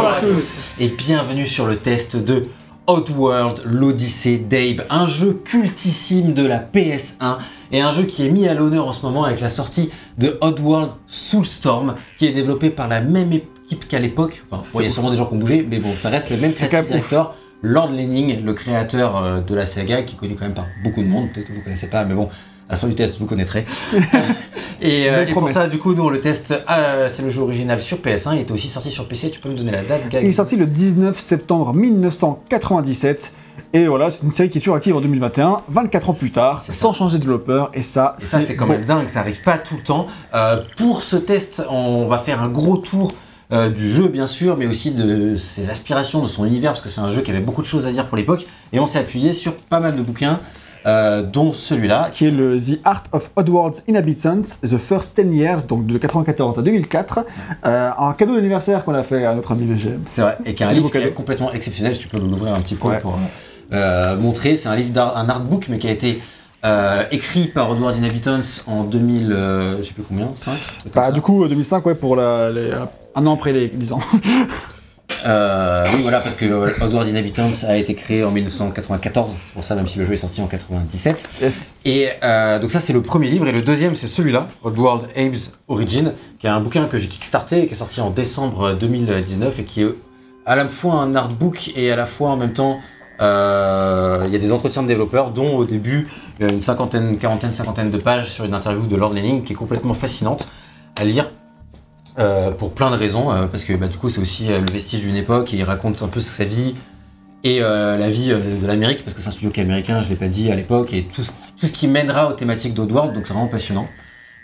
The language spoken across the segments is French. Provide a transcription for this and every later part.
Bonjour à tous. et bienvenue sur le test de Outworld, l'Odyssée d'Abe, un jeu cultissime de la PS1 et un jeu qui est mis à l'honneur en ce moment avec la sortie de Outworld Soulstorm qui est développé par la même équipe qu'à l'époque. Enfin, il y a sûrement des gens qui ont bougé, mais bon, ça reste quand même ouf. directeurs. Lord Lenning, le créateur euh, de la saga, qui est connu quand même par beaucoup de monde, peut-être que vous connaissez pas, mais bon, à la fin du test, vous connaîtrez. et, euh, et pour ça, du coup, nous on le teste, euh, c'est le jeu original sur PS1, il était aussi sorti sur PC, tu peux me donner la date, Gag Il est sorti le 19 septembre 1997. Et voilà, c'est une série qui est toujours active en 2021, 24 ans plus tard, sans changer de développeur. Et ça, Et ça, c'est quand bon. même dingue, ça arrive pas tout le temps. Euh, pour ce test, on va faire un gros tour euh, du jeu, bien sûr, mais aussi de ses aspirations, de son univers, parce que c'est un jeu qui avait beaucoup de choses à dire pour l'époque. Et on s'est appuyé sur pas mal de bouquins, euh, dont celui-là, qui est le The Art of Oddworld's Inhabitants, The First 10 Years, donc de 94 à 2004. Euh, un cadeau d'anniversaire qu'on a fait à notre ami VGM. C'est vrai, et qui est un livre qui est complètement exceptionnel. Si tu peux l'ouvrir un petit peu Ouais. pour euh, montrer. C'est un livre, d'art- un artbook, mais qui a été euh, écrit par Edward Inhabitants en 2000, euh, je sais plus combien, 5 Bah, du coup, 2005, ouais, pour la, les- un an après les 10 ans. Euh, oui, voilà, parce que euh, Outward Inhabitants a été créé en 1994, c'est pour ça, même si le jeu est sorti en 97. yes. Et euh, donc, ça, c'est le premier livre, et le deuxième, c'est celui-là, Outward Abe's Origin, qui est un bouquin que j'ai kickstarté et qui est sorti en décembre 2019 et qui est à la fois un artbook et à la fois en même temps. euh, Il y a des entretiens de développeurs, dont au début il y a une cinquantaine, quarantaine, cinquantaine de pages sur une interview de Lord Lenning qui est complètement fascinante à lire euh, pour plein de raisons, euh, parce que bah, du coup c'est aussi euh, le vestige d'une époque et il raconte un peu sa vie et la vie de l'Amérique, parce que c'est un studio qui est américain, je l'ai pas dit à l'époque, et tout ce, tout ce qui mènera aux thématiques d'Oddworld, donc c'est vraiment passionnant.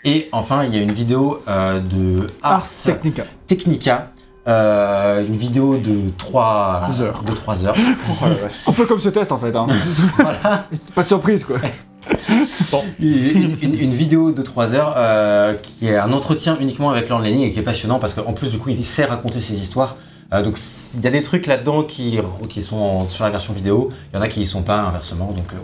Et enfin, il y a une vidéo de Ars Ars Technica. Technica, euh, une vidéo de 3 heures. De 3 heures. Un peu comme ce test en fait. Hein. voilà. Pas de surprise quoi. une, une- une vidéo de 3 heures euh, qui est un entretien uniquement avec Lord Lenning et qui est passionnant parce qu'en plus du coup il sait raconter ses histoires. Euh, donc il y a des trucs là-dedans qui, qui sont en- sur la version vidéo, il y en a qui y sont pas inversement. Donc euh,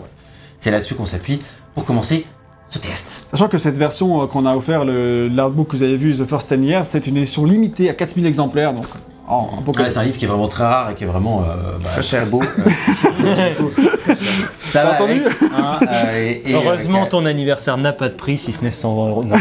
c'est là-dessus qu'on s'appuie pour commencer ce test. Sachant que cette version euh, qu'on a offert, le- l'artbook que vous avez vu, The First 10 Years, c'est une édition limitée à 4000 exemplaires, donc oh, Ouais, c'est un livre qui est vraiment très rare et qui est vraiment euh, bah, Très cher. beau. Ça va entendu avec, hein, euh, et- et Heureusement, avec, euh, ton anniversaire n'a pas de prix si ce n'est 100 euros.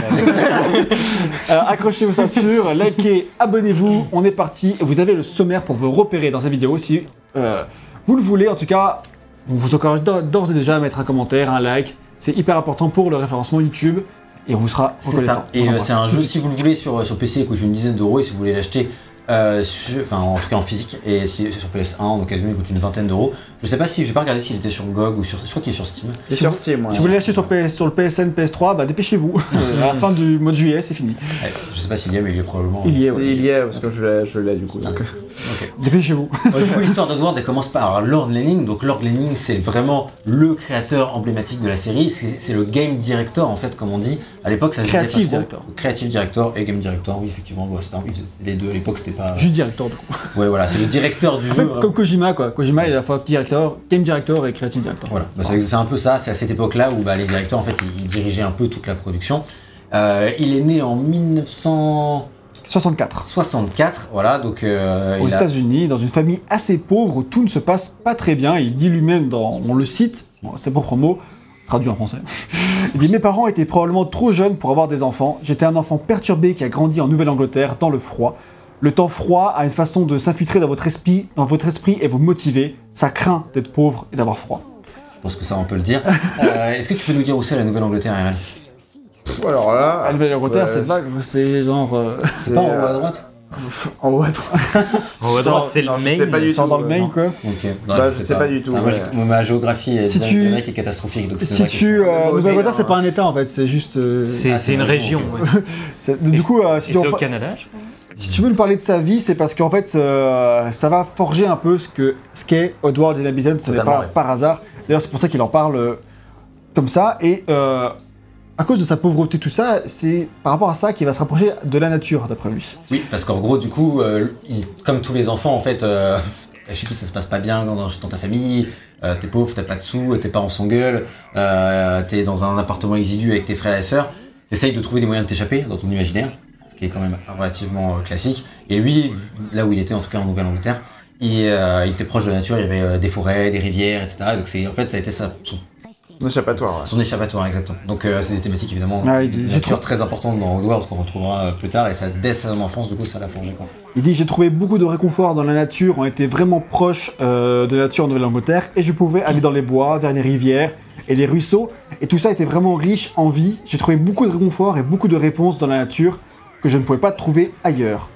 Euh, accrochez vos ceintures, likez, abonnez-vous, on est parti. Vous avez le sommaire pour vous repérer dans cette vidéo si euh, vous le voulez. En tout cas, on vous encourage d'ores et déjà à mettre un commentaire, un like. C'est hyper important pour le référencement YouTube et on vous sera C'est ça. Et euh, c'est un jeu, si vous le voulez, sur, sur PC, il coûte une dizaine d'euros. Et si vous voulez l'acheter, enfin en tout cas en physique, et sur PS1, en occasion, il coûte une vingtaine d'euros. Je sais pas si, j'ai pas regardé s'il était sur GOG ou sur. Je crois qu'il est sur Steam. C'est sur Steam, ouais. Si vous voulez l'acheter sur, PS sur le PSN, PS3, bah dépêchez-vous. À la fin du mois de juillet, c'est fini. Ouais, je sais pas s'il y est, mais il y est probablement. Il y est, ouais. Il y est, parce que je l'ai, je l'ai du coup. donc. Dépêchez-vous. Ouais, du coup, l'histoire d'Edward, elle commence par Lord Lenning. Donc, Lord Lenning, c'est vraiment le créateur emblématique de la série. C'est c'est le game director, en fait, comme on dit. À l'époque, ça se disait pas Creative director. Creative director et game director, oui, effectivement. C'était un- les deux, à l'époque, c'était pas. Juste directeur du coup. Ouais, voilà, c'est le directeur du En jeu. comme Kojima quoi. Kojima il est à la fois directeur, game director et creative director. Voilà, Bah, c'est un peu ça, c'est à cette époque-là où bah, les directeurs en fait ils, ils dirigeaient un peu toute la production. Euh, il est né en 1964, 64. voilà, donc euh, aux a- États-Unis, dans une famille assez pauvre où tout ne se passe pas très bien. Il dit lui-même, dans, on le cite, ses propres mots, traduit en français. Il dit Mes parents étaient probablement trop jeunes pour avoir des enfants. J'étais un enfant perturbé qui a grandi en Nouvelle-Angleterre, dans le froid. Le temps froid a une façon de s'infiltrer dans votre esprit, dans votre esprit et vous motiver. Ça craint d'être pauvre et d'avoir froid. je pense que ça on peut le dire. Euh, Est-ce que tu peux nous dire où c'est la Nouvelle-Angleterre, Pff, Alors là. La Nouvelle-Angleterre, ouais, c'est vague, c'est genre. euh, c'est Pas en haut euh, à droite? En haut à droite. On va voir, c'est le Non, je main. sais pas du tout, dans le euh, quoi. Ok. Bah, sais pas du tout, Ah, moi, ma géographie est, tu- le mec est catastrophique. Donc c'est Si tu. euh, aussi, Nouvelle-Angleterre, hein. c'est pas un état en fait, c'est juste. euh, C'est Ah, c'est c'est une une région. c'est- du coup, euh, si, c'est en- au Canada, je crois. Si tu veux me parler de sa vie, c'est parce qu'en fait, euh, ça va forger un peu ce que ce qu'est Oddworld Inhabitant. Ce n'est pas ouais. par hasard. D'ailleurs, c'est pour ça qu'il en parle euh, comme ça. Et euh, à cause de sa pauvreté, tout ça, c'est par rapport à ça qu'il va se rapprocher de la nature, d'après lui. Oui, parce qu'en gros, du coup, il- comme tous les enfants, en fait, chez qui ça se passe pas bien dans, dans ta famille, euh, t'es pauvre, t'as pas de sous, tes parents s'engueulent, euh, t'es dans un appartement exigu avec tes frères et sœurs, t'essayes de trouver des moyens de t'échapper dans ton imaginaire. Ce qui est quand même relativement euh, classique. Et lui, là où il était en tout cas en Nouvelle-Angleterre, il, euh, il était proche de la nature, il y avait euh, des forêts, des rivières, etc. Et donc c'est, en fait, ça a été sa- son, échappatoire. ouais. son échappatoire, exactement. Donc euh, c'est des thématiques évidemment Ah, dit, nature très importantes dans Oddworld qu'on retrouvera plus tard. Et ça, dès son enfance, du coup, ça l'a forgé. Quoi. Il dit J'ai trouvé beaucoup de réconfort dans la nature, on était vraiment proche euh, de la nature en Nouvelle-Angleterre, et je pouvais aller dans les bois, vers les rivières et les ruisseaux, et tout ça était vraiment riche en vie. J'ai trouvé beaucoup de réconfort et beaucoup de réponses dans la nature que je ne pouvais pas trouver ailleurs.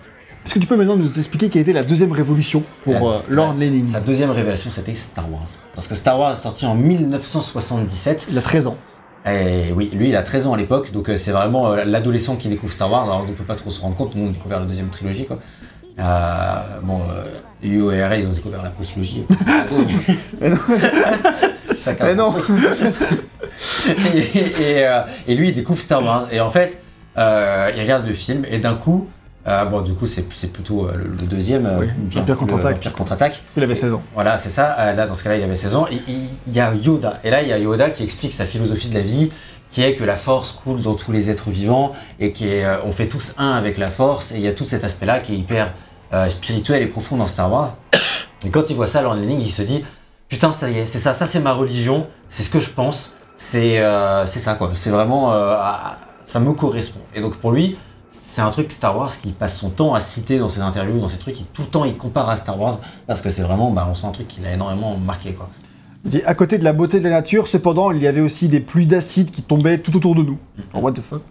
Est-ce que tu peux maintenant nous expliquer quelle était la deuxième révolution pour La- euh, Lord la- Lenin Sa deuxième révélation, c'était Star Wars. Parce que Star Wars est sorti en 1977. Il a 13 ans. Et oui, lui, il a 13 ans à l'époque, donc euh, c'est vraiment euh, l'adolescent qui découvre Star Wars. Alors, on ne peut pas trop se rendre compte, nous, on a découvert la deuxième trilogie, quoi. Euh, bon, euh, UO et RL, ils ont découvert la postlogie. Chacun Mais non. et, et, euh, et lui, il découvre Star Wars. Et en fait, euh, il regarde le film, et d'un coup, euh, bon, du coup, c'est c'est plutôt euh, le, le deuxième, Oui, le contre-attaque. Il avait 16 ans. Voilà, c'est ça. Euh, là, dans ce cas-là, il avait 16 ans. Et il il y a Yoda. Et là, il y a Yoda qui explique sa philosophie de la vie, qui est que la force coule dans tous les êtres vivants et qu'on fait tous un avec la force. Et il y a tout cet aspect-là qui est hyper euh, spirituel et profond dans Star Wars. Et quand il voit ça, Lord Lenning, il se dit Putain, ça y est, c'est ça, ça c'est ma religion, c'est ce que je pense, c'est euh, c'est ça quoi. C'est vraiment. euh, ça me correspond. Et donc pour lui, c'est un truc Star Wars qui passe son temps à citer dans ses interviews, dans ses trucs, il, tout le temps il compare à Star Wars parce que c'est vraiment, bah, on sent un truc qui l'a énormément marqué quoi. Il dit, à côté de la beauté de la nature, cependant, il y avait aussi des pluies d'acide qui tombaient tout autour de nous. Oh, what the fuck?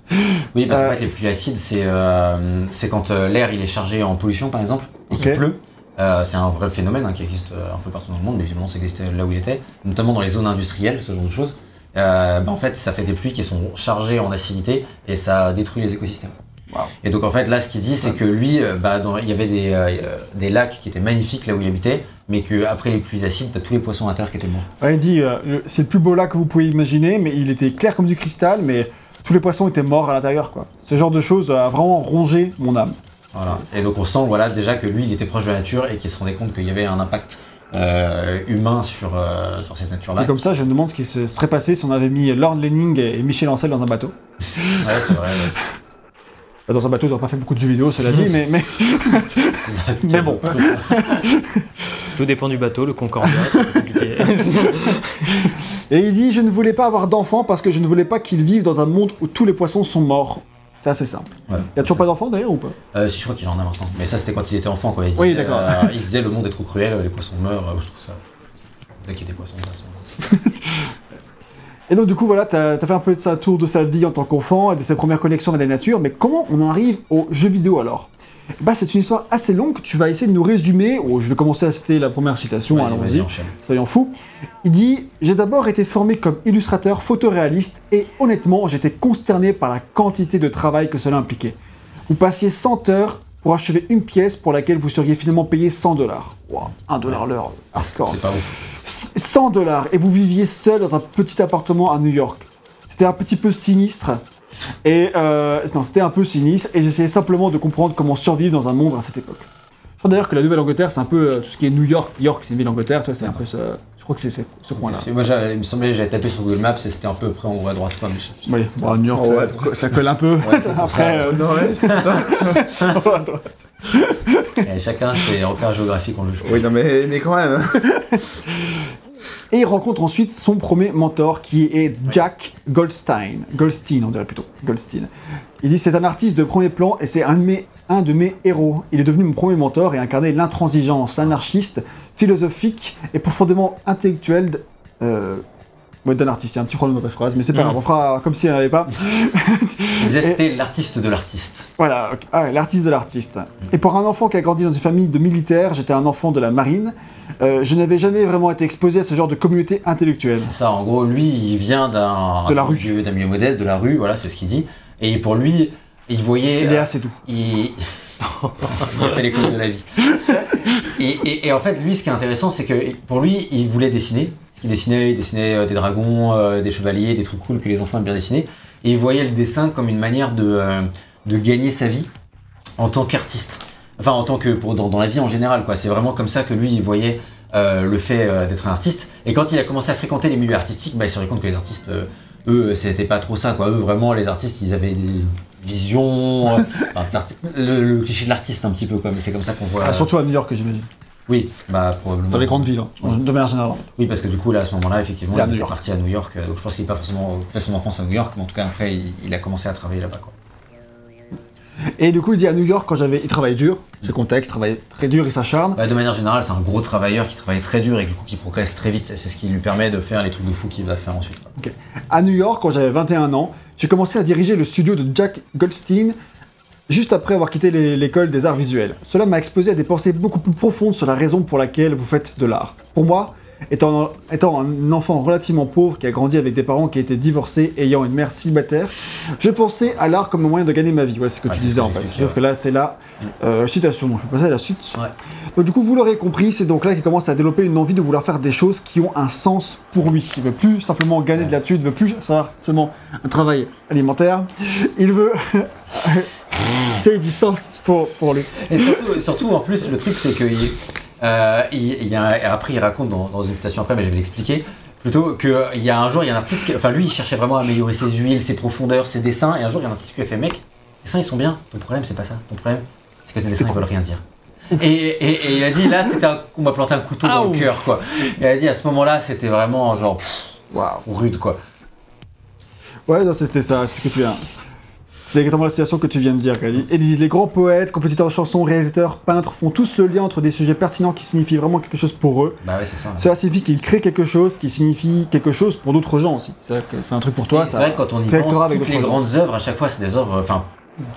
Oui, parce qu'en Euh, fait, les pluies acides, c'est euh, c'est quand euh, l'air il est chargé en pollution par exemple et qu'il pleut. Euh, c'est un vrai phénomène hein, qui existe un peu partout dans le monde, mais évidemment ça existait là où il était, notamment dans les zones industrielles, ce genre de choses. Euh, bah, en fait, ça fait des pluies qui sont chargées en acidité et ça détruit les écosystèmes. Wow. Et donc en fait là, ce qu'il dit, c'est que lui, euh, bah, dans- il y avait des, euh, des lacs qui étaient magnifiques là où il habitait, mais qu'après les pluies acides, t'as tous les poissons à terre qui étaient morts. Ouais, il dit, euh, c'est le plus beau lac que vous pouvez imaginer, mais il était clair comme du cristal, mais tous les poissons étaient morts à l'intérieur, quoi. Ce genre de choses a vraiment rongé mon âme. Voilà. Et donc on sent voilà, déjà que lui, il était proche de la nature et qu'il se rendait compte qu'il y avait un impact euh, humain sur, euh, sur cette nature-là. C'est comme ça, je me demande ce qui se serait passé si on avait mis Lord Lenning et Michel Ancel dans un bateau. Ouais, c'est vrai. ouais. Bah, Dans un bateau, ils n'auraient pas fait beaucoup de jeux vidéo, cela dit, mais, mais Mais bon. Tout dépend du bateau, le Concordia, c'est compliqué. Et il dit Je ne voulais pas avoir d'enfants parce que je ne voulais pas qu'ils vivent dans un monde où tous les poissons sont morts. C'est assez simple. Voilà. Il a toujours pas d'enfants d'ailleurs ou pas? Euh, si, je crois qu'il en a maintenant. Mais ça, c'était quand il était enfant. Quoi. Il se Oui, disait, d'accord. euh, il se disait le monde est trop cruel, les poissons meurent. euh, Je trouve ça. Dès qu'il y a des poissons, de toute façon. Et donc, du coup, voilà, t'as as fait un peu de sa tour de sa vie en tant qu'enfant et de ses premières connexions avec la nature, mais comment on en arrive aux jeux vidéo alors? Bah, c'est une histoire assez longue que tu vas essayer de nous résumer. Oh, je vais commencer à citer la première citation, allons-y. soyons fous. Il dit J'ai d'abord été formé comme illustrateur photoréaliste et honnêtement, j'étais consterné par la quantité de travail que cela impliquait. Vous passiez 100 heures pour achever une pièce pour laquelle vous seriez finalement payé 100 dollars. Wow, 1 dollar l'heure, hardcore. C'est pas ouf. 100 dollars et vous viviez seul dans un petit appartement à New York. C'était un petit peu sinistre. Et euh, non, c'était un peu sinistre et j'essayais simplement de comprendre comment survivre dans un monde à cette époque. Je crois d'ailleurs que la Nouvelle-Angleterre, c'est un peu euh, tout ce qui est New York. York, c'est une ville d'Angleterre, tu vois, c'est un peu ce. Je crois que c'est ce, ce coin-là. Moi, il me semblait que j'avais tapé sur Google Maps et c'était un peu près en haut à droite. Quoi, mais je- Oui, New York, ça, ça colle un peu. Ouais. Après, euh, Au nord-est, en haut à droite. Et chacun ses repères géographiques, on le juge. Oui, non, mais, mais quand même. Et il rencontre ensuite son premier mentor qui est Jack Goldstein. Goldstein, on dirait plutôt. Goldstein. Il dit c'est un artiste de premier plan et c'est un de mes, un de mes héros. Il est devenu mon premier mentor et a incarné l'intransigeance, l'anarchiste, philosophique et profondément intellectuel. Euh, ouais, d'un artiste. Il y a un petit problème dans ta phrase, mais c'est pas Mhm. grave. On fera comme s'il n'y en avait pas. Il c'était l'artiste de l'artiste. Voilà. Ah l'artiste de l'artiste. Et pour un enfant qui a grandi dans une famille de militaires, j'étais un enfant de la marine. euh, je n'avais jamais vraiment été exposé à ce genre de communauté intellectuelle. C'est ça, en gros, lui, il vient d'un De la d'un rue. milieu- d'un milieu modeste, de la rue, voilà, c'est ce qu'il dit. Et pour lui, il voyait. Il est euh, assez doux. il... il a fait l'école de la vie. Et, et- et en fait, lui, ce qui est intéressant, c'est que pour lui, il voulait dessiner. Dessinait, il dessinait des dragons, euh, des chevaliers, des trucs cool que les enfants aiment bien dessiner. Et il voyait le dessin comme une manière de, euh, de gagner sa vie en tant qu'artiste. Enfin, en tant que. Pour, dans, dans la vie en général, quoi. C'est vraiment comme ça que lui, il voyait euh, le fait euh, d'être un artiste. Et quand il a commencé à fréquenter les milieux artistiques, bah, il s'est rendu compte que les artistes. euh, eux, c'était pas trop ça, quoi. Eux, vraiment, les artistes, ils avaient des visions. enfin, le cliché de l'artiste, un petit peu, quoi. Mais c'est comme ça qu'on voit. Ah, surtout à New York, j'imagine. Oui, bah, probablement. Dans les grandes villes, hein, de manière générale. Oui, parce que du coup, là, à ce moment-là, effectivement, Il est parti à New York. euh, Donc, je pense qu'il n'a pas forcément fait son enfance à New York, mais en tout cas, après, il, il a commencé à travailler là-bas, quoi. Et du coup, il dit à New York, quand j'avais. Il travaille dur, c'est le contexte, il travaille très dur, il s'acharne. Bah, de manière générale, c'est un gros travailleur qui travaille très dur et du coup, qui progresse très vite. C'est ce qui lui permet de faire les trucs de fou qu'il va faire ensuite. À New York, quand j'avais 21 ans, j'ai commencé à diriger le studio de Jack Goldstein juste après avoir quitté l'école des arts visuels. Cela m'a exposé à des pensées beaucoup plus profondes sur la raison pour laquelle vous faites de l'art. Pour moi, étant, étant un enfant relativement pauvre qui a grandi avec des parents qui étaient divorcés, ayant une mère célibataire, je pensais à l'art comme un moyen de gagner ma vie. Ouais, c'est ce que Ouais, tu disais que en fait. Sauf que là, c'est la euh, citation. Donc, je vais passer à la suite. Ouais. Donc du coup, vous l'aurez compris, c'est donc là qu'il commence à développer une envie de vouloir faire des choses qui ont un sens pour lui. Il veut plus simplement gagner de la thune, il veut plus savoir seulement un travail alimentaire. Il veut c'est du sens pour, pour lui. Et surtout, surtout, en plus, le truc, c'est que. il- euh, il, il y a un- et après, il raconte dans, dans une citation après, mais je vais l'expliquer. Plutôt qu'il y a un jour, il y a un artiste, qui- enfin lui, il cherchait vraiment à améliorer ses huiles, ses profondeurs, ses dessins, et un jour, il y a un artiste qui a fait Mec, tes dessins ils sont bien, ton problème c'est pas ça, ton problème c'est que tes dessins ils veulent rien dire. Et, et- et il a dit là, c'était un- on m'a planté un couteau dans Aouh. le cœur, quoi. Il a dit à ce moment-là, c'était vraiment genre pff, Waouh. rude, quoi. Ouais, non, c'était ça, c'est ce que tu viens. C'est exactement la situation que tu viens de dire, Kali. Et les, les grands poètes, compositeurs de chansons, réalisateurs, peintres font tous le lien entre des sujets pertinents qui signifient vraiment quelque chose pour eux. Bah ouais, c'est ça. Cela signifie qu'ils créent quelque chose qui signifie quelque chose pour d'autres gens aussi. C'est vrai que fait un truc pour toi, C'est vrai que quand on y pense, avec toutes les gens. grandes œuvres, à chaque fois, c'est des œuvres, enfin,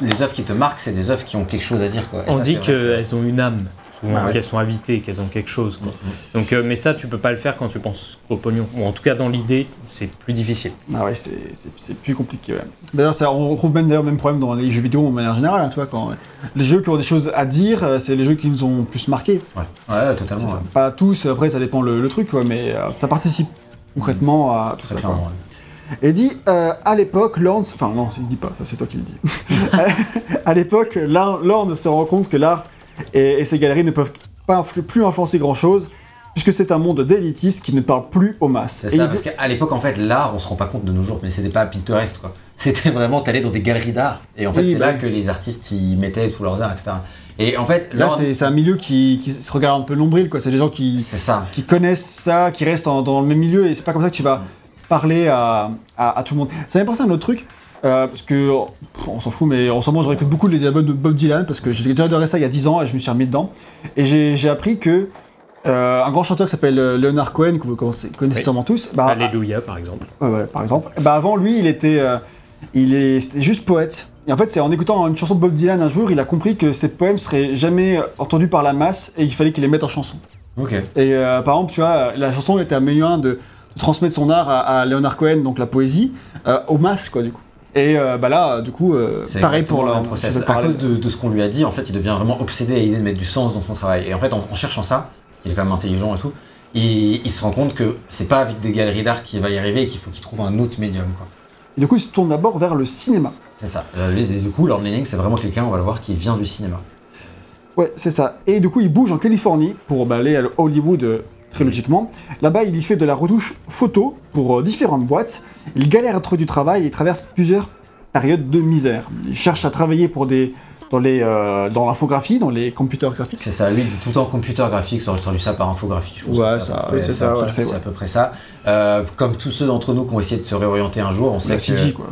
les œuvres qui te marquent, c'est des œuvres qui ont quelque chose à dire, quoi. Et On ça, dit qu'elles ont une âme, souvent, Bah ouais. qu'elles sont habitées, qu'elles ont quelque chose. quoi. Donc, euh, mais ça, tu peux pas le faire quand tu penses au pognon. Ou en tout cas, dans l'idée, c'est plus difficile. Ah ouais, c'est- plus compliqué. Ouais. D'ailleurs, on retrouve même d'ailleurs le même problème dans les jeux vidéo de manière générale. hein, tu vois, quand les jeux qui ont des choses à dire, euh, c'est les jeux qui nous ont plus marqué. Ouais, ouais totalement. Ça. Pas tous, après ça dépend le, le truc, quoi, mais euh, ça participe concrètement à tout Très ça. quoi. clairement. ouais. Et dit, euh, à l'époque, Lorne, enfin non, il dit pas, ça c'est toi qui le dis. à l'époque, Lorne se rend compte que l'art et, et ses galeries ne peuvent pas influ- plus influencer grand chose, puisque c'est un monde d'élitiste qui ne parle plus aux masses. C'est ça, parce qu'à l'époque, en fait, l'art, on se rend pas compte de nos jours, mais c'était pas Pinterest, quoi. C'était vraiment, t'allais dans des galeries d'art, et en fait, Oui, c'est bah là que les artistes, ils mettaient tous leurs arts, etc. Et en fait, Là, c'est un milieu qui, qui se regarde un peu nombril, quoi. C'est des gens qui, ça. qui connaissent ça, qui restent en- dans le même milieu, et c'est pas comme ça que tu vas parler à, à- à tout le monde. Ça m'a pensé à un autre truc, euh, parce que pff, on s'en fout, mais en ce moment, je réécoute beaucoup les albums de Bob Dylan, parce que j'ai déjà adoré ça il y a 10 ans, et je me suis remis dedans. Et j'ai appris que euh, un grand chanteur qui s'appelle euh, Leonard Cohen, que vous connaissez, Oui. sûrement tous, bah, Alléluia, par exemple. Ouais, ouais, par exemple. Bah avant lui, il était, euh, il est, juste poète. Et en fait, c'est en écoutant une chanson de Bob Dylan un jour, il a compris que ses poèmes seraient jamais euh, entendus par la masse et il fallait qu'il les mette en chanson. Ok. Et euh, par exemple, tu vois, la chanson était un moyen de, de transmettre son art à, à Leonard Cohen, donc la poésie, euh, aux masses, quoi, du coup. Et euh, bah là, du coup, euh, C'est pareil pour le la process. À cause de, de ce qu'on lui a dit, en fait, il devient vraiment obsédé à l'idée de mettre du sens dans son travail. Et en fait, en, en cherchant ça, il est quand même intelligent et tout, il, il se rend compte que c'est pas avec des galeries d'art qu'il va y arriver et qu'il faut qu'il trouve un autre médium, quoi. Et du coup, il se tourne d'abord vers le cinéma. C'est ça. Euh, et du coup, Lord Lenning, c'est vraiment quelqu'un, on va le voir, qui vient du cinéma. Ouais, c'est ça. Et du coup, il bouge en Californie pour bah, aller à Hollywood euh, très logiquement. Là-bas, il y fait de la retouche photo pour euh, différentes boîtes. Il galère à trouver du travail et traverse plusieurs périodes de misère. Il cherche à travailler pour des dans les euh, dans l'infographie, dans les computers graphiques. C'est ça, lui, il dit tout le temps computer graphique, ça aurait traduit ça par infographie. Je pense Ouais, que c'est à ça- ouais. à peu près ça. Euh, comme tous ceux d'entre nous qui ont essayé de se réorienter un jour, on sait que. CG, quoi.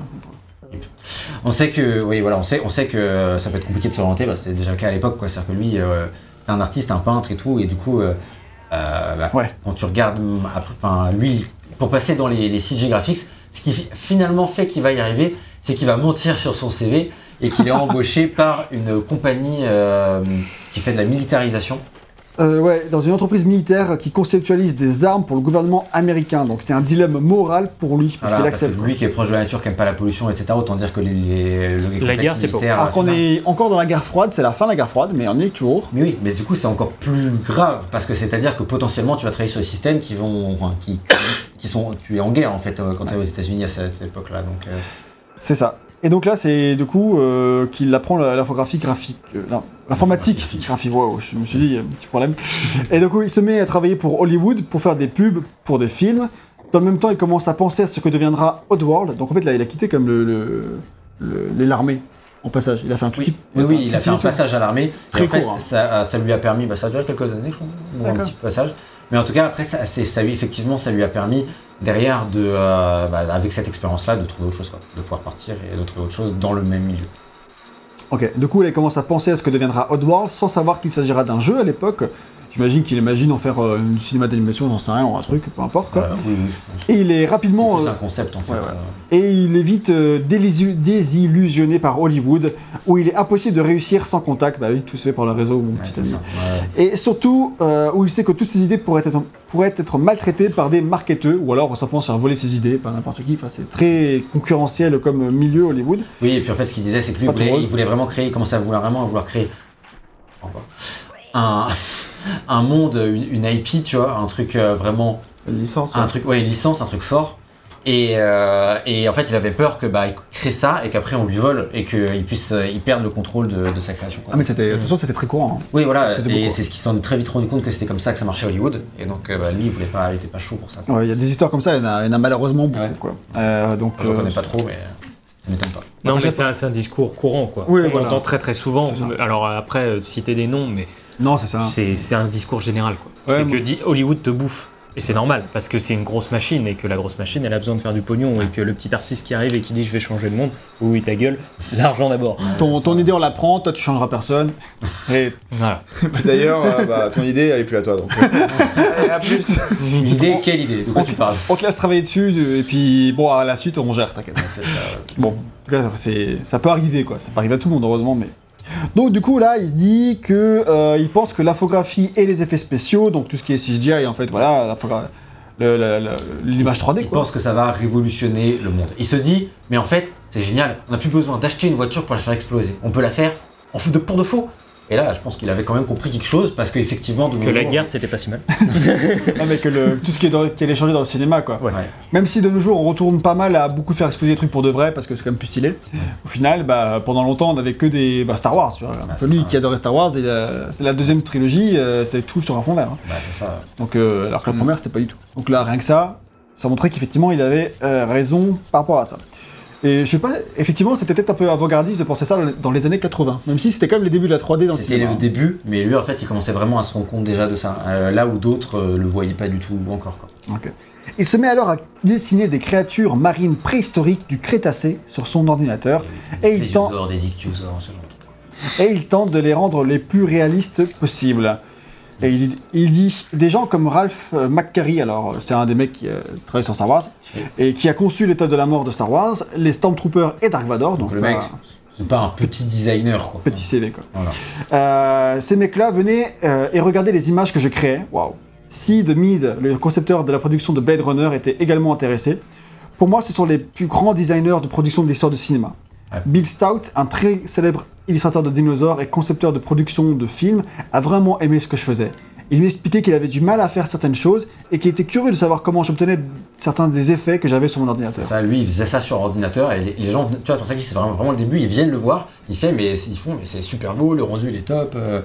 On sait que, oui, voilà, on sait, on sait que euh, ça peut être compliqué de s'orienter. Bah, c'était déjà le cas à l'époque, quoi. C'est-à-dire que lui, euh, c'était un artiste, un peintre et tout, et du coup, bah, quand tu regardes, après, lui, pour passer dans les, les CG graphics, ce qui fi- finalement fait qu'il va y arriver, c'est qu'il va mentir sur son CV et qu'il est embauché par une compagnie euh, qui fait de la militarisation. Euh, ouais, dans une entreprise militaire qui conceptualise des armes pour le gouvernement américain. Donc c'est un dilemme moral pour lui parce Voilà, qu'il parce que accepte. lui qui est proche de la nature, qui aime pas la pollution, etc. Autant dire que les, les, le La guerre, c'est pas- Alors qu'on est encore dans la guerre froide, c'est la fin de la guerre froide, mais on y est toujours. Mais oui, mais du coup c'est encore plus grave parce que c'est-à-dire que potentiellement tu vas travailler sur des systèmes qui vont, enfin, qui, qui sont, tu es en guerre en fait euh, quand tu es aux États-Unis à cette époque-là. Donc euh, C'est ça. Et donc là, c'est du coup euh, qu'il apprend l'infographie graphique. euh, l'informatique graphique. Wow, je me suis dit, il y a un petit problème. Et du coup, il se met à travailler pour Hollywood pour faire des pubs pour des films. Dans le même temps, il commence à penser à ce que deviendra Oddworld. Donc en fait, là, il a quitté comme le, le- le- les- l'armée en passage. Il a fait un tout Oui, petit. oui, oui, il a fait un passage à l'armée. Très Et en fait, court, hein. ça, ça lui a permis, bah, ça a duré quelques années, je crois, ou un petit passage. Mais en tout cas, après, ça, c'est- ça lui, effectivement, ça lui a permis, derrière, de, euh, bah, avec cette expérience-là, de trouver autre chose, de pouvoir partir et de trouver autre chose dans le même milieu. Ok, du coup, il commence à penser à ce que deviendra Oddworld sans savoir qu'il s'agira d'un jeu à l'époque. J'imagine qu'il imagine en faire euh, une cinéma d'animation, j'en sais rien, ou un truc, peu importe. Quoi. Euh, oui, oui, je pense. Et il est C'est rapidement. plus euh, un concept, en fait. ouais, ouais. Et il est vite délisu- désillusionné par Hollywood, où il est impossible de réussir sans contact. Bah oui, tout se fait par le réseau Ouais, petit c'est ami. ça. Et surtout, où il sait que toutes ses idées pourraient être, pourraient être maltraitées par des marketeurs, ou alors simplement se faire voler ses idées par n'importe qui. Enfin, c'est très concurrentiel comme milieu Hollywood. Oui, et puis en fait, ce qu'il disait, c'est que lui, pas il voulait, il voulait vraiment créer, il commençait à vouloir vraiment à vouloir créer Au revoir. un, un monde, une, une IP, tu vois, un truc euh, vraiment Une licence. un ouais. truc, ouais, une licence, un truc fort. Et, euh, et en fait, il avait peur que bah, il crée ça et qu'après on lui vole et qu'il puisse, euh, il perde le contrôle de, de sa création. quoi. Ah, mais c'était, attention, c'était très courant. hein. Oui, voilà. Et c'est ce qu'il s'en est très vite rendu compte que c'était comme ça que ça marchait à Hollywood. Et donc, euh, bah, lui, il voulait pas, il était pas chaud pour ça. Ouais, Il y a des histoires comme ça, il y en a, il y en a malheureusement beaucoup. Ouais. Quoi. Euh, donc, Je euh, connais pas trop, mais ça m'étonne pas. Non, mais c'est un, c'est un discours courant, quoi. Oui, On voilà. entend très très souvent. Alors après, citer des noms, mais Non, c'est ça. c'est c'est un discours général, quoi. Ouais, c'est que dit Hollywood te bouffe. Et c'est normal, parce que c'est une grosse machine, et que la grosse machine, elle a besoin de faire du pognon, et que le petit artiste qui arrive et qui dit je vais changer le monde, oui, ta gueule, l'argent d'abord. Ton, idée, on la prend, toi, tu changeras personne. Et Voilà. D'ailleurs, euh, bah, ton idée, elle est plus à toi. Donc. Allez, à plus. Une idée, quelle idée? De quoi tu parles? on te laisse travailler dessus, et puis, bon, à la suite, on gère, t'inquiète. Bon, en tout cas, c'est, ça peut arriver, quoi. Ça peut arriver à tout le monde, heureusement, mais. Donc, du coup, là, il se dit que euh, il pense que l'infographie et les effets spéciaux, donc tout ce qui est CGI, en fait, voilà, l'image 3D, Il quoi. pense que ça va révolutionner le monde. Il se dit, mais en fait, c'est génial, on n'a plus besoin d'acheter une voiture pour la faire exploser. On peut la faire en de, pour de faux. Et là, je pense qu'il avait quand même compris quelque chose parce qu'effectivement, de nos Que la jours- guerre, c'était pas si mal. Non, mais que le, tout ce qui est, dans, qui changer dans le cinéma, quoi. Ouais. Ouais. Même si de nos jours, on retourne pas mal à beaucoup faire exploser des trucs pour de vrai, parce que c'est quand même plus stylé. Au final, bah, pendant longtemps, on avait que des bah, Star Wars, tu vois. Un peu c'est lui ça. qui adorait Star Wars, euh, c'est la deuxième trilogie, euh, c'est tout sur un fond vert. hein. Bah, c'est ça. Donc, euh, alors que la première, c'était pas du tout. Donc là, rien que ça, ça montrait qu'effectivement, il avait euh, raison par rapport à ça. Et je sais pas, effectivement, c'était peut-être un peu avant-gardiste de penser ça dans les- années 80. Même si c'était quand même les débuts de la 3D dans le C'était le début, mais lui, en fait, il commençait vraiment à se rendre compte déjà de ça. Euh, là où d'autres euh, le voyaient pas du tout encore. Quoi. Ok. Il se met alors à dessiner des créatures marines préhistoriques du Crétacé sur son ordinateur Et il des ce genre de et il tente de les rendre les plus réalistes possibles. Et il, il dit des gens comme Ralph euh, McQuarrie, alors euh, c'est un des mecs qui euh, travaille sur Star Wars, et qui a conçu l'étoile de la mort de Star Wars, les Stormtroopers et Dark Vador, donc Donc le mec, c'est pas un petit designer, quoi. petit CV quoi. Voilà. Euh, ces mecs-là venaient euh, et regardaient les images que je créais. Waouh. Sid Mead, le concepteur de la production de Blade Runner, était également intéressé. Pour moi, ce sont les plus grands designers de production de l'histoire du cinéma. Bill Stout, un très célèbre illustrateur de dinosaures et concepteur de production de films, a vraiment aimé ce que je faisais. Il lui expliquait qu'il avait du mal à faire certaines choses et qu'il était curieux de savoir comment j'obtenais certains des effets que j'avais sur mon ordinateur. Ça, lui, il faisait ça sur ordinateur et les, les gens, tu vois, pour ça que c'est vraiment, vraiment le début, ils viennent le voir, il fait, mais ils font, mais c'est super beau, le rendu il est top, euh,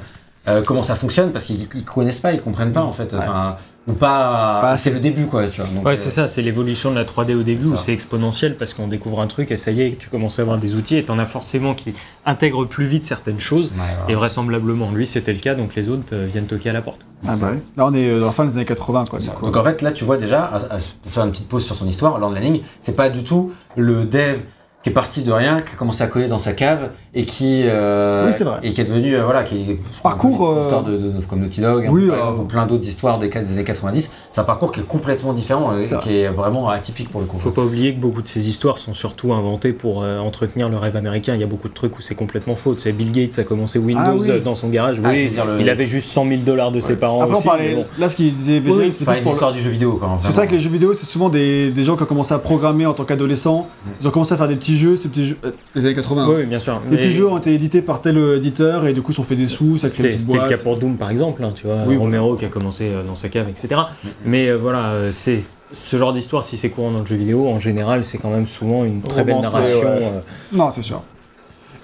euh, comment ça fonctionne, parce qu'ils ils connaissent pas, ils comprennent pas en fait, enfin, ou pas, Pas c'est le début quoi, tu vois. donc, Ouais, euh, c'est ça, c'est l'évolution de la 3D au début c'est où c'est exponentiel parce qu'on découvre un truc et ça y est, tu commences à avoir des outils et t'en as forcément qui intègrent plus vite certaines choses. ouais. Et vraisemblablement, lui c'était le cas, donc les autres euh, viennent toquer à la porte. Ah bah ouais. Là, on est euh, dans la fin des années 80, quoi. coup. Donc en fait, là, tu vois déjà, à, faire une petite pause sur son histoire, Lord Lanning, c'est pas du tout le dev qui est parti de rien, qui a commencé à coder dans sa cave et qui euh, Oui, c'est vrai. et qui est devenu euh, voilà, qui Parcours, euh, histoire de, de- comme Naughty Dog, hein, Oui, par euh, exemple, ou plein d'autres histoires des, des années 90. C'est un parcours qui est complètement différent et C'est vrai. qui est vraiment atypique pour le coup. Faut pas oublier que beaucoup de ces histoires sont surtout inventées pour euh, entretenir le rêve américain. Il y a beaucoup de trucs où c'est complètement faux. Tu sais, Bill Gates a commencé Windows Ah oui. euh, dans son garage. Ah, oui, dire le- il avait juste 100 000 dollars de ses parents Après, on aussi. parlait. mais bon. Là, ce qu'il disait c'est pas une le- histoire du jeu vidéo quand même. C'est ça que les jeux vidéo, c'est souvent des, des gens qui ont commencé à programmer en tant qu'adolescents. Ils ont commencé à faire des petits jeux, ces petits jeux, euh, les années 80. Oui, oui, bien sûr. Les Mais petits jeux ont été édités par tel euh, éditeur et du coup, ils ont fait des sous, ça crée C'était le cas pour Doom par exemple, hein, tu vois, Oui, Romero qui a commencé euh, dans sa cave, etc. Mais euh, voilà, c'est ce genre d'histoire, si c'est courant dans le jeu vidéo, en général, c'est quand même souvent une très belle narration. ouais. euh, Non, c'est sûr.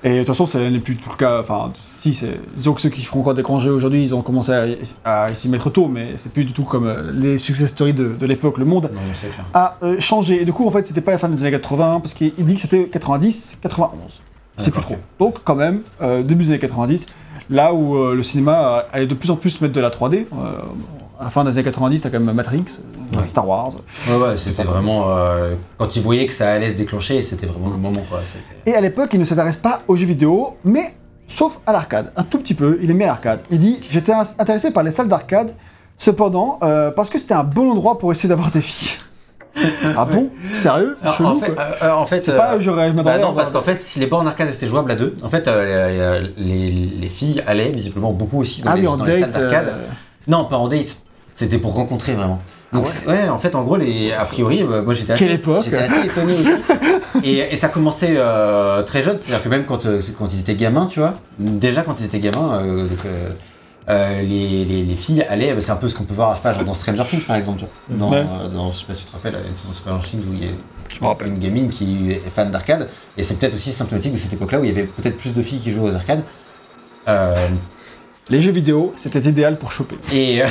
Et de toute façon, ça n'est plus tout le cas. Enfin, si, c'est. Disons que ceux qui feront encore des grands jeux aujourd'hui, ils ont commencé à, à s'y mettre tôt, mais c'est plus du tout comme euh, les success stories de, de l'époque. Le monde Non, c'est a euh, changé. Et du coup, en fait, c'était pas la fin des années 80, parce qu'il dit que c'était 90, 91. C'est plus trop. Donc, quand même, euh, début des années 90, là où euh, le cinéma allait de plus en plus mettre de la 3D. À la fin des années 90, t'as quand même Matrix, euh, Ouais. Star Wars. Ouais, ouais, c'était vraiment. euh, quand ils voyaient que ça allait se déclencher, c'était vraiment le moment, quoi. Et à l'époque, il ne s'intéresse pas aux jeux vidéo, mais sauf à l'arcade. Un tout petit peu, il aimait l'arcade. Il dit J'étais intéressé par les salles d'arcade, cependant, euh, parce que c'était un bon endroit pour essayer d'avoir des filles. ah bon? Sérieux? Alors, Chelou, en fait, euh, en fait, C'est pas, euh, je bah non, parce qu'en fait, si les bornes arcade étaient jouables à deux, en fait, euh, les, les- les filles allaient visiblement beaucoup aussi dans Ah les, oui, dans les salles date. d'arcade. Non, pas en date. C'était pour rencontrer vraiment. Donc, Ah ouais. en fait, en gros, les, a priori, euh, moi j'étais assez, étonné aussi. et, et ça commençait euh, très jeune, c'est-à-dire que même quand, euh, quand ils étaient gamins, tu vois, déjà quand ils étaient gamins, euh, donc, euh, euh, les, les, les filles allaient, bah, c'est un peu ce qu'on peut voir, je sais pas, genre dans Stranger Things par exemple, tu vois. Dans, Ouais. dans- je sais pas si tu te rappelles, une saison Stranger Things où il y a Je me rappelle. une gamine qui est fan d'arcade, et c'est peut-être aussi symptomatique de cette époque-là où il y avait peut-être plus de filles qui jouaient aux arcades. Les jeux vidéo, c'était idéal pour choper. et euh,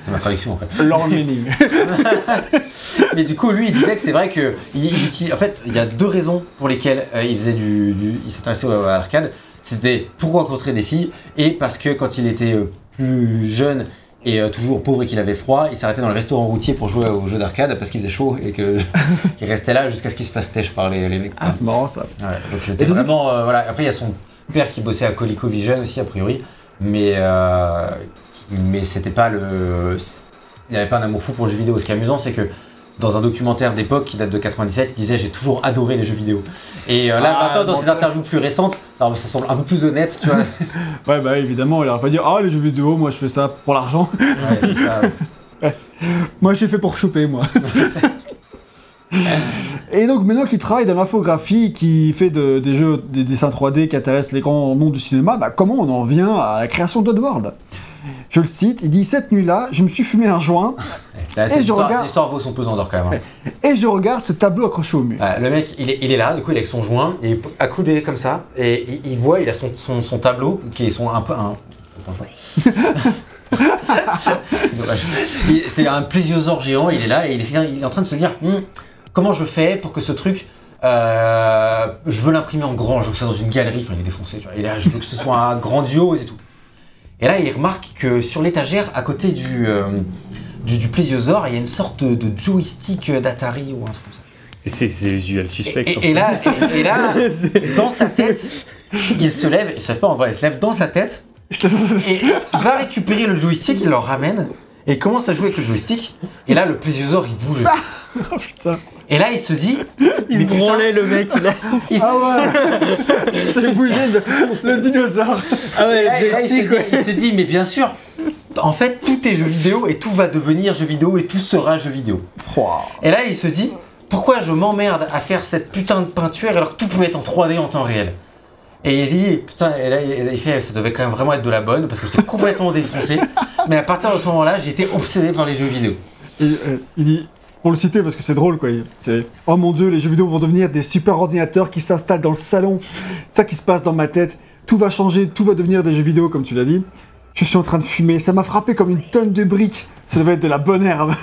c'est ma traduction en fait. Meaning. Mais du coup, lui, il disait que c'est vrai que il, en fait, il y a deux raisons pour lesquelles euh, il faisait du, du- il s'intéressait à l'arcade. C'était pour rencontrer des filles et parce que quand il était euh, plus jeune et euh, toujours pauvre et qu'il avait froid, il s'arrêtait dans le restaurant routier pour jouer aux jeux d'arcade parce qu'il faisait chaud et que qu'il restait là jusqu'à ce qu'il se fasse têche par les, les mecs. Ah, c'est marrant ça. Ouais, donc c'était vraiment euh, voilà. Après, il y a son père qui bossait à ColecoVision aussi a priori, mais euh, mais c'était pas le, il n'y avait pas un amour fou pour le jeu vidéo. Ce qui est amusant, c'est que dans un documentaire d'époque qui date de 97, il disait j'ai toujours adoré les jeux vidéo. Et euh, là Ah, maintenant dans bon, ses interviews plus récentes, ça, ça semble un peu plus honnête, tu vois. Ouais, bah évidemment, il aurait pas dit Ah, les jeux vidéo, moi je fais ça pour l'argent. Ouais, c'est ça. Moi, j'ai fait pour choper, moi. Et donc, maintenant qu'il travaille dans l'infographie, qui fait de- des jeux, des dessins 3D qui intéressent les grands noms du cinéma, bah, comment on en vient à la création d'Oddworld? Je le cite, il dit Cette nuit-là, je me suis fumé un joint Là, Et je histoire, regarde- cette histoire vaut son pesant d'or quand même. hein. et je regarde ce tableau accroché au mur. Ouais, le mec, il est, il est là, du coup, il est avec son joint, il est accoudé comme ça, et il, il voit, il a son, son, son tableau, qui est son un peu un. C'est un plésiosaure géant, il est là, et il est, il est en train de se dire Hmm, comment je fais pour que ce truc. euh, je veux l'imprimer en grand, je veux que ce soit dans une galerie, enfin il est défoncé, tu vois, et là je veux que ce soit un grandiose et tout. Et là il remarque que sur l'étagère, à côté du, euh, du, du plésiosaure, il y a une sorte de, de joystick d'Atari ou un truc comme ça. Et C'est usual suspect. Et, et là, et, et là, dans sa tête, il se lève, il se lève pas en vrai, il se lève dans sa tête et il va récupérer le joystick, il le ramène et il commence à jouer avec le joystick. Et là, le plésiosaure il bouge. Oh putain. Et là, il se dit, Il se branlait le mec. Il a... il se- Ah ouais Je fais bouger le, le dinosaure Ah ouais, là, il, se dit, ouais. il se dit, mais bien sûr, en fait, tout est jeu vidéo et tout va devenir jeu vidéo et tout sera jeu vidéo. Et là, il se dit pourquoi je m'emmerde à faire cette putain de peinture alors que tout pouvait être en 3D en temps réel? Et il dit putain, et là il fait ça devait quand même vraiment être de la bonne parce que j'étais complètement défoncé. Mais à partir de ce moment-là, j'étais obsédé par les jeux vidéo. Et, euh, il dit, pour le citer parce que c'est drôle quoi, c'est Oh mon dieu, les jeux vidéo vont devenir des super ordinateurs qui s'installent dans le salon. Ça qui se passe dans ma tête. Tout va changer, tout va devenir des jeux vidéo comme tu l'as dit. Je suis en train de fumer, ça m'a frappé comme une tonne de briques. Ça devait être de la bonne herbe.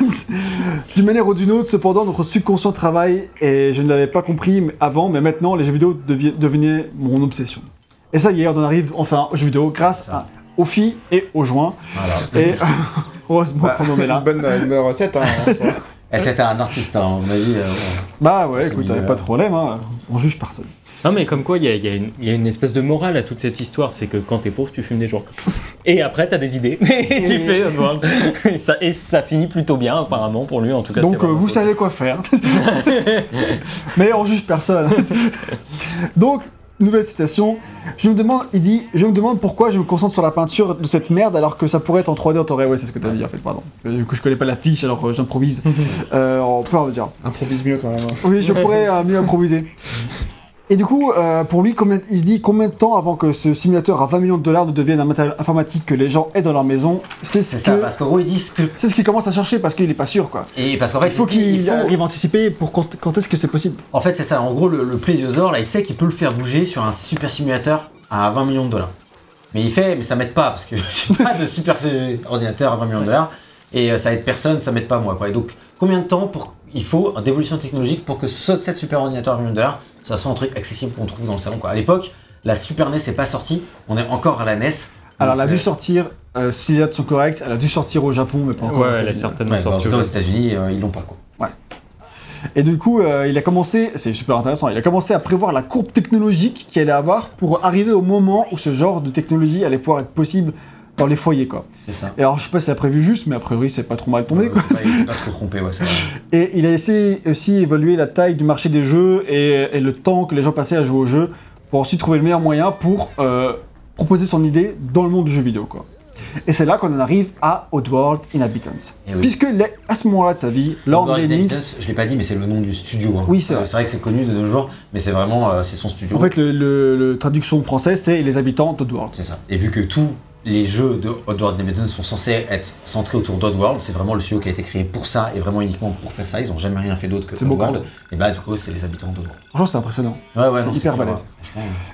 D'une manière ou d'une autre, cependant, notre subconscient travaille et je ne l'avais pas compris mais- avant, mais maintenant, les jeux vidéo devi- devenaient mon obsession. Et ça y est, on en arrive enfin aux jeux vidéo grâce à- aux filles et aux joints. Voilà. Et heureusement Bah, qu'on en est là. une, bonne, une bonne recette. Hein. Et c'était un artiste, hein, mon avis. euh, Bah ouais, écoute, euh, pas de problème, hein. on juge personne. Non, mais comme quoi, il y a, il y a une- il y a une espèce de morale à toute cette histoire. C'est que quand t'es pauvre, tu fumes des joints. Et après, t'as des idées. Et tu fais. euh, bon. et, ça, et ça finit plutôt bien, apparemment, pour lui, en tout cas. Donc euh, vous cool. savez quoi faire. Mais on juge personne. Donc, nouvelle citation. Je me demande, il dit, je me demande pourquoi je me concentre sur la peinture de cette merde alors que ça pourrait être en 3D en temps réel. Ouais, c'est ce que t'as dit en fait, pardon. Euh, Du coup, je connais pas la fiche alors euh, j'improvise. Euh, on peut en dire. Improvise mieux quand même. hein. Oui, je pourrais euh, mieux improviser. Et du coup, euh, pour lui, combien- il se dit combien de temps avant que ce simulateur à 20 millions de dollars ne devienne un matériel informatique que les gens aient dans leur maison C'est ce ça, que- parce qu'en gros, ils disent que. c'est ce qu'il commence à chercher parce qu'il est pas sûr, quoi. Et parce qu'en fait, Il faut qu'il faut- arrive à anticiper pour quand, quand est-ce que c'est possible. En fait, c'est ça. En gros, le, le plésiosaure, là, il sait qu'il peut le faire bouger sur un super simulateur à 20 millions de dollars. Mais il fait, mais ça m'aide pas, parce que j'ai pas de super ordinateur à 20 millions de dollars. Et euh, ça aide personne, ça m'aide pas moi. Quoi. Et donc, combien de temps pour, il faut d'évolution technologique pour que ce, cette super ordinateur à 20 millions de dollars, ça soit un truc accessible qu'on trouve dans le salon quoi. À l'époque, la Super NES n'est pas sortie, on est encore à la NES. Alors, elle a dû euh, sortir, euh, si les dates sont correctes, elle a dû sortir au Japon, mais pas encore. Ouais, elle a certainement ouais, bah, en sorti cas, aux. États-Unis, euh, ils l'ont pas quoi. Et du coup, euh, il a commencé, c'est super intéressant, il a commencé à prévoir la courbe technologique qu'il allait avoir pour arriver au moment où ce genre de technologie allait pouvoir être possible dans les foyers, quoi. C'est ça. Et alors, je sais pas s'il a prévu juste, mais a priori, c'est pas trop mal tombé, Euh, quoi. il s'est pas trop trompé, ouais, c'est vrai. Et il a essayé aussi d'évaluer la taille du marché des jeux et, et le temps que les gens passaient à jouer au jeu pour ensuite trouver le meilleur moyen pour euh, proposer son idée dans le monde du jeu vidéo, quoi. Et c'est là qu'on en arrive à Oddworld Inhabitants. Eh oui. Puisque les- à ce moment-là de sa vie, Lord Lord Lanning, Inhabitants, je l'ai pas dit, mais c'est le nom du studio. hein. Oui, c'est Euh, vrai. C'est vrai que c'est connu de nos jours, mais c'est vraiment euh, c'est son studio. en fait, le, le- le traduction française, c'est les habitants d'Oddworld. c'est ça. Et vu que tous les jeux de Oddworld Inhabitants sont censés être centrés autour d'Oddworld, c'est vraiment le studio qui a été créé pour ça et vraiment uniquement pour faire ça. Ils ont jamais rien fait d'autre que Oddworld. Et bah du coup, c'est les habitants d'Oddworld. Franchement, c'est impressionnant. Ouais, ouais, C'est hyper balèze.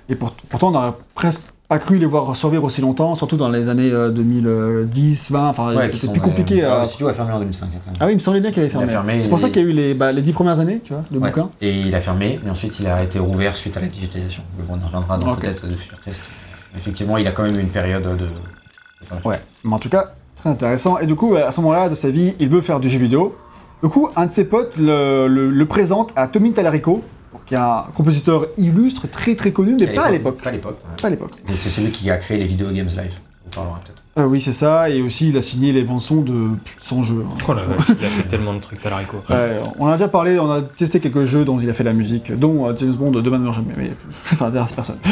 Et pour- pourtant, on n'aurait presque pas cru les voir survivre aussi longtemps, surtout dans les années euh, 2010, 20, enfin, ouais, c'était plus compliqué. euh, à- Le studio a fermé en 2005 hein, quand même. Ah oui, il me semblait bien qu'il avait a fermé. fermé, c'est pour ça qu'il y a eu les, bah, les 10 premières années, tu vois, le bouquin. Et il a fermé, et ensuite il a été rouvert suite à la digitalisation. On y reviendra dans peut-être de futurs tests. Effectivement, il a quand même eu une période de. Ouais, mais en tout cas, très intéressant. Et du coup, à ce moment-là de sa vie, il veut faire du jeu vidéo. Du coup, un de ses potes le, le- le présente à Tommy Tallarico, qui est un compositeur illustre, très très connu, mais pas à l'époque. Pas à l'époque. ouais. Pas à l'époque. Et c'est celui qui a créé les Video Games Live. Vous parlera peut-être. Euh, oui, c'est ça. Et aussi, il a signé les bandes son de plus de 100 jeux. hein. Oh la vache, il a fait tellement de trucs Talarico. Ouais, on a déjà parlé, on a testé quelques jeux dont il a fait la musique, dont euh, James Bond Demain ne meurt jamais, mais ça intéresse personne.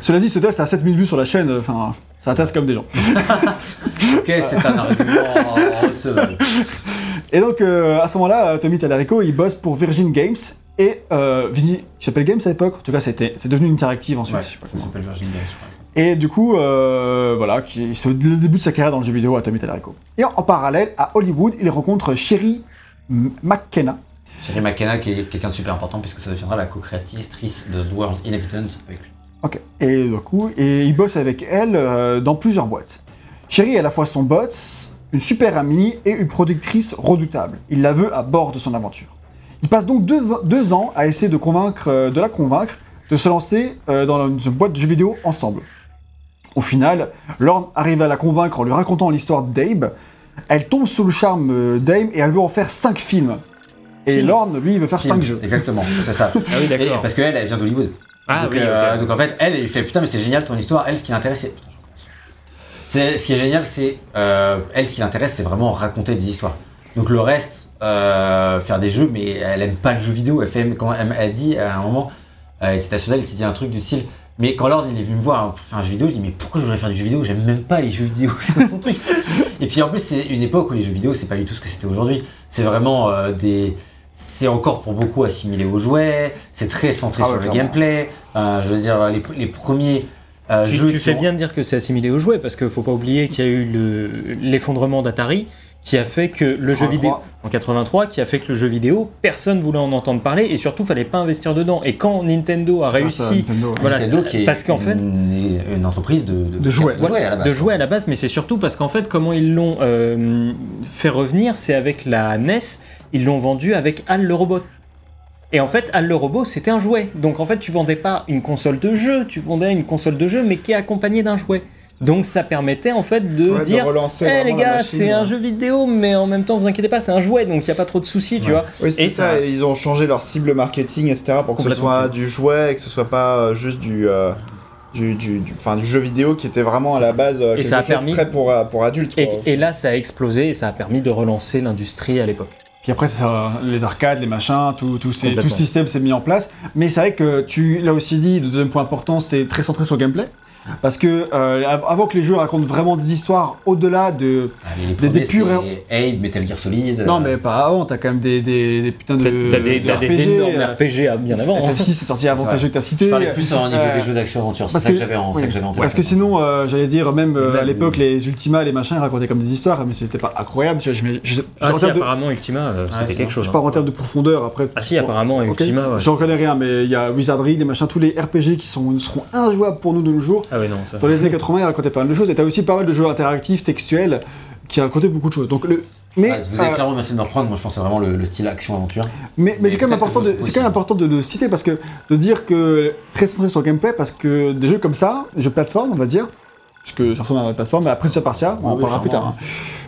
Cela dit, ce test a 7000 vues sur la chaîne, enfin, ça intéresse comme des gens. Ok, c'est un argument recevable. Et donc, euh, à ce moment-là, euh, Tommy Tallarico, il bosse pour Virgin Games, et euh, Virgin, qui s'appelle Games à l'époque, en tout cas, c'était, c'est devenu Interactive ensuite. Ouais, je sais pas ça s'appelle Virgin Games, je crois. Et du coup, euh, voilà, c'est le début de sa carrière dans le jeu vidéo à Tommy Tallarico. Et en, en parallèle, à Hollywood, il rencontre Sherry McKenna, Sherry McKenna, qui est quelqu'un de super important, puisque ça deviendra la co-créatrice de World Inhabitants avec lui. Ok. Et du coup, et il bosse avec elle euh, dans plusieurs boîtes. Chérie est à la fois son boss, une super amie et une productrice redoutable. Il la veut à bord de son aventure. Il passe donc deux, deux ans à essayer de, convaincre, euh, de la convaincre de se lancer euh, dans une boîte de jeux vidéo ensemble. Au final, Lorne arrive à la convaincre en lui racontant l'histoire d'Abe. Elle tombe sous le charme d'Abe et elle veut en faire 5 films. Et Film. Lorne, lui, il veut faire 5 Film, jeux. Exactement, c'est ça. Ah oui, Et- d'accord. parce qu'elle, elle vient d'Hollywood. Ah donc, oui, euh, donc en fait, elle, elle fait putain, mais c'est génial ton histoire. Elle, ce qui l'intéresse, c'est. Ce qui est génial, c'est. euh, elle, ce qui l'intéresse, c'est vraiment raconter des histoires. Donc le reste, euh, faire des jeux, mais elle aime pas le jeu vidéo. Elle, fait, quand elle, elle dit à un moment, euh, c'est stationnel qui dit un truc du style. Mais quand Lord il est venu me voir pour faire un jeu vidéo, je dis mais pourquoi je voudrais faire du jeu vidéo? J'aime même pas les jeux vidéo, c'est pas mon truc. Et puis en plus c'est une époque où les jeux vidéo c'est pas du tout ce que c'était aujourd'hui. C'est vraiment euh, des, c'est encore pour beaucoup assimilé aux jouets. C'est très centré Ah sur ouais, le clairement. gameplay. Euh, je veux dire les, les premiers euh, Tu, jeux. tu fais ont- bien de dire que c'est assimilé aux jouets parce qu'il faut pas oublier qu'il y a eu le- l'effondrement d'Atari qui a fait que le jeu 83. vidéo en 83 qui a fait que le jeu vidéo personne voulait en entendre parler et surtout fallait pas investir dedans et quand Nintendo a ça, réussi Nintendo, ouais. voilà, Nintendo c'est- qui est parce qu'en fait une, une entreprise de, De jouets. de jouets à la base. de jouer à la base, mais c'est surtout parce qu'en fait, comment ils l'ont euh, fait revenir, c'est avec la NES, ils l'ont vendu avec Al le robot. Et en fait, Al le robot, c'était un jouet. Donc en fait, tu vendais pas une console de jeu, tu vendais une console de jeu, mais qui est accompagnée d'un jouet. Donc ça permettait en fait de Ouais, de dire. relancer Eh vraiment les gars, c'est un jeu vidéo, mais en même temps, vous inquiétez pas, c'est un jouet, donc il n'y a pas trop de soucis, tu vois. Oui, c'est Et ça. Ils ont changé leur cible marketing, etc. pour que ce soit du jouet et que ce soit pas euh, juste du. euh, du, du, du- enfin, du jeu vidéo qui était vraiment à la base euh, Et a permis- très pour, euh, pour adultes. Et, quoi. et là, ça a explosé et ça a permis de relancer l'industrie à l'époque. Puis après, ça, les arcades, les machins, tout, tout, ces- tout ce système s'est mis en place. Mais c'est vrai que tu l'as aussi dit, le deuxième point important, c'est très centré sur le gameplay. Parce que euh, av- avant que les jeux racontent vraiment des histoires au-delà de. Allez, les Des- premiers, des purs Abe, Metal Gear Solid. Non, euh, mais pas avant, t'as quand même des, des, des putains de. T'as t'as des, de t'as des RPG, énormes euh, RPG à bien avant. hein. FF6 c'est sorti avant tes jeux que t'as cités. Je parlais plus au niveau Euh, des jeux d'action-aventure, c'est ça que que- j'avais en, oui. ça que j'avais en tête. Parce que sinon, euh, j'allais dire, même euh, à l'époque, les Ultima, les machins, ils racontaient comme des histoires, mais c'était pas incroyable. Tu vois, je, je, je, Ah si, termes de- apparemment Ultima, euh, Ah, c'était c'est quelque chose. je hein. parle en termes de profondeur après. Ah si, apparemment. Ultima. J'en connais rien, mais il y a Wizardry, des machins, tous les RPG qui sont, seront injouables pour nous de nos jours. Ah ouais, non, ça. Dans les années 80, ils racontaient pas mal de choses, et t'as aussi pas mal de jeux interactifs, textuels, qui racontaient beaucoup de choses. Donc, le, mais, Ouais, vous avez euh, clairement bien fait de me reprendre, moi je pense que c'est vraiment le, le style action-aventure. mais, mais mais c'est quand même important, que de, c'est quand même important de le citer parce que de dire que très centré sur le gameplay, parce que des jeux comme ça, des jeux plateforme, on va dire, puisque ça ressemble à une plateforme, mais après sur Partia, on en Oui, parlera plus tard. hein.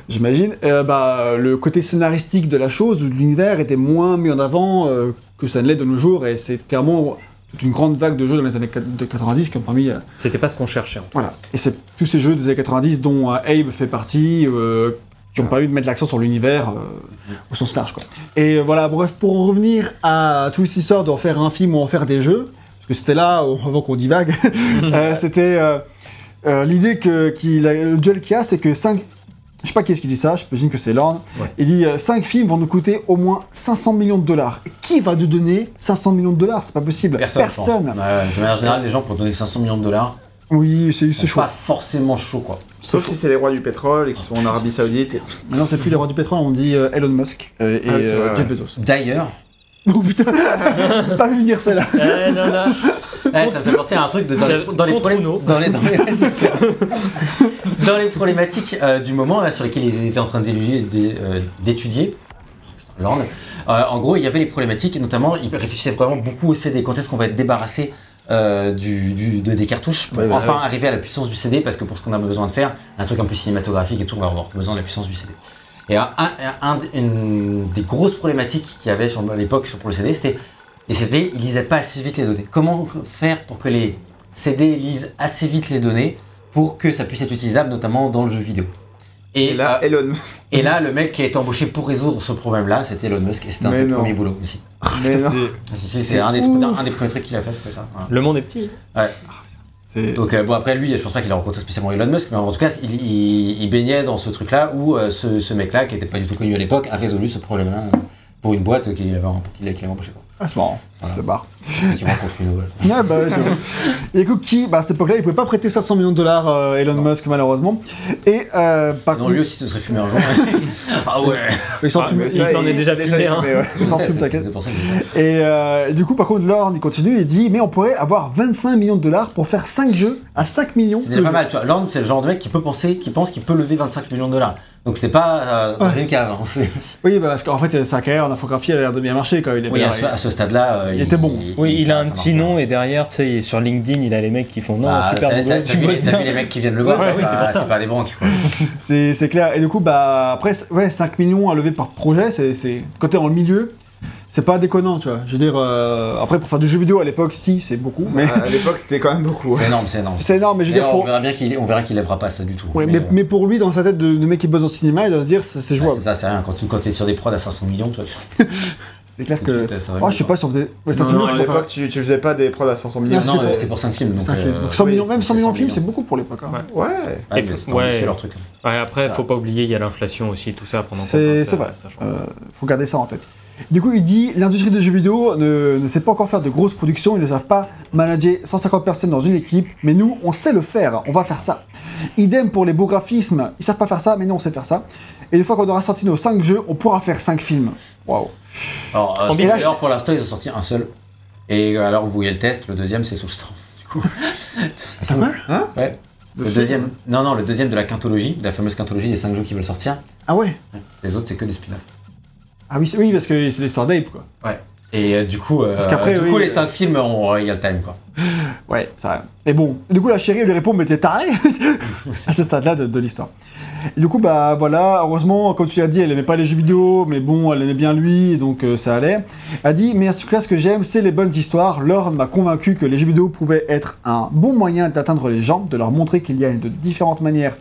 J'imagine, euh, bah, le côté scénaristique de la chose, ou de l'univers, était moins mis en avant euh, que ça ne l'est de nos jours, et c'est clairement une grande vague de jeux dans les années 90 qui ont permis euh, C'était pas ce qu'on cherchait. en tout Voilà. Et c'est tous ces jeux des années 90 dont euh, Abe fait partie, euh, qui ont permis de mettre l'accent sur l'univers euh, au sens large. Quoi. Et voilà, bref, pour en revenir à toute cette histoire d'en faire un film ou en faire des jeux, parce que c'était là, avant qu'on divague, euh, c'était euh, euh, l'idée que a- le duel qu'il y a, c'est que 5. Je sais pas qui est-ce qui dit ça, j'imagine que c'est Lorne. Ouais. Il dit 5 films vont nous coûter au moins 500 millions de dollars. Et qui va nous donner 500 millions de dollars? C'est pas possible. Personne. Ouais, de manière générale, les gens pour donner 500 millions de dollars, Oui, c'est chaud. pas forcément chaud quoi. Sauf si c'est les rois du pétrole et qui sont en Arabie Saoudite. Maintenant, c'est plus les rois du pétrole, on dit euh, Elon Musk euh, et Ah euh, Jeff ouais. Bezos. D'ailleurs, Oh putain, pas vu venir celle-là. Eh, non, non. ouais, ça me fait penser à un truc de, dans, les, dans, les contre dans les dans les dans les problématiques euh, du moment là sur lesquelles ils étaient en train d'é- euh, d'étudier. Putain, Lord. Euh, en gros, il y avait les problématiques, et notamment, ils réfléchissaient vraiment beaucoup au CD. Quand est-ce qu'on va être débarrassé euh, du, du- de, des cartouches pour Ouais, bah, enfin arriver à la puissance du CD Parce que pour ce qu'on a besoin de faire, un truc un peu cinématographique et tout, on va avoir besoin de la puissance du CD. Et un, un- un- une des grosses problématiques qu'il y avait sur, à l'époque sur, pour le CD, c'était les CD, ils lisaient pas assez vite les données. Comment faire pour que les CD lisent assez vite les données pour que ça puisse être utilisable, notamment dans le jeu vidéo? Et, Et là, euh, Elon Musk. et là, le mec qui a été embauché pour résoudre ce problème-là, c'était Elon Musk, et c'était un de ses non. premiers boulots aussi. Mais non. Ah, c'est un, des trucs- un des premiers trucs qu'il a fait, c'était ça. voilà. Le monde est petit. C'est Donc, euh, bon, après, lui, je pense pas qu'il a rencontré spécialement Elon Musk, mais en tout cas, il, il- il baignait dans ce truc-là où euh, ce, ce mec-là, qui était pas du tout connu à l'époque, a résolu ce problème-là euh, pour une boîte qu'il avait, qu'il avait, embauché. Quoi. ah, c'est marrant. Voilà. C'est barre. Qui rencontre une voilà. Ouais, bah, je- Et écoute, qui, bah, à cette époque-là, il pouvait pas prêter 500 millions de dollars euh, Elon Musk, malheureusement. Et euh, par Sinon, contre, lui aussi se serait fumé un jour. ah ouais il s'en Ah, fume. il- s'en est il déjà fumé, hein. ouais. il s'en fume, t'inquiète. Et euh, du coup, par contre, Lorne, il continue et dit Mais on pourrait avoir 25 millions de dollars pour faire 5 jeux à 5 millions C'est déjà pas jeux. mal, tu vois. Lorne, c'est le genre de mec qui peut penser, qui pense qu'il peut lever 25 millions de dollars. Donc c'est pas euh, une cave. hein. C'est- Oui, bah, parce qu'en fait, sa carrière en infographie elle a l'air de bien marcher quand il est Oui, bien. à ce, à ce stade-là, Il était bon. Oui, il a un petit nom et derrière, tu sais, sur LinkedIn, il a les mecs qui font non, Ah, super boulot, t'as- tu vu, vu les mecs qui viennent le voir, Ouais, c'est oui, pas- des banques. Quoi. C'est clair. Et du coup, bah, après, ouais, 5 millions à lever par projet, c'est quand t'es dans le milieu, c'est pas déconnant, tu vois. Je veux dire, euh, après, pour faire du jeu vidéo à l'époque, si, c'est beaucoup. Mais À l'époque, c'était quand même beaucoup. C'est énorme, c'est énorme. c'est énorme, mais je veux dire, on pour. verra bien qu'il on verra qu'il lèvera pas ça du tout. Ouais, mais, euh, mais pour lui, dans sa tête de, de mec qui bosse dans le cinéma, il doit se dire, c'est c'est ah, jouable. c'est ça, c'est rien. Quand tu quand es sur des prods à 500 millions, toi, tu C'est clair de que. Oh, je sais pas si on faisait. Ouais, ça Non, à l'époque, tu, tu faisais pas des prods à 500 millions. Ah, Non, euh, c'est pour 5 films. Donc, faire. euh, Donc 100 oui, millions, même 100 millions de films, c'est beaucoup pour l'époque. hein. Ouais. Ouais. Ah, ouais. leur truc. Ouais, après, faut pas oublier, il y a l'inflation aussi, tout ça pendant C'est c'est vrai. Change. Euh, faut garder ça en tête. Du coup, il dit l'industrie des jeux vidéo ne, ne sait pas encore faire de grosses productions, ils ne savent pas manager 150 personnes dans une équipe, mais nous, on sait le faire, on va faire ça. Idem pour les beaux graphismes, ils savent pas faire ça, mais nous, on sait faire ça. Et une fois qu'on aura sorti nos 5 jeux, on pourra faire 5 films. Waouh. Alors, euh, là, pour l'instant, ils ont sorti un seul. Et euh, alors, vous voyez le test, le deuxième, c'est Soulstorm. Du coup. Attends, quoi Hein Ouais. Le deuxième, non, non, le deuxième de la quintologie, de la fameuse quintologie des 5 jeux qui veulent sortir. Ah ouais Les autres, c'est que des spin-offs. Ah oui, c'est- oui parce que c'est l'histoire d'Ape, quoi. Et euh, du coup, euh, Parce qu'après, du oui, coup euh, les 5 films ont real time, quoi. Ouais, ça. Et bon, du coup, la chérie, elle lui répond, mais t'es taré À ce stade-là de, de l'histoire. Du coup, bah voilà, heureusement, comme tu l'as dit, elle aimait pas les jeux vidéo, mais bon, elle aimait bien lui, donc euh, ça allait. Elle a dit, mais en tout cas, ce que j'aime, c'est les bonnes histoires. Laure m'a convaincu que les jeux vidéo pouvaient être un bon moyen d'atteindre les gens, de leur montrer qu'il y a de différentes manières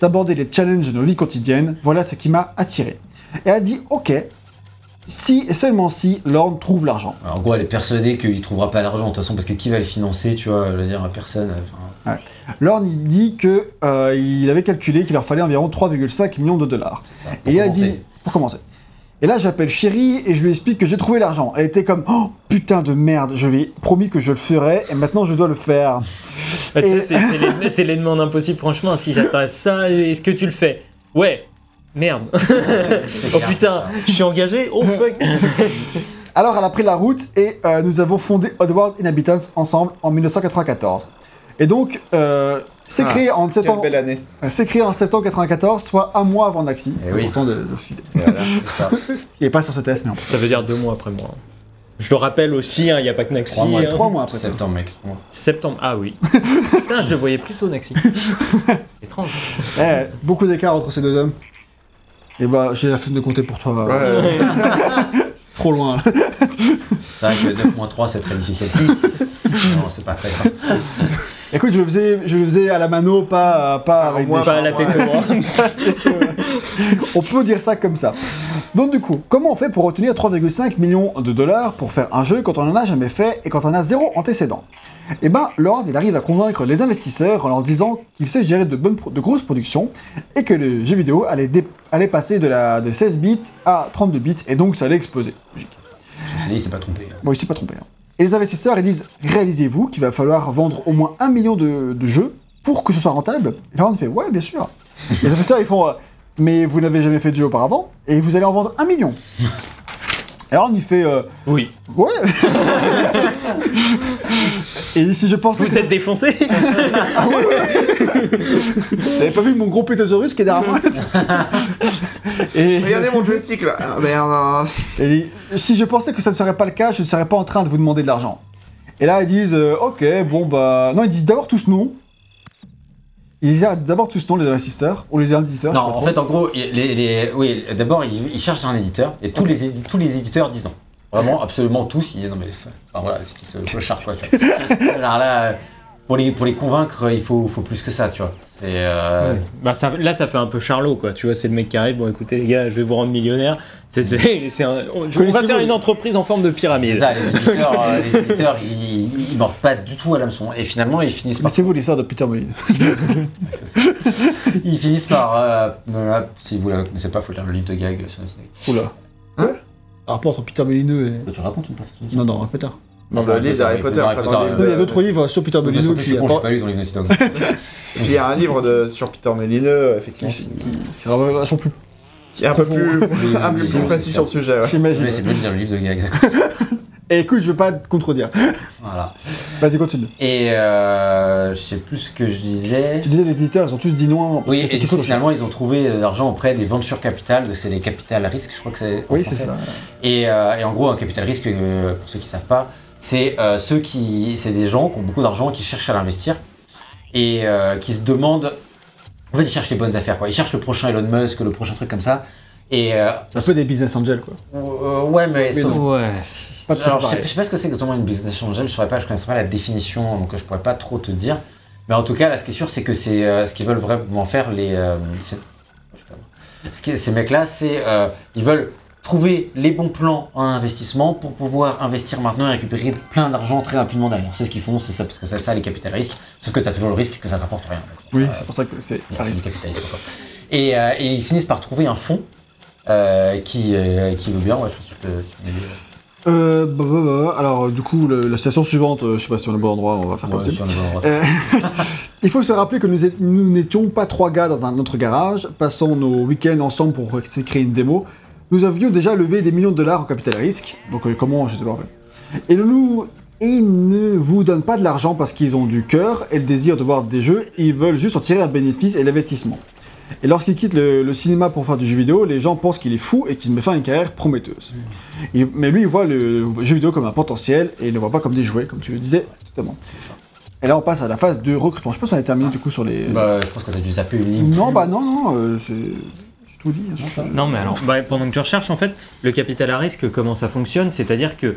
d'aborder les challenges de nos vies quotidiennes. Voilà ce qui m'a attiré. Et elle a dit, ok, si et seulement si Lorne trouve l'argent. En gros, elle est persuadée qu'il trouvera pas l'argent, de toute façon, parce que qui va le financer, tu vois, je veux dire, personne. enfin, Lorne dit que euh, il avait calculé qu'il leur fallait environ 3,5 millions de dollars. Ça. Et il a dit, pour commencer. Et là, j'appelle chérie et je lui explique que j'ai trouvé l'argent. Elle était comme, oh putain de merde, je lui ai promis que je le ferais et maintenant je dois le faire. Bah, Et- c'est- les demandes impossibles, franchement. Si j'attends ça, est-ce que tu le fais? Ouais. Merde. Oh putain, je suis engagé? Oh fuck. Alors, elle a pris la route et euh, nous avons fondé Oddworld Inhabitants ensemble en 1994. Et donc, euh, c'est Ah, créé en Quelle septembre, belle année. euh, c'est créé en septembre 94, soit un mois avant Naxi. Eh C'est oui. important de, citer. Voilà. C'est ça. Il n'est pas sur ce test, mais on Ça veut dire deux mois après moi. Je le rappelle aussi, hein, il n'y a pas que Naxi. Trois mois, hein. trois mois après. Septembre, mec. Septembre, ah oui. Putain, je le voyais plutôt Naxi. Étrange. Eh, beaucoup d'écart entre ces deux hommes. Et bah, j'ai la flemme de compter pour toi. Ouais. Trop loin. là. C'est vrai que 9 moins 3, c'est très difficile. 6. Non, c'est pas très grave. Écoute, je le faisais, je le faisais à la mano, pas, pas Ah, avec des Pas à la tête On peut dire ça comme ça. Donc du coup, comment on fait pour obtenir 3,5 millions de dollars pour faire un jeu quand on en a jamais fait et quand on a zéro antécédent? Eh ben, Lord, il arrive à convaincre les investisseurs en leur disant qu'il sait gérer de, bonnes pro- de grosses productions et que le jeu vidéo allait, dé- allait passer de, la, de 16 bits à 32 bits et donc ça allait exploser. Logique. Ceci dit, il s'est pas trompé. Bon, il s'est pas trompé. hein. Et les investisseurs, ils disent réalisez-vous qu'il va falloir vendre au moins un million de, de jeux pour que ce soit rentable Et Lord fait ouais, bien sûr. les investisseurs, ils font euh, mais vous n'avez jamais fait de jeu auparavant et vous allez en vendre un million. Et Lord, il fait euh, Oui. ouais. et si je pensais Vous que êtes défoncé vous avez pas vu mon gros pétosaurus qui est derrière moi Et, Regardez mon joystick là. Ah merde. et si je pensais que ça ne serait pas le cas, je ne serais pas en train de vous demander de l'argent. Et là, ils disent, euh, ok, bon bah... Non, ils disent d'abord tous non. Ils disent d'abord tous non, les investisseurs, ou les éditeurs. Non, en trop. fait, en gros, les, les- oui, d'abord, ils, ils cherchent un éditeur et tous, les, tous les éditeurs disent non. Vraiment, absolument tous. Ils disent non, mais enfin, voilà, c'est qu'ils se clochardent, quoi. tu vois. Alors là, pour les, pour les convaincre, il faut, faut plus que ça, tu vois. C'est. euh, Bah ça, là, ça fait un peu Charlot, quoi. Tu vois, c'est le mec qui arrive. Bon, écoutez, les gars, je vais vous rendre millionnaire. C'est, c'est, c'est un- on, on va faire une entreprise en forme de pyramide. C'est ça, les éditeurs, euh, les éditeurs ils, ils mordent pas du tout à l'hameçon. Et finalement, ils finissent Mais par. c'est vous l'histoire de Peter Moline. c'est ça. Ils finissent par. euh, euh, si vous la connaissez pas, faut lire le livre de gag Netflix. Oula. Quoi Un rapport entre Peter Molineux et... Tu racontes une partie Non, non, Peter. Dans Ça, le livre d'Harry Harry Potter, pas dans le il y a d'autres livres sur Peter que je apportent- pas lu ton livre. Et puis il y a un livre de, sur Peter Molineux, effectivement, qui, qui, qui sera vachement plus... qui est un peu plus, un peu plus précis sur le ça. sujet. J'imagine. Mais c'est mieux de lire le livre de gag. Et écoute, je veux pas te contredire. Voilà. Vas-y, continue. Et euh, je sais plus ce que je disais. Tu disais les éditeurs, ils ont tous dit non. parce Oui, que et du coup, finalement, ils ont trouvé de l'argent auprès des venture capital, c'est les capital risque, je crois que c'est Oui, c'est ça. Et, euh, et en gros, un capital risque, euh, pour ceux qui savent pas, c'est euh, ceux qui, c'est des gens qui ont beaucoup d'argent, qui cherchent à l'investir et euh, qui se demandent. En fait, ils cherchent les bonnes affaires, quoi. Ils cherchent le prochain Elon Musk, le prochain truc comme ça. Et euh, C'est un peu des business angels, quoi. euh, ouais, mais, Mais sauf- Ouais. Pas Alors, je sais, je sais pas ce que c'est exactement une business angel, je saurais pas, je connais pas la définition, donc je pourrais pas trop te dire. Mais en tout cas, là, ce qui est sûr, c'est que c'est euh, ce qu'ils veulent vraiment faire les. euh. Ce qui- ces mecs-là, c'est euh, ils veulent trouver les bons plans en investissement pour pouvoir investir maintenant et récupérer plein d'argent très rapidement derrière. C'est ce qu'ils font, c'est ça, parce que c'est ça les capital risques. Sauf que tu as toujours le risque que ça ne rapporte rien. en fait. Oui, Ça, c'est pour ça que c'est... Et, euh, et ils finissent par trouver un fonds qui, euh, qui veut bien. Ouais, je pense que tu peux- si tu peux m'aider. Euh, bah, bah, bah, alors, du coup, le- la station suivante, euh, je sais pas si on est au bon endroit, on va faire comme Ouais, ça. endroit. Euh, il faut se rappeler que nous n'étions pas trois gars dans un autre garage, passant nos week-ends ensemble pour créer une démo. Nous avions déjà levé des millions de dollars au capital risque, donc euh, comment, je sais pas en fait. Et, nous, ils ne vous donnent pas de l'argent parce qu'ils ont du cœur et le désir de voir des jeux, ils veulent juste en tirer un bénéfice et l'investissement. Et lorsqu'il quitte le, le cinéma pour faire du jeu vidéo, les gens pensent qu'il est fou et qu'il met fin à une carrière prometteuse. Et- mais lui, il voit le jeu vidéo comme un potentiel et il ne le voit pas comme des jouets, comme tu le disais totalement. C'est ça. Et là, on passe à la phase de recrutement. Je pense qu'on a terminé du coup sur les. Bah, je pense que t'as dû zapper une ligne. non, bah non, non, euh, c'est. J'ai tout dit. hein, sur ça. Non, mais alors, bah, pendant que tu recherches, en fait, le capital à risque, comment ça fonctionne C'est-à-dire que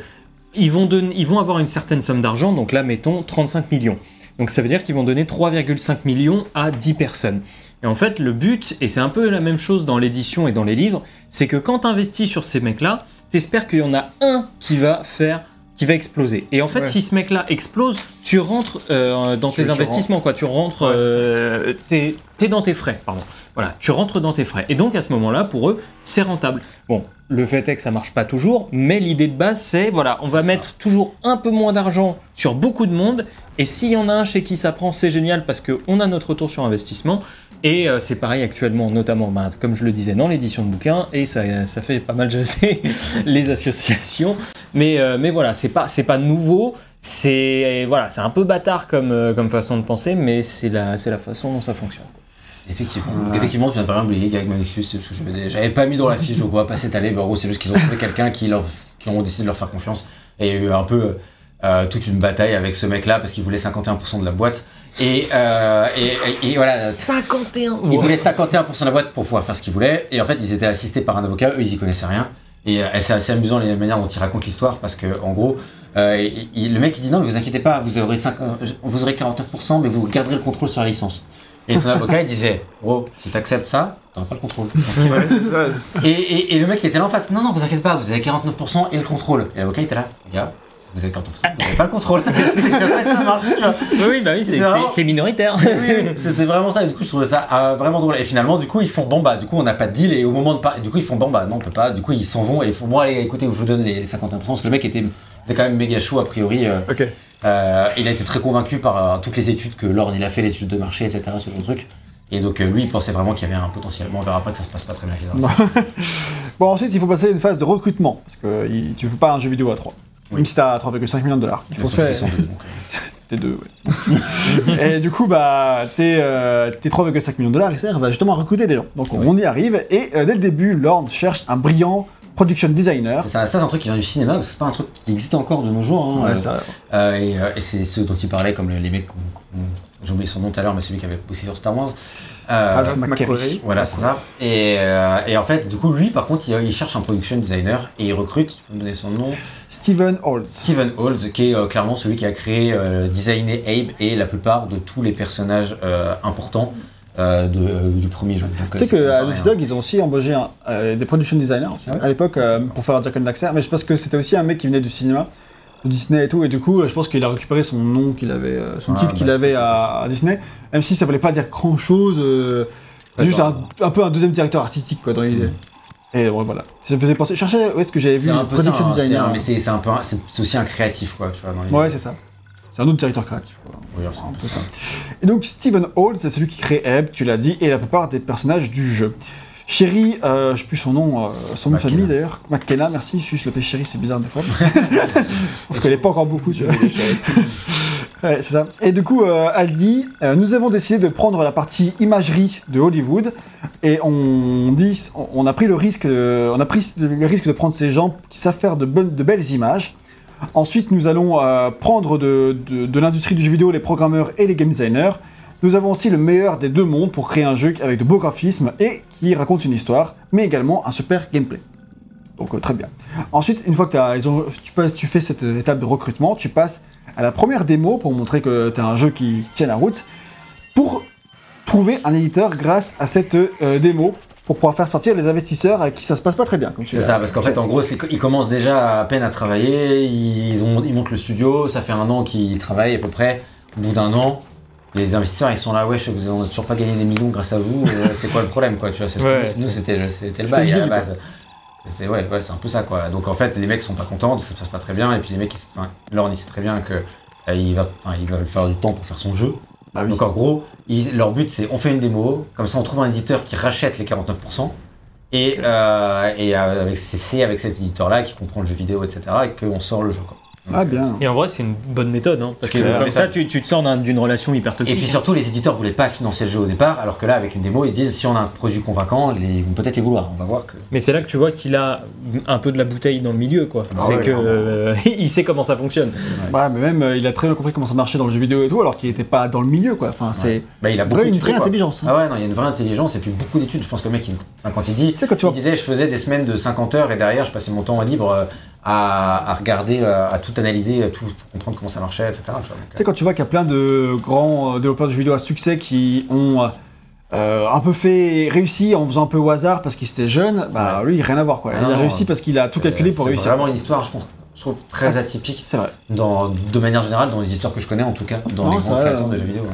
ils vont, donner, ils vont avoir une certaine somme d'argent, donc là, mettons 35 millions. Donc ça veut dire qu'ils vont donner 3,5 millions à 10 personnes. Et en fait, le but, et c'est un peu la même chose dans l'édition et dans les livres, c'est que quand tu investis sur ces mecs-là, t'espères qu'il y en a un qui va faire qui va exploser. Et en fait, Ouais. si ce mec-là explose, tu rentres euh, dans Tu- tes tu investissements, quoi. Tu rentres, Ouais, euh, t'es t'es dans tes frais, pardon. Voilà, tu rentres dans tes frais. Et donc à ce moment-là, pour eux, c'est rentable. Bon, le fait est que ça marche pas toujours, mais l'idée de base, c'est voilà, on va mettre toujours un peu moins d'argent sur beaucoup de monde. Et s'il y en a un chez qui ça prend, c'est génial parce qu'on a notre retour sur investissement. Et euh, c'est pareil actuellement, notamment, bah, comme je le disais, dans l'édition de bouquins, et ça, fait pas mal jaser les associations. Mais, euh, mais voilà, c'est pas, pas nouveau. C'est un peu bâtard comme, euh, comme façon de penser, mais c'est la, façon dont ça fonctionne. Effectivement. Effectivement, tu de pas rien oublier, Gag Malicious, c'est ce que j'avais pas mis dans la fiche, on va pas s'étaler. Mais en gros, c'est juste qu'ils ont trouvé quelqu'un qui, leur, qui ont décidé de leur faire confiance. Et il y a eu un peu toute une bataille avec ce mec-là parce qu'il voulait 51% de la boîte. Et, euh, et, et- et voilà. 51 Ils voulaient 51% de la boîte pour pouvoir faire ce qu'ils voulaient. Et en fait, ils étaient assistés par un avocat, eux, ils y connaissaient rien. Et euh, c'est assez amusant la manière dont ils racontent l'histoire parce que, en gros, euh, il- le mec il dit non, ne vous inquiétez pas, vous aurez, 5, euh, vous aurez 49%, mais vous garderez le contrôle sur la licence. Et son avocat il disait, gros, si t'acceptes ça, t'auras pas le contrôle. Et, et, et le mec il était là en face, non, non, vous inquiétez pas, vous avez 49% et le contrôle. Et l'avocat il était là, gars, vous avez 49%, vous n'avez pas le contrôle. c'est comme ça que ça marche, tu vois. Oui, bah oui, c'est, vraiment- t'es, t'es minoritaire. Oui, oui, C'était vraiment ça, et du coup je trouvais ça euh, vraiment drôle. Et finalement, du coup, ils font bon bah, du coup, on n'a pas de deal, et au moment de pas. Du coup, ils font bon bah, non, on peut pas. Du coup, ils s'en vont, et ils font bon, allez, écoutez, je vous donne les 51%, parce que le mec était, était quand même méga chaud a priori. euh, Ok. euh, il a été très convaincu par euh, toutes les études que Lord il a fait, les études de marché, etc., ce genre de truc. Et donc, euh, lui, il pensait vraiment qu'il y avait un potentiel. Bon, on verra après que ça se passe pas très bien. Bon, ensuite, il faut passer à une phase de recrutement. Parce que tu ne fais pas un jeu vidéo à 3. Oui. Même si t'as 3,5 millions de dollars. Il faut faire. euh, T'es deux, ouais. et du coup, bah, tes, euh, tes 3,5 millions de dollars, ils à justement recruter des gens. Donc on y arrive, et euh, dès le début, Lord cherche un brillant production designer. C'est ça, ça, c'est un truc qui vient du cinéma, parce que c'est pas un truc qui existe encore de nos jours. hein. Ouais, Euh, ça- Euh, et euh, et c'est ceux dont il parlait, comme le- les mecs, j'ai oublié son nom tout à l'heure, mais celui qui avait bossé sur Star Wars. Euh, Ralph McQuarrie. Voilà, c'est ça. Et, euh, et en fait, du coup, lui, par contre, il, il cherche un production designer et il recrute, tu peux me donner son nom, Steven Holtz. Steven Holtz, qui est euh, clairement celui qui a créé, euh, designé Abe et la plupart de tous les personnages euh, importants euh, de, euh, du premier jeu. Tu sais pas Naughty. Dog, ils ont aussi embauché un- euh, des production designers aussi, Ah ouais à l'époque euh, pour faire Jack and Daxter, mais je pense que c'était aussi un mec qui venait du cinéma, de Disney et tout, et du coup, euh, je pense qu'il a récupéré son nom qu'il avait, euh, son Ah, titre bah, qu'il je avait à, à Disney, même si ça voulait pas dire grand chose, c'est juste un, un peu un deuxième directeur artistique quoi dans l'idée. Et bon, voilà. Ça me faisait penser, je cherchais où est-ce que j'avais vu C'est un production hein, designer. un- mais c'est un peu, c'est aussi un créatif, quoi, tu vois, dans Ouais, c'est ça. C'est un autre directeur créatif. Quoi. Oui, c'est un peu ça. Et donc Steven Hall, c'est celui qui crée Ebb, tu l'as dit, et la plupart des personnages du jeu. Chéri, euh, je sais plus son nom, euh, son nom de famille d'ailleurs. McKenna, merci. Juste le Chéri, c'est bizarre des fois. On se connaît pas encore beaucoup, tu vois. Ouais, c'est ça. Et du coup, euh, elle dit euh, Nous avons décidé de prendre la partie imagerie de Hollywood et on dit on- on a pris le risque, euh, on a pris le risque de prendre ces gens qui savent faire de, bonnes, de belles images. Ensuite, nous allons prendre de, de- de l'industrie du jeu vidéo les programmeurs et les game designers. Nous avons aussi le meilleur des deux mondes pour créer un jeu avec de beaux graphismes et qui raconte une histoire, mais également un super gameplay. Donc euh, très bien. Ensuite, une fois que ils ont- tu, passes- tu fais cette étape de recrutement, tu passes à la première démo pour montrer que tu as un jeu qui tient la route, pour trouver un éditeur grâce à cette euh, démo, pour pouvoir faire sortir les investisseurs avec qui ça se passe pas très bien. C'est ça, parce qu'en fait, en gros, qu'ils commencent déjà à peine à travailler, ils, ont, ils montent le studio, ça fait un an qu'ils travaillent à peu près. Au bout d'un an, les investisseurs, ils sont là, wesh, vous n'avez toujours pas gagné des millions grâce à vous, euh, c'est quoi le problème, quoi, tu vois, c'est ce Ouais, nous, c'était le, c'est bail à la base. C'était, ouais, ouais, c'est un peu ça, quoi. Donc, en fait, les mecs sont pas contents, ça se passe pas très bien, et puis les mecs, ils- enfin, Lorne, il sait très bien que euh, il va, il va faire du temps pour faire son jeu. Bah oui. Donc, en gros, ils- leur but, c'est on fait une démo, comme ça, on trouve un éditeur qui rachète les 49%. Et, euh, et avec, c'est c'est avec cet éditeur-là qui comprend le jeu vidéo, etc., et qu'on sort le jeu. Quoi. Ah euh, bien. Et en vrai, c'est une bonne méthode, hein, parce que comme ça, tu, tu te sors d'un- d'une relation hyper Et toxique. puis surtout, les éditeurs voulaient pas financer le jeu au départ, alors que là, avec une démo, ils se disent si on a un produit convaincant, ils vont peut-être les vouloir. On va voir que. Mais c'est là que tu vois qu'il a un peu de la bouteille dans le milieu, quoi. Ah c'est ouais, que euh, il sait comment ça fonctionne. Ouais, mais même euh, il a très bien compris comment ça marchait dans le jeu vidéo et tout, alors qu'il était pas dans le milieu quoi. Enfin, c'est Bah, il a vrai, une vraie quoi. intelligence. hein. Ah ouais, non, il y a une vraie intelligence et puis beaucoup d'études. Je pense que le mec, il- enfin, quand il dit, quand tu il vois disait, je faisais des semaines de 50 heures et derrière, je passais mon temps libre euh, à, à regarder, euh, à tout analyser, à tout comprendre comment ça marchait, etc. tu sais, quand tu vois qu'il y a plein de grands euh, développeurs de jeux vidéo à succès qui ont euh, un peu fait réussi en faisant un peu au hasard parce qu'ils étaient jeunes, bah lui, rien à voir quoi. Ah il non, a réussi parce qu'il a tout c'est- calculé pour c'est réussir. vraiment une histoire, je pense. je trouve très atypique C'est vrai. dans, de manière générale dans les histoires que je connais en tout cas, dans Non, les grands créateurs euh, de jeux vidéo. ouais.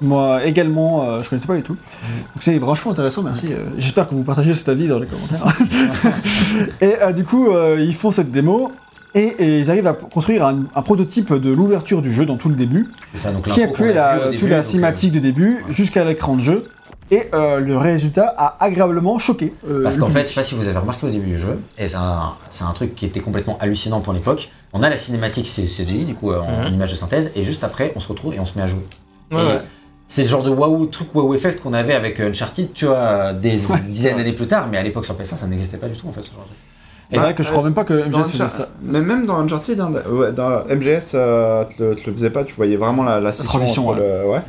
Moi également, euh, je connaissais pas du tout. Donc c'est vachement intéressant, merci. Euh, J'espère que vous partagez cet avis dans les commentaires. et euh, du coup, euh, ils font cette démo et, et ils arrivent à construire un, un prototype de l'ouverture du jeu dans tout le début, ça, donc, qui inclut la, toute la cinématique de début jusqu'à l'écran de jeu. Et euh, le résultat a agréablement choqué. euh, Parce qu'en fait, je sais pas si vous avez remarqué au début du jeu, et c'est un, truc qui était complètement hallucinant pour l'époque. On a la cinématique c'est CGI, du coup, euh, en Mhm. image de synthèse, et juste après, on se retrouve et on se met à jouer. Ouais, Et ouais. C'est le genre de waouh, truc waouh effect qu'on avait avec Uncharted, tu vois, euh, des Ouais, dizaines d'années plus tard, mais à l'époque sur PS1, ça n'existait pas du tout en fait, ce genre de truc. C'est vrai que je crois même pas que MGS faisait Unchar- ça. Mais même dans Uncharted, hein, dans MGS, euh, te, le, te le faisait pas, tu voyais vraiment la, la scission transition, entre le. Ouais.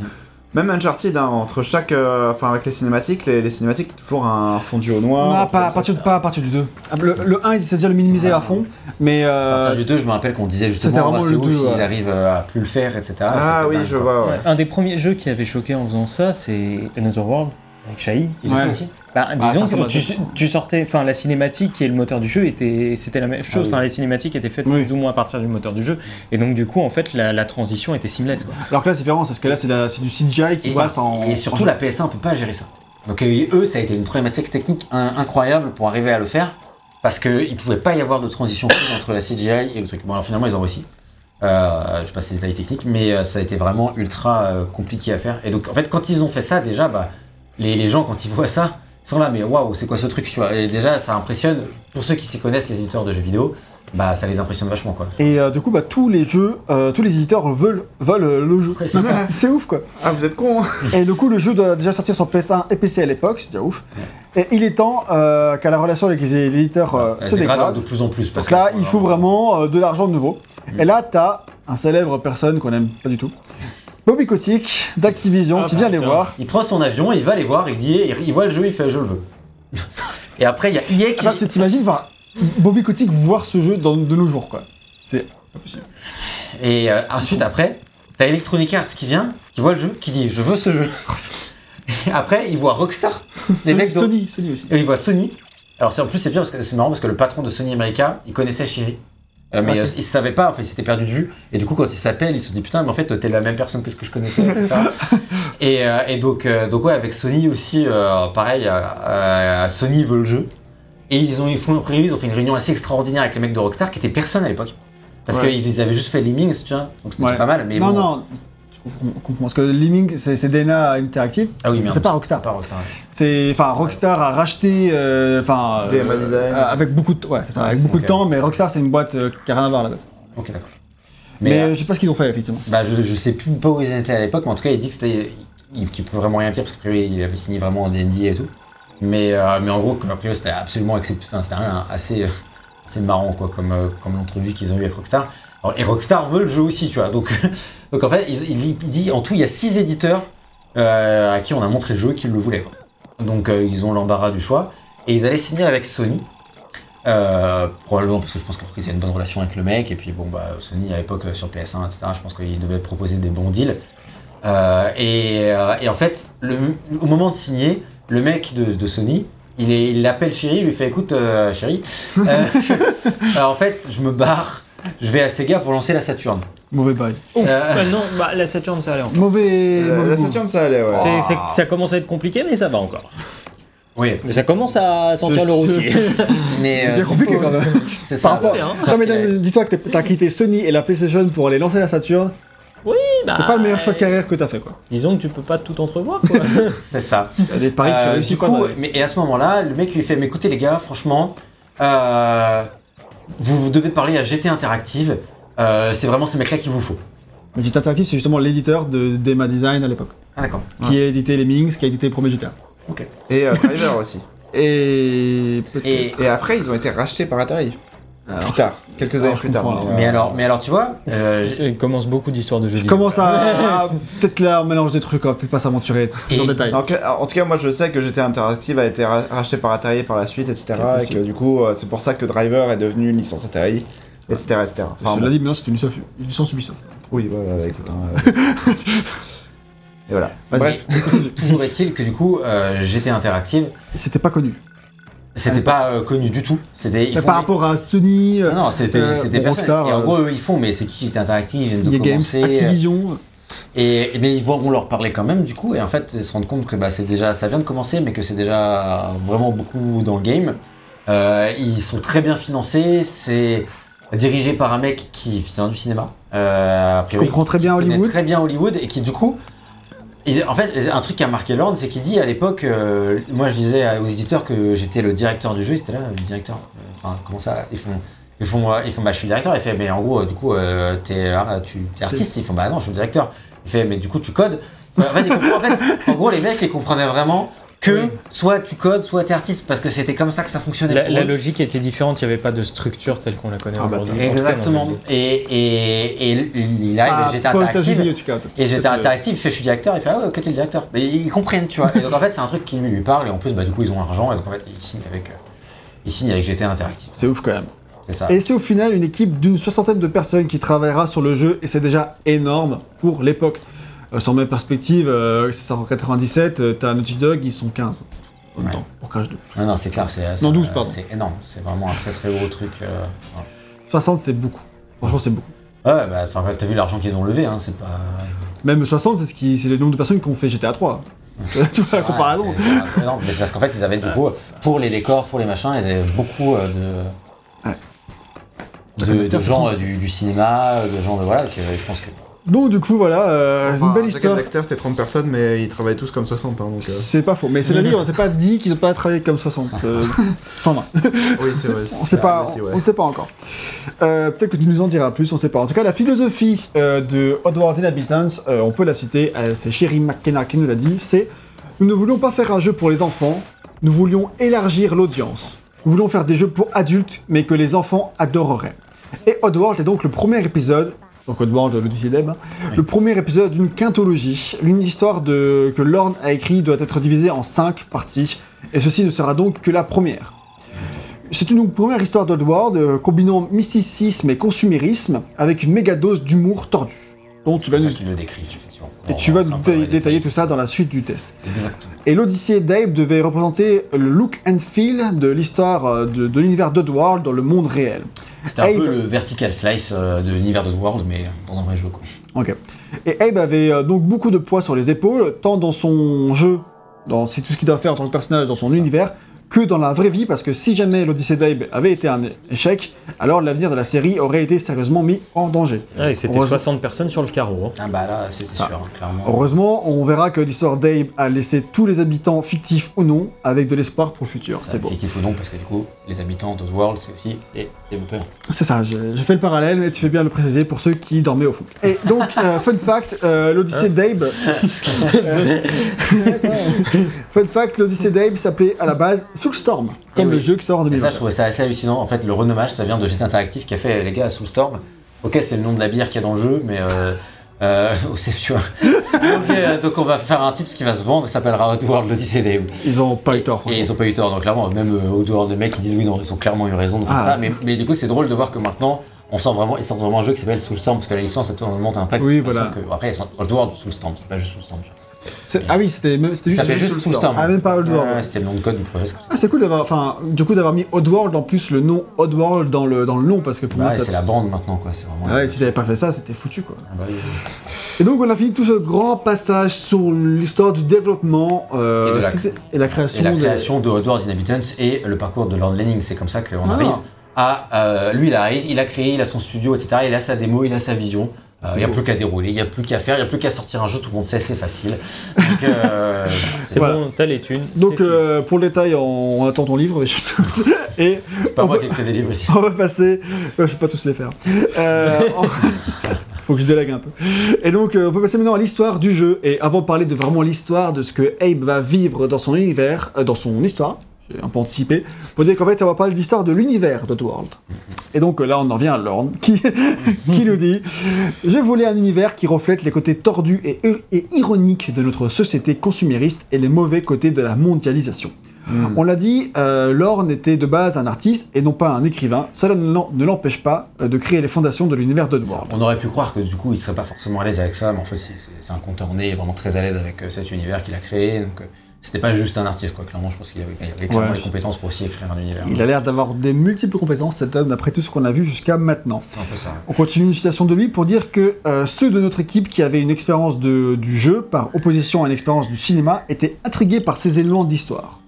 Même Uncharted, hein, entre chaque. euh, Enfin, avec les cinématiques, les, les cinématiques, t'as toujours un fondu au noir. Truc pas, à comme ça. partir, pas à partir du 2. Le, le 1, ils essaient déjà de le minimiser à fond, mais À euh, partir du 2, je me rappelle qu'on disait justement, oh, c'est le ouf, 2, ils ouais. arrivent euh, à plus le faire, etc. Ah oui, dingue, je quoi. vois. Ouais, Un des premiers jeux qui avait choqué en faisant ça, c'est Another World avec Shai. Ils Ouais. aussi Bah, Ah, disons que tu, sortais, enfin la cinématique qui est le moteur du jeu était, c'était la même chose. Ah oui. Enfin les cinématiques étaient faites Oui. plus ou moins à partir du moteur du jeu, et donc du coup en fait la, la transition était seamless quoi. alors que là c'est différent, parce que là c'est du CGI qui Et, passe en. et surtout, la PS1 on peut pas gérer ça. Donc euh, eux, ça a été une problématique technique in- incroyable pour arriver à le faire, parce qu'il pouvait pas y avoir de transition fluide entre la CGI et le truc. Bon, alors finalement, ils ont réussi. Euh, je passe les détails techniques, mais euh, ça a été vraiment ultra euh, compliqué à faire. Et donc, en fait, quand ils ont fait ça, déjà, bah, les, les gens, quand ils voient ça, ils sont là, mais waouh, c'est quoi ce truc tu vois? Et déjà, ça impressionne, pour ceux qui s'y connaissent, les éditeurs de jeux vidéo, bah, ça les impressionne vachement, quoi. Et euh, du coup, bah, tous les jeux, euh, tous les éditeurs veulent, veulent euh, le jeu. C'est ouf quoi. Ah, vous êtes con, hein Et du coup, le jeu doit déjà sortir sur PS1 et PC à l'époque, c'est déjà ouf. Et il est temps euh, qu'à la relation avec les éditeurs euh, se dégrade dégrade. de plus en plus. Parce que là, il faut vraiment euh, de l'argent de nouveau. Et là, t'as un célèbre personne qu'on aime pas du tout. Bobby Kotick d'Activision Ah, qui vient les putain. voir. Il prend son avion, il va les voir, il dit, il voit le jeu, il fait je le veux. Et après, il y a EA qui. Ah, tu- T'imagines voir Bobby Kotick voir ce jeu dans, de nos jours quoi. C'est pas possible. Et euh, ensuite, après, t'as Electronic Arts qui vient, qui voit le jeu, qui dit je veux ce jeu. Et après, il voit Rockstar, les Sony, mecs Sony, Sony aussi. et il voit Sony. Alors c'est en plus c'est bien parce que c'est marrant parce que le patron de Sony America, il connaissait Shiri. Euh, mais euh, il savait pas, en fait, il s'était perdu de vue. Et du coup, quand il s'appelle, il se dit putain, mais en fait, t'es la même personne que ce que je connaissais, etc. et, euh, et donc, donc, ouais, avec Sony aussi, pareil, Sony veut le jeu. Et ils ont, ils font, après, ils ont fait une réunion assez extraordinaire avec les mecs de Rockstar qui étaient personne à l'époque. Parce Ouais. qu'ils avaient juste fait Lemmings, tu vois. Donc c'était Ouais. pas mal. Mais non, bon. non. Parce que Liming, c'est DNA Interactive. Ah oui, mais C'est pas Rockstar. C'est pas Rockstar. ouais. Enfin, Rockstar a racheté, euh, enfin, DMA Design. euh, avec beaucoup de, ouais, c'est ça, Ouais, avec beaucoup de temps, mais Rockstar c'est une boîte euh, qui a rien à voir à la base. Ok, d'accord. Mais, Mais, euh, euh, je sais pas ce qu'ils ont fait effectivement. Bah, je, je sais plus pas où ils étaient à l'époque, mais en tout cas, il dit que c'était. Il, qu'il peut vraiment rien dire parce qu'après, il avait signé vraiment en DND et tout. Mais, euh, mais en gros, a priori, c'était absolument. Enfin, c'était rien assez, euh, assez marrant, quoi, comme, euh, comme l'entrevue qu'ils ont eu avec Rockstar. Alors, et Rockstar veut le jeu aussi, tu vois. Donc, donc en fait, il, dit en tout, il y a six éditeurs euh, à qui on a montré le jeu qui le voulaient, quoi. Donc, euh, ils ont l'embarras du choix. Et ils allaient signer avec Sony. Euh, probablement parce que je pense ils avaient une bonne relation avec le mec et puis bon bah Sony à l'époque sur PS1 etc je pense qu'ils devaient proposer des bons deals et, et en fait le, au moment de signer le mec de, de Sony il est- il l'appelle Chéri il lui fait écoute Chéri alors en fait je me barre je vais à Sega pour lancer la Saturn Mauvais bail. Euh, Bah non, bah, la Saturn ça allait encore. Mauvais. Euh, mauvais la. Saturn, ça allait, ouais. C'est- c'est- ça commence à être compliqué, mais ça va encore. oui Mais ça commence à sentir le rossier. mais C'est euh, bien compliqué quand même. c'est Par ça rapport- hein. Non, mais dis-toi que t'as quitté Sony et la PlayStation pour aller lancer la Saturn. Bah, c'est pas le meilleur choix de carrière que t'as fait quoi. Disons que tu peux pas tout entrevoir, quoi. c'est ça Il y a des paris que tu Euh, réussis du pas. coup, mal. mais, et à ce moment-là, le mec lui fait Mais écoutez, les gars, franchement, euh, vous, vous devez parler à GT Interactive. Euh, c'est vraiment ces mecs-là qu'il vous faut. Mais GT Interactive, c'est justement l'éditeur de Dema Design à l'époque, Ah, d'accord. qui a édité les Mings, qui a édité le premier GTA. Et euh, Driver aussi. Et. peut-être- Et, Et après, ils ont été rachetés par Atari. Alors, Plus tard, quelques années je plus tard. mais, alors. mais, alors, mais alors, tu vois, euh, Il commence beaucoup d'histoires de jeux Je vidéo. commence à. à- peut-être là, on mélange des trucs, on va peut-être pas s'aventurer sur le détail. En, tout cas, moi je sais que GT Interactive a été ra- racheté par Atari par la suite, etc. Et que du coup, euh, c'est pour ça que Driver est devenu une licence Atari, etc. etc. Enfin, je bon. l'ai dit, mais non, c'est une licence, une licence Ubisoft. Oui, ouais, etc. Et voilà. Bref, toujours est-il que du coup, euh, GT Interactive, C'était pas connu. C'était pas euh, connu du tout. C'était par des- rapport à Sony, euh, Non, non, c'était euh, c'était personne. Rockstar, Et en gros, eux, ils font, mais c'est qui était interactif, ils viennent de Games, commencer. Activision. Et mais ils vont leur parler quand même du coup et en fait ils se rendent compte que bah, c'est déjà ça vient de commencer mais que c'est déjà vraiment beaucoup dans le game. Euh, ils sont très bien financés, c'est dirigé par un mec qui vient du cinéma. Euh, a priori, comprend très bien Hollywood. Très bien Hollywood et qui du coup il- en fait, un truc qui a marqué Lorne, c'est qu'il dit à l'époque, euh, moi je disais aux éditeurs que j'étais le directeur du jeu, c'était là le directeur. Euh, Enfin, comment ça Ils font, ils font, euh, ils font, bah je suis directeur. Il fait, mais en gros, du coup, euh, t'es, ah, tu, t'es artiste. Ils font, bah non, je suis directeur. Il fait, mais du coup, tu codes. En fait, en, fait, en gros, les mecs, ils comprenaient vraiment que Oui. soit tu codes, soit t'es artiste, parce que c'était comme ça que ça fonctionnait. La, pour la eux. logique était différente, il n'y avait pas de structure telle qu'on la connaît Ah bah, aujourd'hui. Exactement. Et, et, et il arrive, Ah, j'étais cas. Et j'étais euh, interactif, il fait je suis directeur, il fait ah ouais, ok t'es le directeur. Mais ils comprennent, tu vois. Et donc en fait c'est un truc qui lui parle et en plus bah du coup ils ont l'argent et donc en fait ils signent avec, euh, ils signent avec GT Interactive. C'est ouf quand même. C'est ça. Et c'est au final une équipe d'une soixantaine de personnes qui travaillera sur le jeu et c'est déjà énorme pour l'époque. Euh, sur mes perspectives, euh, c'est ça en 97, euh, t'as Naughty Dog, ils sont 15 en même Ouais. temps, pour Crash 2. Non non c'est clair, c'est Non, 12, pardon. C'est énorme, c'est vraiment un très très gros truc. euh, ouais. 60 c'est beaucoup. Franchement c'est beaucoup. Ouais bah enfin t'as vu l'argent qu'ils ont levé, hein, c'est pas. Même 60 c'est ce qui, c'est le nombre de personnes qui ont fait GTA 3. tu vois la comparaison. Ouais, c'est- énorme. Mais c'est parce qu'en fait ils avaient du coup pour les décors, pour les machins, ils avaient beaucoup euh, de. Ouais. De, gens euh, du, du cinéma, de gens de voilà, que je pense que. Donc du coup voilà, euh, Enfin, une belle histoire. Dexter c'était 30 personnes, mais ils travaillent tous comme 60, hein, donc. euh, C'est pas faux, mais c'est la vie, on s'est pas dit qu'ils ont pas travaillé comme 60. Euh, enfin, non. Oui, c'est vrai. On sait pas, aussi, ouais. on sait pas encore. Euh, Peut-être que tu nous en diras plus, on sait pas. En tout cas, la philosophie euh, de Oddworld Inhabitants, on peut la citer, c'est Sherry McKenna qui nous l'a dit, c'est nous ne voulions pas faire un jeu pour les enfants, nous voulions élargir l'audience. Nous voulions faire des jeux pour adultes, mais que les enfants adoreraient. Et Oddworld est donc le premier épisode. Donc Oddworld, l'Odyssée d'Eb, Oui. le premier épisode d'une quintologie. L'une histoire de, que Lorne a écrit doit être divisée en cinq parties, et ceci ne sera donc que la première. C'est une première histoire d'Oddworld euh, combinant mysticisme et consumérisme avec une méga dose d'humour tordu. Donc tu vas C'est nous, le décrit, effectivement. et On tu va vas nous détailler tout ça dans la suite du test. Exactement. Et l'Odyssée d'Abe devait représenter le look and feel de l'histoire euh, de, de l'univers d'Oddworld dans le monde réel. C'était un Abe- peu le vertical slice euh, de l'univers de World, mais dans un vrai jeu. Quoi. Ok. Et Abe avait euh, donc beaucoup de poids sur les épaules, tant dans son jeu, dans c'est tout ce qu'il doit faire en tant que personnage dans son univers, que dans la vraie vie, parce que si jamais l'Odyssée d'Abe avait été un échec, alors l'avenir de la série aurait été sérieusement mis en danger. Ah, et c'était Heureusement- 60 personnes sur le carreau. hein. Ah bah là, c'était Ah. sûr, hein, clairement. Heureusement, on verra que l'histoire d'Abe a laissé tous les habitants fictifs ou non, avec de l'espoir pour le futur. C'est beau. Fictif ou non, parce que du coup, les habitants d'Oddworld, c'est aussi les développeurs. C'est ça, j'ai j'ai fait le parallèle, mais tu fais bien le préciser pour ceux qui dormaient au fond. Et donc, euh, fun fact, euh, l'Odyssée d'Abe. Euh, fun fact, l'Odyssée d'Abe s'appelait à la base Soulstorm, comme Eh le jeu qui sort en Et 2020. ça, je trouvais ça assez hallucinant. En fait, le renommage, ça vient de GT Interactive qui a fait les gars Soulstorm. Ok, c'est le nom de la bière qu'il y a dans le jeu, mais. Euh, euh, c'est- tu vois. Ok, euh, donc on va faire un titre qui va se vendre, ça s'appellera Oddworld l'Odyssée d'Abe. Ils ont pas eu tort, Et ils ont pas eu tort, donc clairement, même euh, Oddworld, les mecs, ils disent oui, non, ils ont clairement eu raison de faire Ah. ça. Mais, mais du coup, c'est drôle de voir que maintenant, on sort vraiment, ils sortent vraiment un jeu qui s'appelle Soulstorm, parce que la licence, ça monte un pack. Oui, de voilà. que- après, ils sortent Oddworld Soulstorm, c'est pas juste Soulstorm. tu vois. Ah oui, c'était même- c'était Ça juste, juste Soulstorm. Ah, même pas Oddworld. Ouais, c'était le nom de code du projet. Ah, c'est cool d'avoir, enfin, du coup d'avoir mis Oddworld en plus le nom Oddworld dans le dans le nom parce que pour moi c'est la bande maintenant, quoi. C'est vraiment. Ouais, si j'avais pas fait ça, c'était foutu quoi. Ah bah oui, oui. Et donc on a fini tout ce grand passage sur l'histoire du développement euh, Et de la- c'était- et la création. Et la de- création de Oddworld Inhabitants et le parcours de Lord Lanning, c'est comme ça qu'on Ah. arrive à. euh, lui, il arrive, il a créé, il a son studio, etc. Il a sa démo, il a sa vision. Euh, C'est Il n'y a beau. plus qu'à dérouler, il n'y a plus qu'à faire, il n'y a plus qu'à sortir un jeu, tout le monde sait, c'est facile. Donc, euh, C'est Voilà. bon, t'as les thunes. Donc euh, pour le détail, on, on attend ton livre et c'est pas moi va- qui ai créé des livres ici. on va passer. Ouais, je vais pas tous les faire. Euh, on- Faut que je délègue un peu. Et donc, euh, on peut passer maintenant à l'histoire du jeu. Et avant de parler de vraiment l'histoire de ce que Abe va vivre dans son univers, euh, dans son histoire, j'ai un peu anticipé, faut dire qu'en fait, ça va parler de l'histoire de l'univers d'Oddworld. Et donc là, on en revient à Lorne, qui, qui nous dit Je voulais un univers qui reflète les côtés tordus et, et ironiques de notre société consumériste et les mauvais côtés de la mondialisation. On l'a dit, euh, Lorne était de base un artiste et non pas un écrivain. Cela ne l'empêche pas euh, de créer les fondations de l'univers d'Oddworld. On aurait pu croire que du coup il serait pas forcément à l'aise avec ça, mais en fait c'est- un conteur né, vraiment très à l'aise avec euh, cet univers qu'il a créé. Donc, c'était pas juste un artiste, quoi. Clairement, je pense qu'il avait, il avait clairement Ouais. les compétences pour aussi écrire un univers. Il a l'air d'avoir des multiples compétences, cet homme, d'après tout ce qu'on a vu jusqu'à maintenant. C'est un peu ça. On continue une citation de lui pour dire que euh, ceux de notre équipe qui avaient une expérience de- du jeu par opposition à une expérience du cinéma étaient intrigués par ces éléments d'histoire.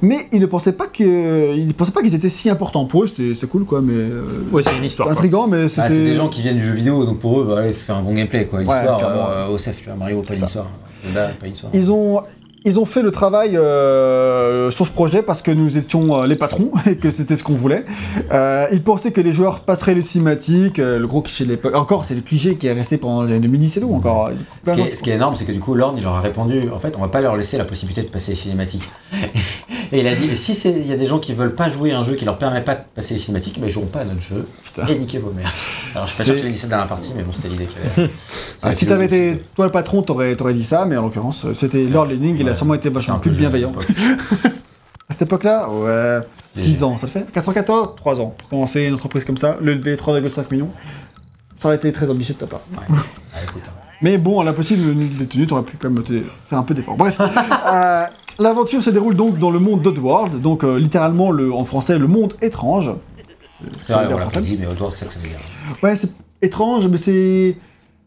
Mais ils ne pensaient pas que, ils ne pensaient pas qu'ils étaient si importants. Pour eux, c'était cool, quoi, mais euh, Ouais, c'est une histoire. quoi. intrigant, mais c'était. Ah, c'est des gens qui viennent du jeu vidéo, donc pour eux, bah, allez, faire un bon gameplay, quoi. L'histoire, clairement. euh, au tu vois, Mario, pas une histoire. Zelda, pas une histoire. Ils ont, ils ont fait le travail euh, sur ce projet parce que nous étions euh, les patrons et que c'était ce qu'on voulait. Euh, ils pensaient que les joueurs passeraient les cinématiques, le gros cliché de l'époque. Encore, c'est le cliché qui est resté pendant les années 2010 et tout. Encore. Ce qui, est, ce qui est énorme, c'est que du coup, Lord, il leur a répondu en fait, on va pas leur laisser la possibilité de passer les cinématiques. et il a dit, si il y a des gens qui veulent pas jouer à un jeu qui leur permet pas de passer les cinématiques, ben ils joueront pas à notre jeu. Putain. Et niquez vos mères. Alors, je suis pas sûr qu'il ait dit ça dans la partie, mais bon, c'était l'idée qu'il avait. Ah, si t'avais été toi le patron, t'aurais t'aurais dit ça, mais en l'occurrence, c'était Lord Lenning, il a Sûrement été vachement un plus bienveillant. À cette époque-là, ouais, 6 Déjà. ans, ça le fait 414 3 ans pour commencer une entreprise comme ça, lever 3,5 millions. Ça aurait été très ambitieux de ta part. Ouais. Ah. Mais bon, à la possible des tenues, t'aurais pu quand même faire un peu d'effort. Bref, euh, l'aventure se déroule donc dans le monde d'Oddworld, donc euh, littéralement le, en français le monde étrange. Vrai, le dit, mais c'est ça que ça veut dire. Ouais, c'est étrange, mais c'est.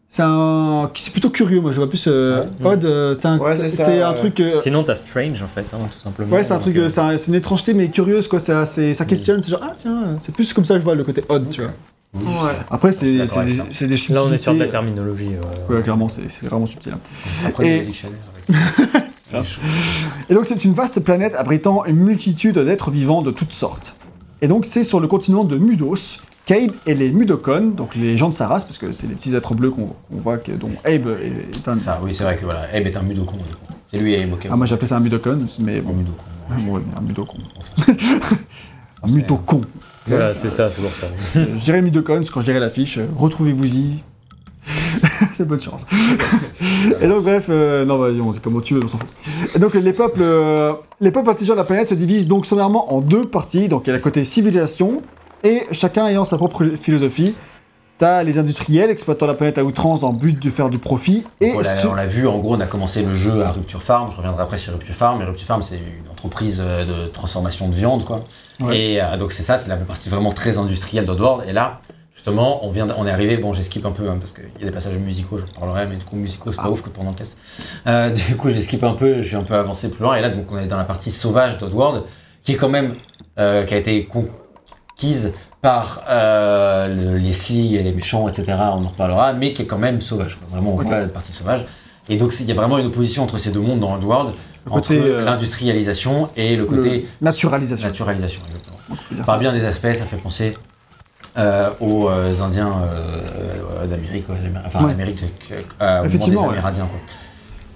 C'est un. C'est plutôt curieux, moi je vois plus. Euh, Ouais. Odd, euh, c'est un, Ouais, c'est c'est- ça, c'est un ouais. truc. euh, Sinon, t'as Strange en fait, hein, tout simplement. Ouais, c'est un truc, euh, c'est un- c'est une étrangeté mais curieuse quoi. Ça, c'est- ça questionne, c'est genre ah tiens, c'est plus comme ça que je vois le côté odd, tu vois. Oui, Ouais. Après suis c'est des, des Là, on est sur de la subtilités. terminologie. euh, Ouais, clairement, c'est c'est vraiment subtil. hein. Après, Et- le Et donc c'est une vaste planète abritant une multitude d'êtres vivants de toutes sortes. Et donc c'est sur le continent de Mudos qu'Abe et les Mudokon, donc les gens de sa race, parce que c'est les petits êtres bleus qu'on qu'on voit que, dont Abe est, est un. Ça, oui, c'est vrai que voilà, Abe est un mudokon. C'est lui et Abe, ok. Ah moi j'appelais ça un Mudokon, mais Un bon, mudokon. ouais, un Mudokon. un Mudokon. Voilà, c'est ça, c'est pour ça. Euh, je dirais Mudokon quand je dirais l'affiche. euh, Retrouvez-vous-y. c'est bonne chance. Et donc bref, euh, non vas-y, on dit comment tu veux, on s'en fout. Et donc les peuples, euh, les peuples intelligents de la planète se divisent donc sommairement en deux parties. Donc il y a le côté civilisation et chacun ayant sa propre philosophie. T'as les industriels exploitant la planète à outrance dans le but de faire du profit et On l'a ceux- on l'a vu, en gros, on a commencé le jeu à Rupture Farm. Je reviendrai après sur Rupture Farm. Mais Rupture Farm, c'est une entreprise euh, de transformation de viande, quoi. Ouais. Et euh, donc, c'est ça, c'est la partie vraiment très industrielle d'Oddworld. Et là, justement, on, vient, on est arrivé. Bon, j'esquipe un peu, hein, parce qu'il y a des passages musicaux, j'en parlerai, mais du coup, musicaux, c'est pas Ah. ouf que pendant le test. Euh, du coup, j'esquipe un peu, je suis un peu avancé plus loin. Et là, donc, on est dans la partie sauvage d'Oddworld, qui est quand même. euh, qui a été conquise par euh, le- les et les méchants, etc. On en reparlera, mais qui est quand même sauvage. Vraiment, on voit la partie sauvage. Et donc, il y a vraiment une opposition entre ces deux mondes dans Le entre euh, l'industrialisation et le le- côté naturalisation. naturalisation. Exactement. Par ça. bien des aspects, ça fait penser euh, aux euh, Indiens d'Amérique, enfin Ouais. moment Effectivement, des ouais. Amérindiens, quoi,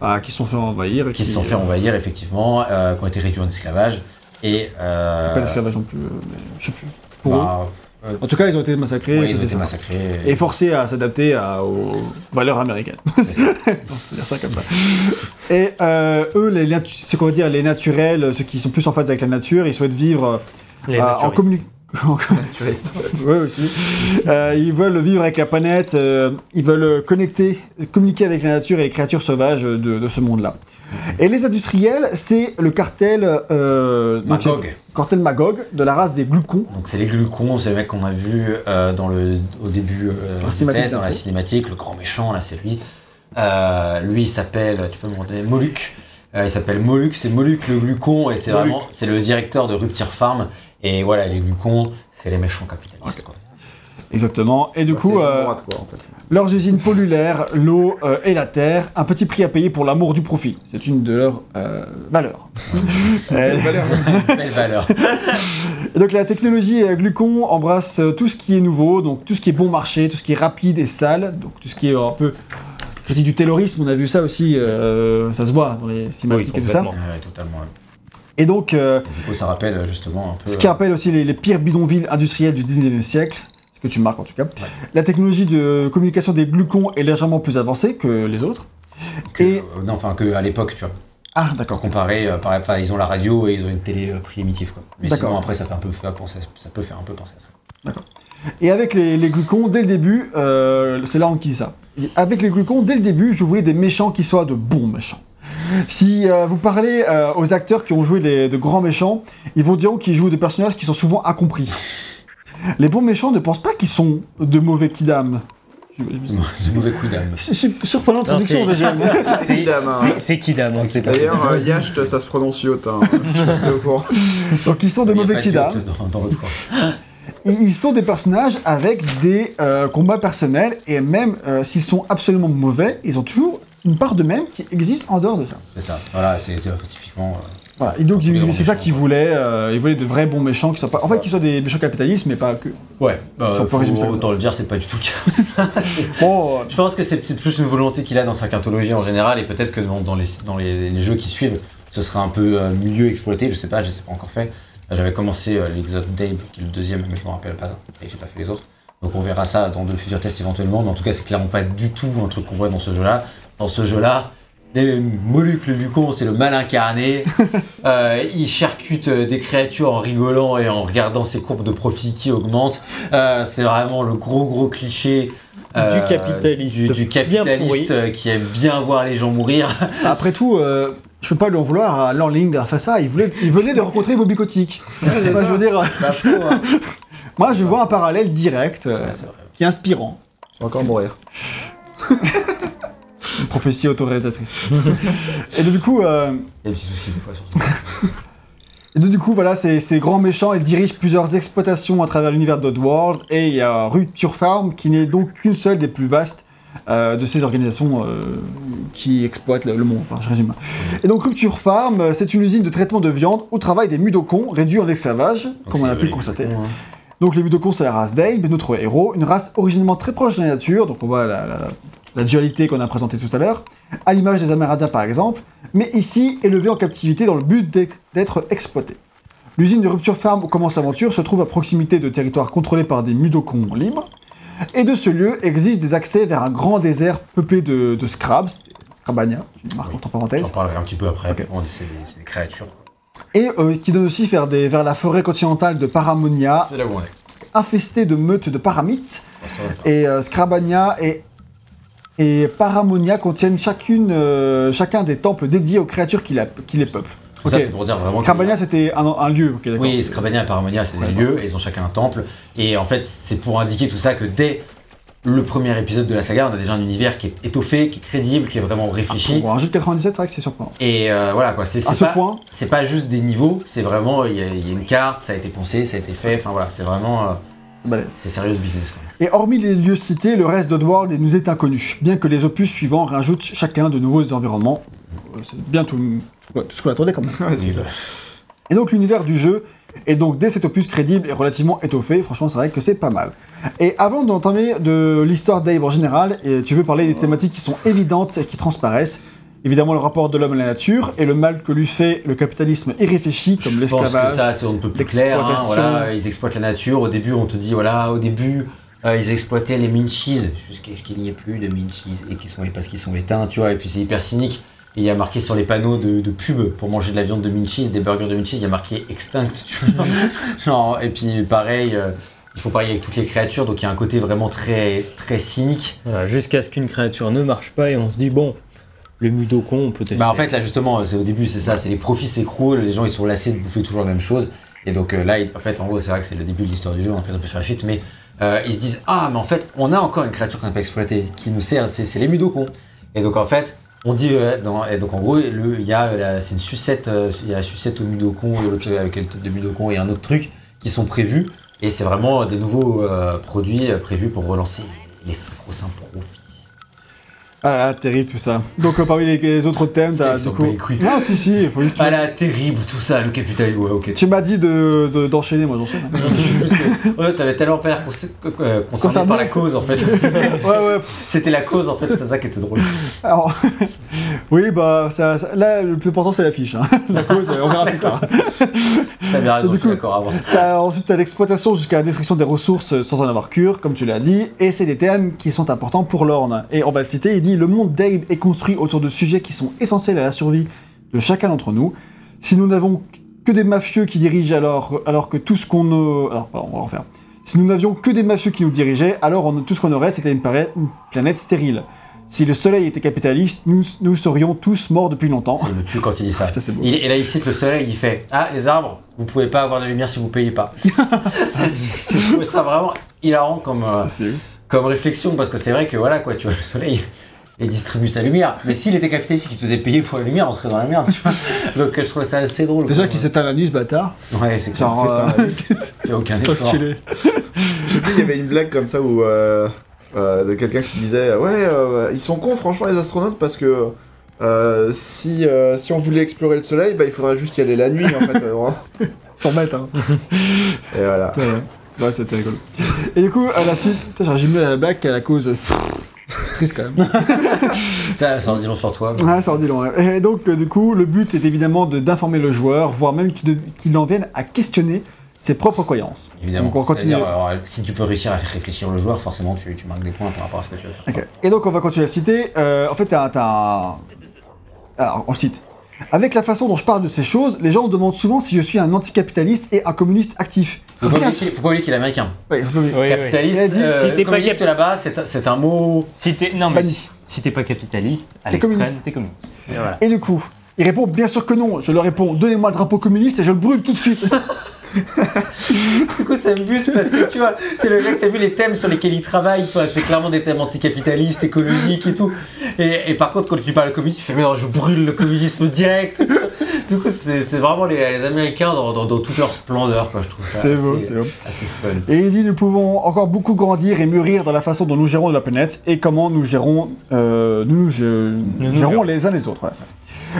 Ah, qui se sont fait envahir qui se sont fait envahir effectivement, qui ont été réduits en esclavage. Et Pas l'esclavage non plus, mais je sais plus. Pour eux. bah, euh, En tout cas, ils ont été massacrés. ouais, ils ont été ça. massacrés. et forcés à s'adapter aux valeurs américaines. C'est dire ça comme ça. Et euh, eux, les, c'est qu'on va dire les naturels, ceux qui sont plus en phase avec la nature, ils souhaitent vivre Les euh, en ouais, aussi. Euh, ils veulent vivre avec la planète, euh, ils veulent connecter, communiquer avec la nature et les créatures sauvages de, de ce monde-là. Et les industriels, c'est le cartel, euh, Magog. cartel Magog de la race des glucons. Donc c'est les glucons, c'est les mecs qu'on a vu euh, dans le, au début euh, test, dans la cinématique, le grand méchant, là c'est lui. Euh, lui il s'appelle, tu peux me demander, Moluc. Euh, il s'appelle Moluc, c'est Moluc le glucon et c'est vraiment, c'est le directeur de Rupture Farm. Et voilà, les glucons, c'est les méchants capitalistes. quoi. Exactement. Et du Bah, coup, euh, droite, quoi, en fait. Leurs usines polluent l'air, l'eau euh, et la terre, un petit prix à payer pour l'amour du profit. C'est une de leurs euh, valeurs. Euh, Belle valeur. et donc la technologie euh, Glucon embrasse euh, tout ce qui est nouveau, donc tout ce qui est bon marché, tout ce qui est rapide et sale, donc tout ce qui est euh, un peu critique du terrorisme, on a vu ça aussi, euh, ça se voit dans les Oui, cinématiques et tout ça. Ouais, totalement. Et donc, euh, du coup, ça rappelle euh, justement un peu. ce qui rappelle aussi les, les pires bidonvilles industriels du 19e siècle, ce que tu marques en tout cas. La technologie de communication des glucons est légèrement plus avancée que les autres. que- et- euh, non, enfin, que à l'époque, tu vois. Ah, D'accord, d'accord. comparé, euh, par- enfin, ils ont la radio et ils ont une télé euh, primitive, quoi. Mais D'accord. sinon, après, ça fait un peu ça peut faire un peu penser à ça. Et avec les, les glucons, dès le début, euh, c'est là qui dit ça. Avec les glucons, dès le début, je voulais des méchants qui soient de bons méchants. Si euh, vous parlez euh, aux acteurs qui ont joué les- de grands méchants, ils vont dire qu'ils jouent des personnages qui sont souvent incompris. Les bons méchants ne pensent pas qu'ils sont de mauvais kidam. C'est mauvais coup d'âme. Surprenante traduction. C'est- Kidam, hein. c'est- Kidam, on ne sait pas. D'ailleurs, euh, Yacht, ça se prononce yacht. Hein. Je au courant. Donc ils sont de mauvais kidam. Dans, dans Ils sont des personnages avec des euh, combats personnels et même euh, s'ils sont absolument mauvais, ils ont toujours une part d'eux-mêmes qui existe en dehors de ça. C'est ça. Voilà, c'est typiquement. euh, Voilà. Et donc c'est ça qu'ils voulaient. euh, ils voulaient de vrais bons méchants qui soient pas. En fait, qu'ils soient des méchants capitalistes, mais pas que. Ouais, euh, pas faut- ça autant le dire, c'est pas du tout le cas. Bon, euh, Je pense que c'est plus une volonté qu'il a dans sa cartologie en général, et peut-être que dans, dans les, dans les, les jeux qui suivent, ce sera un peu euh, mieux exploité. Je sais pas, je sais pas encore fait. J'avais commencé l'Exode d'Abe, qui est le deuxième, mais je me rappelle pas, et j'ai pas fait les autres. Donc on verra ça dans de futurs tests éventuellement, mais en tout cas, c'est clairement pas du tout un truc qu'on voit dans ce jeu-là. Dans ce jeu-là, les Moluques le Lucon, c'est le mal incarné. Euh, il charcute euh, des créatures en rigolant et en regardant ses courbes de profit qui augmentent. Euh, c'est vraiment le gros gros cliché. euh, Du capitaliste. du, du Bien capitaliste pourri. qui aime bien voir les gens mourir. après tout, euh, je peux pas lui en vouloir à Lorling d'avoir fait ça. Il, voulait, il venait de rencontrer Bobby Kotick. Moi, je veux dire, moi, je vois un parallèle direct euh, Ouais, qui est inspirant. Je vais encore mourir. Prophétie autoréalisatrice. et donc, du coup, euh, Il y a des petits soucis des fois sur et donc, du coup, voilà, ces, ces grands méchants, ils dirigent plusieurs exploitations à travers l'univers d'Oddworld. Et il y a Rupture Farm, qui n'est donc qu'une seule des plus vastes euh, de ces organisations euh, qui exploitent le, le monde. Enfin, je résume. Et donc, Rupture Farm, euh, c'est une usine de traitement de viande où travaillent des mudokons réduits en esclavage, Donc, comme on a pu le constater. cons, hein. Donc les Mudokons, c'est la race d'Abe, notre héros, une race originellement très proche de la nature, donc on voit la, la- la dualité qu'on a présentée tout à l'heure, à l'image des Amérindiens par exemple, mais ici élevé en captivité dans le but d'être- d'être exploité. L'usine de Rupture Farm où commence l'aventure se trouve à proximité de territoires contrôlés par des Mudokons libres, et de ce lieu existent des accès vers un grand désert peuplé de, de Scrabs, Scrabania, je marque entre parenthèses, J'en parlerai un petit peu après. Ok. Bon, c'est des, créatures. et euh, qui donne aussi vers, des- vers la forêt continentale de Paramonia, est. infestée de meutes de paramites. Et euh, Scrabania et, et Paramonia contiennent chacune, euh, chacun des temples dédiés aux créatures qui, la- qui les peuplent. Ça, c'est pour dire vraiment. c'était un, un lieu. ok, d'accord. Oui, Scrabania et Paramonia, c'est des lieux, et ils ont chacun un temple. Et en fait, c'est pour indiquer tout ça que dès le premier épisode de la saga, on a déjà un univers qui est étoffé, qui est crédible, qui est vraiment réfléchi. Pour un jeu de 97, c'est vrai que c'est surprenant. Et euh, voilà quoi, c'est ce pas, point, c'est pas juste des niveaux, c'est vraiment, il y, a- il y a une carte, ça a été pensé, ça a été fait, enfin voilà, c'est vraiment, euh, c'est sérieux business quoi. Et hormis les lieux cités, le reste d'Oddworld nous est inconnu, bien que les opus suivants rajoutent chacun de nouveaux environnements. Euh, C'est bien tout, tout ce qu'on attendait quand même. Ouais, ça. Et donc l'univers du jeu est donc dès cet opus crédible et relativement étoffé, franchement c'est vrai que c'est pas mal. Et avant d'entamer de l'histoire d'Abe en général, et tu veux parler des thématiques qui sont évidentes et qui transparaissent, évidemment le rapport de l'homme à la nature et le mal que lui fait le capitalisme irréfléchi comme Je pense que l'esclavage. ça, c'est on ne peut plus clair. hein, voilà, ils exploitent la nature. Au début, on te dit, voilà, au début, euh, ils exploitaient les minchies jusqu'à ce qu'il n'y ait plus de minchies et qu'ils sont, parce qu'ils sont éteints, tu vois. Et puis c'est hyper cynique. Et il y a marqué sur les panneaux de, de pub pour manger de la viande de minchies, des burgers de minchies, il y a marqué extinct. tu vois. Genre, et puis pareil, euh, il faut pareil avec toutes les créatures, donc il y a un côté vraiment très, très cynique. Voilà, Jusqu'à ce qu'une créature ne marche pas et on se dit, bon, le mudokon, on peut tester. Bah en fait là justement c'est au début c'est ça, c'est les profits s'écroulent, les gens ils sont lassés de bouffer toujours la même chose et donc euh, là en fait en gros c'est vrai que c'est le début de l'histoire du jeu, on peut faire la chute mais euh, ils se disent ah mais en fait on a encore une créature qu'on n'a pas exploitée qui nous sert, c'est les mudokons et donc en fait on dit euh, dans, et donc en gros il y a c'est une sucette il y a la sucette au mudokon avec le tête de mudokon et un autre truc qui sont prévus et c'est vraiment des nouveaux produits prévus pour relancer les synchro profits. Ah là, terrible tout ça. Donc euh, parmi les, les autres thèmes, t'as du coup... Non si si, il faut juste... Ah là terrible tout ça, le capital ouais ok. Tu m'as dit de- de- d'enchaîner, moi j'enchaîne. hein. ouais, t'avais tellement pas l'air concer- euh, concerné Concerné. par la cause en fait. ouais ouais, C'était la cause en fait, c'est ça qui était drôle. Alors, oui, bah, ça, ça- là, le plus important, c'est l'affiche. Hein. La cause, on verra plus tard. T'as bien raison, Du je suis coup- d'accord, avance. T'as- ensuite, t'as l'exploitation jusqu'à la destruction des ressources sans en avoir cure, comme tu l'as dit, et c'est des thèmes qui sont importants pour Lorne. Et on va le citer, il dit Le monde d'Abe est construit autour de sujets qui sont essentiels à la survie de chacun d'entre nous. Si nous n'avons que des mafieux qui dirigent alors, alors que tout ce qu'on. ne- Alors, pardon, on va refaire. Si nous n'avions que des mafieux qui nous dirigeaient, alors on- tout ce qu'on aurait, c'était une planète stérile. Si le soleil était capitaliste, nous, nous serions tous morts depuis longtemps. Il me tue quand il dit ça. Putain, c'est beau. Il- et là, il cite le soleil, il fait Ah, les arbres, vous pouvez pas avoir de lumière si vous payez pas. Je trouve ça vraiment hilarant comme, euh, comme réflexion, parce que c'est vrai que voilà, quoi, tu vois, le soleil, il distribue sa lumière. Mais s'il était capitaliste et qu'il te faisait payer pour la lumière, on serait dans la merde, tu vois. Donc euh, je trouve ça assez drôle. Déjà qu'il s'éteint la nuit, ce bâtard. Ouais, c'est clair. Genre, euh, Il fait aucun effort. Je sais plus, il y avait une blague comme ça où euh, euh, de quelqu'un qui disait Ouais, euh, ils sont cons, franchement, les astronautes, parce que euh, si, euh, si on voulait explorer le soleil, bah, il faudrait juste y aller la nuit, en fait. euh, vraiment. S'en mettre, hein. Et voilà. Ouais, c'était rigolo. Et du coup, à la suite, j'ai mis à la blague à la cause. C'est triste quand même. Ça, ça en dit long sur toi. Ouais, ça en dit long. Et donc, euh, du coup, le but est évidemment de- d'informer le joueur, voire même qu'il en vienne à questionner ses propres croyances. Évidemment. Donc, on continue. C'est-à-dire, alors, si tu peux réussir à faire réfléchir le joueur, forcément, tu, tu marques des points par rapport à ce que tu vas faire. Et donc, on va continuer à citer. Euh, en fait, t'as t'as un. Alors, on cite. Avec la façon dont je parle de ces choses, les gens me demandent souvent si je suis un anticapitaliste et un communiste actif. Faut pas oublier qu'il- faut pas oublier qu'il est américain. Ouais, faut pas oublier. Oui, oui. Capitaliste, Il a dit, euh, si t'es pas communiste cap- là-bas, c'est c'est un mot. Si t'es non mais si, si t'es pas capitaliste, à T'es l'extrême, communiste. t'es communiste. Et voilà. Et du coup, il répond bien sûr que non. Je leur réponds donnez-moi le drapeau communiste et je le brûle tout de suite. Du coup, ça me bute parce que tu vois, c'est le mec, t'as vu les thèmes sur lesquels il travaille, enfin, c'est clairement des thèmes anticapitalistes, écologiques et tout. Et, et par contre, quand tu parles de communisme, il fait mais non, je brûle le communisme direct. Du coup, c'est vraiment les, les Américains dans, dans, dans toute leur splendeur, quoi. Je trouve ça C'est assez, beau, c'est beau. assez fun. Et il dit nous pouvons encore beaucoup grandir et mûrir dans la façon dont nous gérons la planète et comment nous gérons, euh, nous, nous, je- nous gérons gérons. les uns les autres. voilà.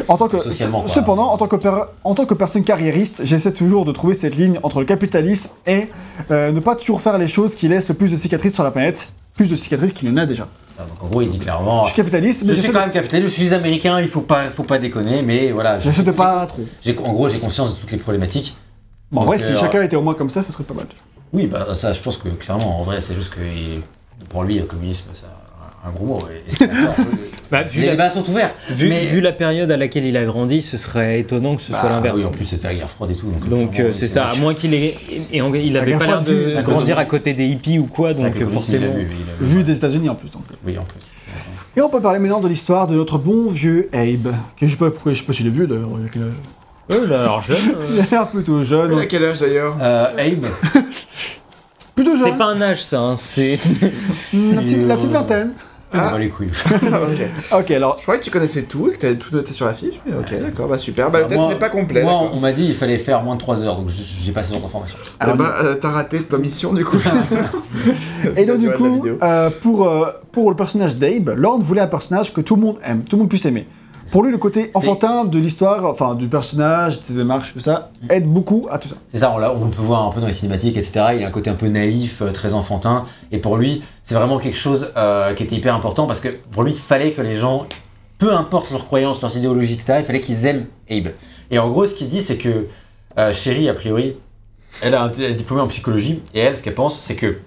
En tant que, Socialement, quoi. cependant, en tant que, per- en tant que personne carriériste, j'essaie toujours de trouver cette ligne entre le capitalisme et euh, ne pas toujours faire les choses qui laissent le plus de cicatrices sur la planète, plus de cicatrices qu'il y en a déjà. Donc en gros, il dit clairement. Je suis capitaliste, mais Je suis quand de- même capitaliste, je suis américain, il faut pas, faut pas déconner, mais voilà. j'essaie de pas trop. En gros, j'ai conscience de toutes les problématiques. Bon, en vrai, si euh, chacun était au moins comme ça, ça serait pas mal. Oui, bah ça, je pense que clairement, en vrai, c'est juste que pour lui, le communisme, c'est un- gros mot. Et, et. Bah, vu, les la, débats sont ouverts. vu, mais vu la période à laquelle il a grandi, ce serait étonnant que ce soit Bah, l'inverse. Oui, en plus, c'était la guerre froide et tout. Donc, euh, c'est ça, à moins qu'il ait, et en- il avait guerre pas l'air vu- de grandir de- à côté des hippies ou quoi, donc que euh, forcément. vu, des États-Unis en plus. Donc. Oui, en plus. Et on peut parler maintenant de l'histoire de notre bon vieux Abe. Que je sais pas pourquoi, je sais pas s'il est vieux d'ailleurs, il a quel âge? Ouais, il a l'air jeune. euh. Il a l'air plutôt jeune. Il a quel âge d'ailleurs? Euh, Abe, Plutôt jeune. C'est pas un âge ça, hein, c'est. La petite vingtaine. Ça va les couilles. Ok. Ok, alors. Je croyais que tu connaissais tout et que t'avais tout noté sur la fiche, mais ok, d'accord, bah super. Bah, le Bah, test n'est pas complet. Moi, on m'a dit il fallait faire moins de 3 heures, donc j'ai pas ce genre d'informations. Eh bah, euh, t'as raté ta mission du coup. Et donc, du coup, euh, pour, euh, pour le personnage d'Abe, Lorne voulait un personnage que tout le monde aime, tout le monde puisse aimer. Pour lui, le côté enfantin de l'histoire, enfin du personnage, de ses démarches, tout ça, aide beaucoup à tout ça. C'est ça, on, on peut voir un peu dans les cinématiques, etc. Il y a un côté un peu naïf, euh, très enfantin. Et pour lui, c'est vraiment quelque chose euh, qui était hyper important parce que pour lui, il fallait que les gens, peu importe leurs croyances, leurs idéologies, etc., il fallait qu'ils aiment Abe. Et en gros, ce qu'il dit, c'est que euh, Sherry, a priori, elle a un, est diplômée en psychologie et elle, ce qu'elle pense, c'est que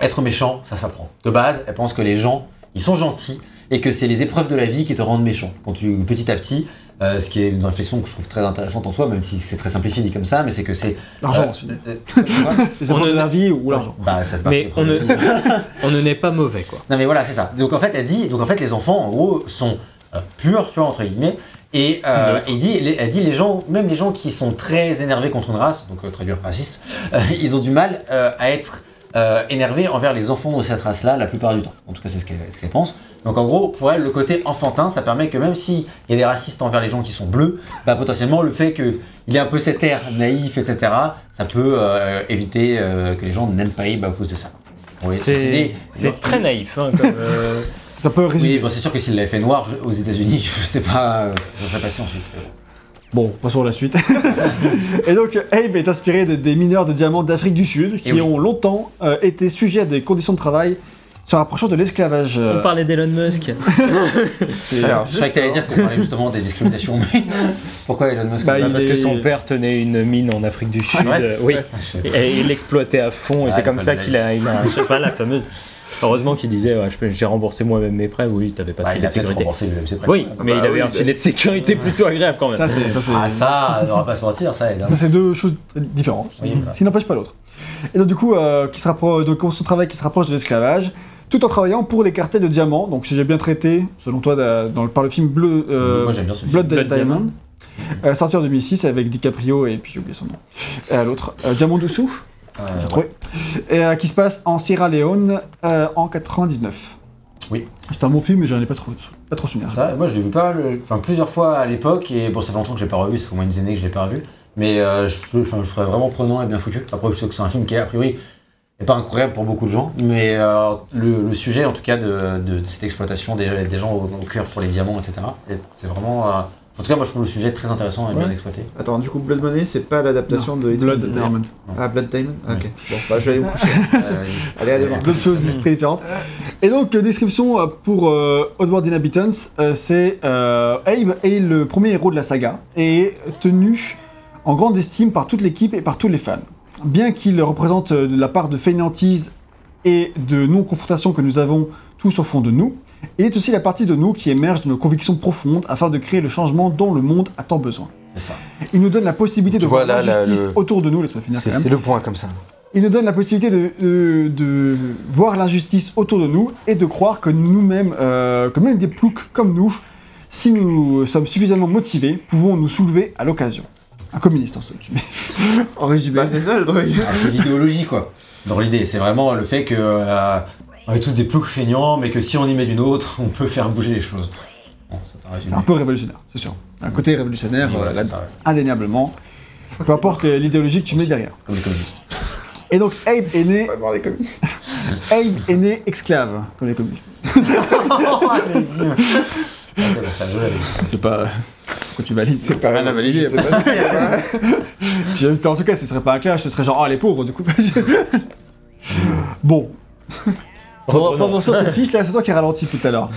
être méchant, ça s'apprend. De base, elle pense que les gens, ils sont gentils et que c'est les épreuves de la vie qui te rendent méchant. Quand tu, petit à petit, euh, ce qui est une réflexion que je trouve très intéressante en soi, même si c'est très simplifié dit comme ça, mais c'est que c'est L'argent Euh, aussi. euh, Les épreuves on de la vie ou l'argent. bah, ça fait Mais on ne, on ne naît pas mauvais quoi. Non mais voilà, c'est ça. Donc en fait, elle dit, donc en fait, les enfants, en gros, sont euh, purs, tu vois, entre guillemets. Et euh, il dit, elle dit, les gens, même les gens qui sont très énervés contre une race, donc euh, très dur raciste, euh, ils ont du mal euh, à être euh, envers les enfants de cette race-là la plupart du temps. En tout cas, c'est ce qu'elle ce pense. Donc en gros, pour elle, le côté enfantin, ça permet que même s'il y a des racistes envers les gens qui sont bleus, bah potentiellement le fait qu'il ait un peu cet air naïf, etc., ça peut euh, éviter euh, que les gens n'aiment pas Abe à cause de ça. Oui, C'est très naïf. Hein, comme, euh, Ça peut résumer. oui, bon, c'est sûr que s'il l'avait fait noir je- aux États-Unis, je sais pas ce qui serait passé ensuite. Bon, passons à la suite. et donc, Abe est inspiré de, des mineurs de diamants d'Afrique du Sud qui oui. ont longtemps euh, été sujets à des conditions de travail se rapprochant de l'esclavage. euh, on parlait d'Elon Musk. c'est- croyais que t'allais dire qu'on parlait justement des discriminations, pourquoi Elon Musk Bah, il parce est- que son père tenait une mine en Afrique du Sud. Ouais. euh, oui. Et il l'exploitait à fond, et c'est comme ça qu'il a, il a, je sais pas, la fameuse. Heureusement qu'il disait, ouais, j'ai remboursé moi-même mes prêts. Oui, t'avais pas de Bah, il filet a de peut-être sécurité. remboursé lui-même ses prêts. Oui, mais bah il avait oui, un bah- filet de sécurité plutôt agréable quand même. ça, c'est ça, c'est- Ah ça, on va pas se mentir, ça aide. hein. ça, c'est deux choses différentes. Oui, voilà. Ce qui n'empêche pas l'autre. Et donc, du coup, euh, qui se rapproche, donc, son travail qui se rapproche de l'esclavage, tout en travaillant pour les cartels de diamants. Donc, si j'ai bien traité, selon toi, da- dans le- par le film Bleu, euh, Moi j'aime bien ce film. Blood, Blood Diamond, Diamond. euh, sorti en 2006 avec DiCaprio et puis j'ai oublié son nom. Et à l'autre, euh, Diamant Dessous, Euh, j'ai trouvé. Et, euh, qui se passe en Sierra Leone euh, en 99. Oui. C'est un bon film, mais j'en ai pas trop, pas trop souvenir. Ça, moi je l'ai vu pas, le- enfin plusieurs fois à l'époque, et bon, ça fait longtemps que je l'ai pas revu, c'est au moins une dizaine d'années que je l'ai pas revu. Mais euh, je, enfin, je trouvais vraiment prenant et bien foutu. Après, je sais que c'est un film qui, a priori, n'est pas incroyable pour beaucoup de gens, mais euh, le, le sujet, en tout cas, de, de- de cette exploitation des, des gens au, au cœur pour les diamants, etc., et c'est vraiment. euh, en tout cas, moi je trouve le sujet très intéressant et bien exploité. Attends, du coup, Blood Money, c'est pas l'adaptation de It's Blood Diamond. Ah, Blood Diamond Oui. Ok. Bon, bah, je vais aller me coucher. Euh. Allez, à demain. D'autres choses très différentes. Et donc, euh, description euh, pour euh, Oddworld Inhabitants, euh, c'est euh, Abe est le premier héros de la saga et est tenu en grande estime par toute l'équipe et par tous les fans. Bien qu'il représente euh, de la part de fainéantise et de non-confrontation que nous avons tous au fond de nous, il est aussi la partie de nous qui émerge de nos convictions profondes afin de créer le changement dont le monde a tant besoin. C'est ça. Il nous donne la possibilité de Tu voir l'injustice le- autour de nous, laisse-moi finir C'est quand même. c'est le point comme ça. Il nous donne la possibilité de, de- de voir l'injustice autour de nous et de croire que nous-mêmes, euh, que même des ploucs comme nous, si nous sommes suffisamment motivés, pouvons nous soulever à l'occasion. Un communiste en somme, tu mets. en résumé. Bah, c'est ça le truc. Ah, c'est l'idéologie, quoi. Dans l'idée, c'est vraiment le fait que. euh, on est tous des ploucs feignants, mais que si on y met d'une autre, on peut faire bouger les choses. Bon, c'est un peu révolutionnaire, c'est sûr. Un côté révolutionnaire, voilà, euh, ça, ouais. indéniablement. Peu importe l'idéologie que tu mets derrière. Comme les communistes. Et donc Abe est né, voir les communistes. Abe est né esclave, comme les communistes. C'est pas. Pourquoi tu valides C'est pas rien à valider. Pas pas- En tout cas, ce serait pas un clash, ce serait genre, ah les pauvres, du coup. bon. Revenons sur cette fiche là, c'est toi qui as ralenti tout à l'heure.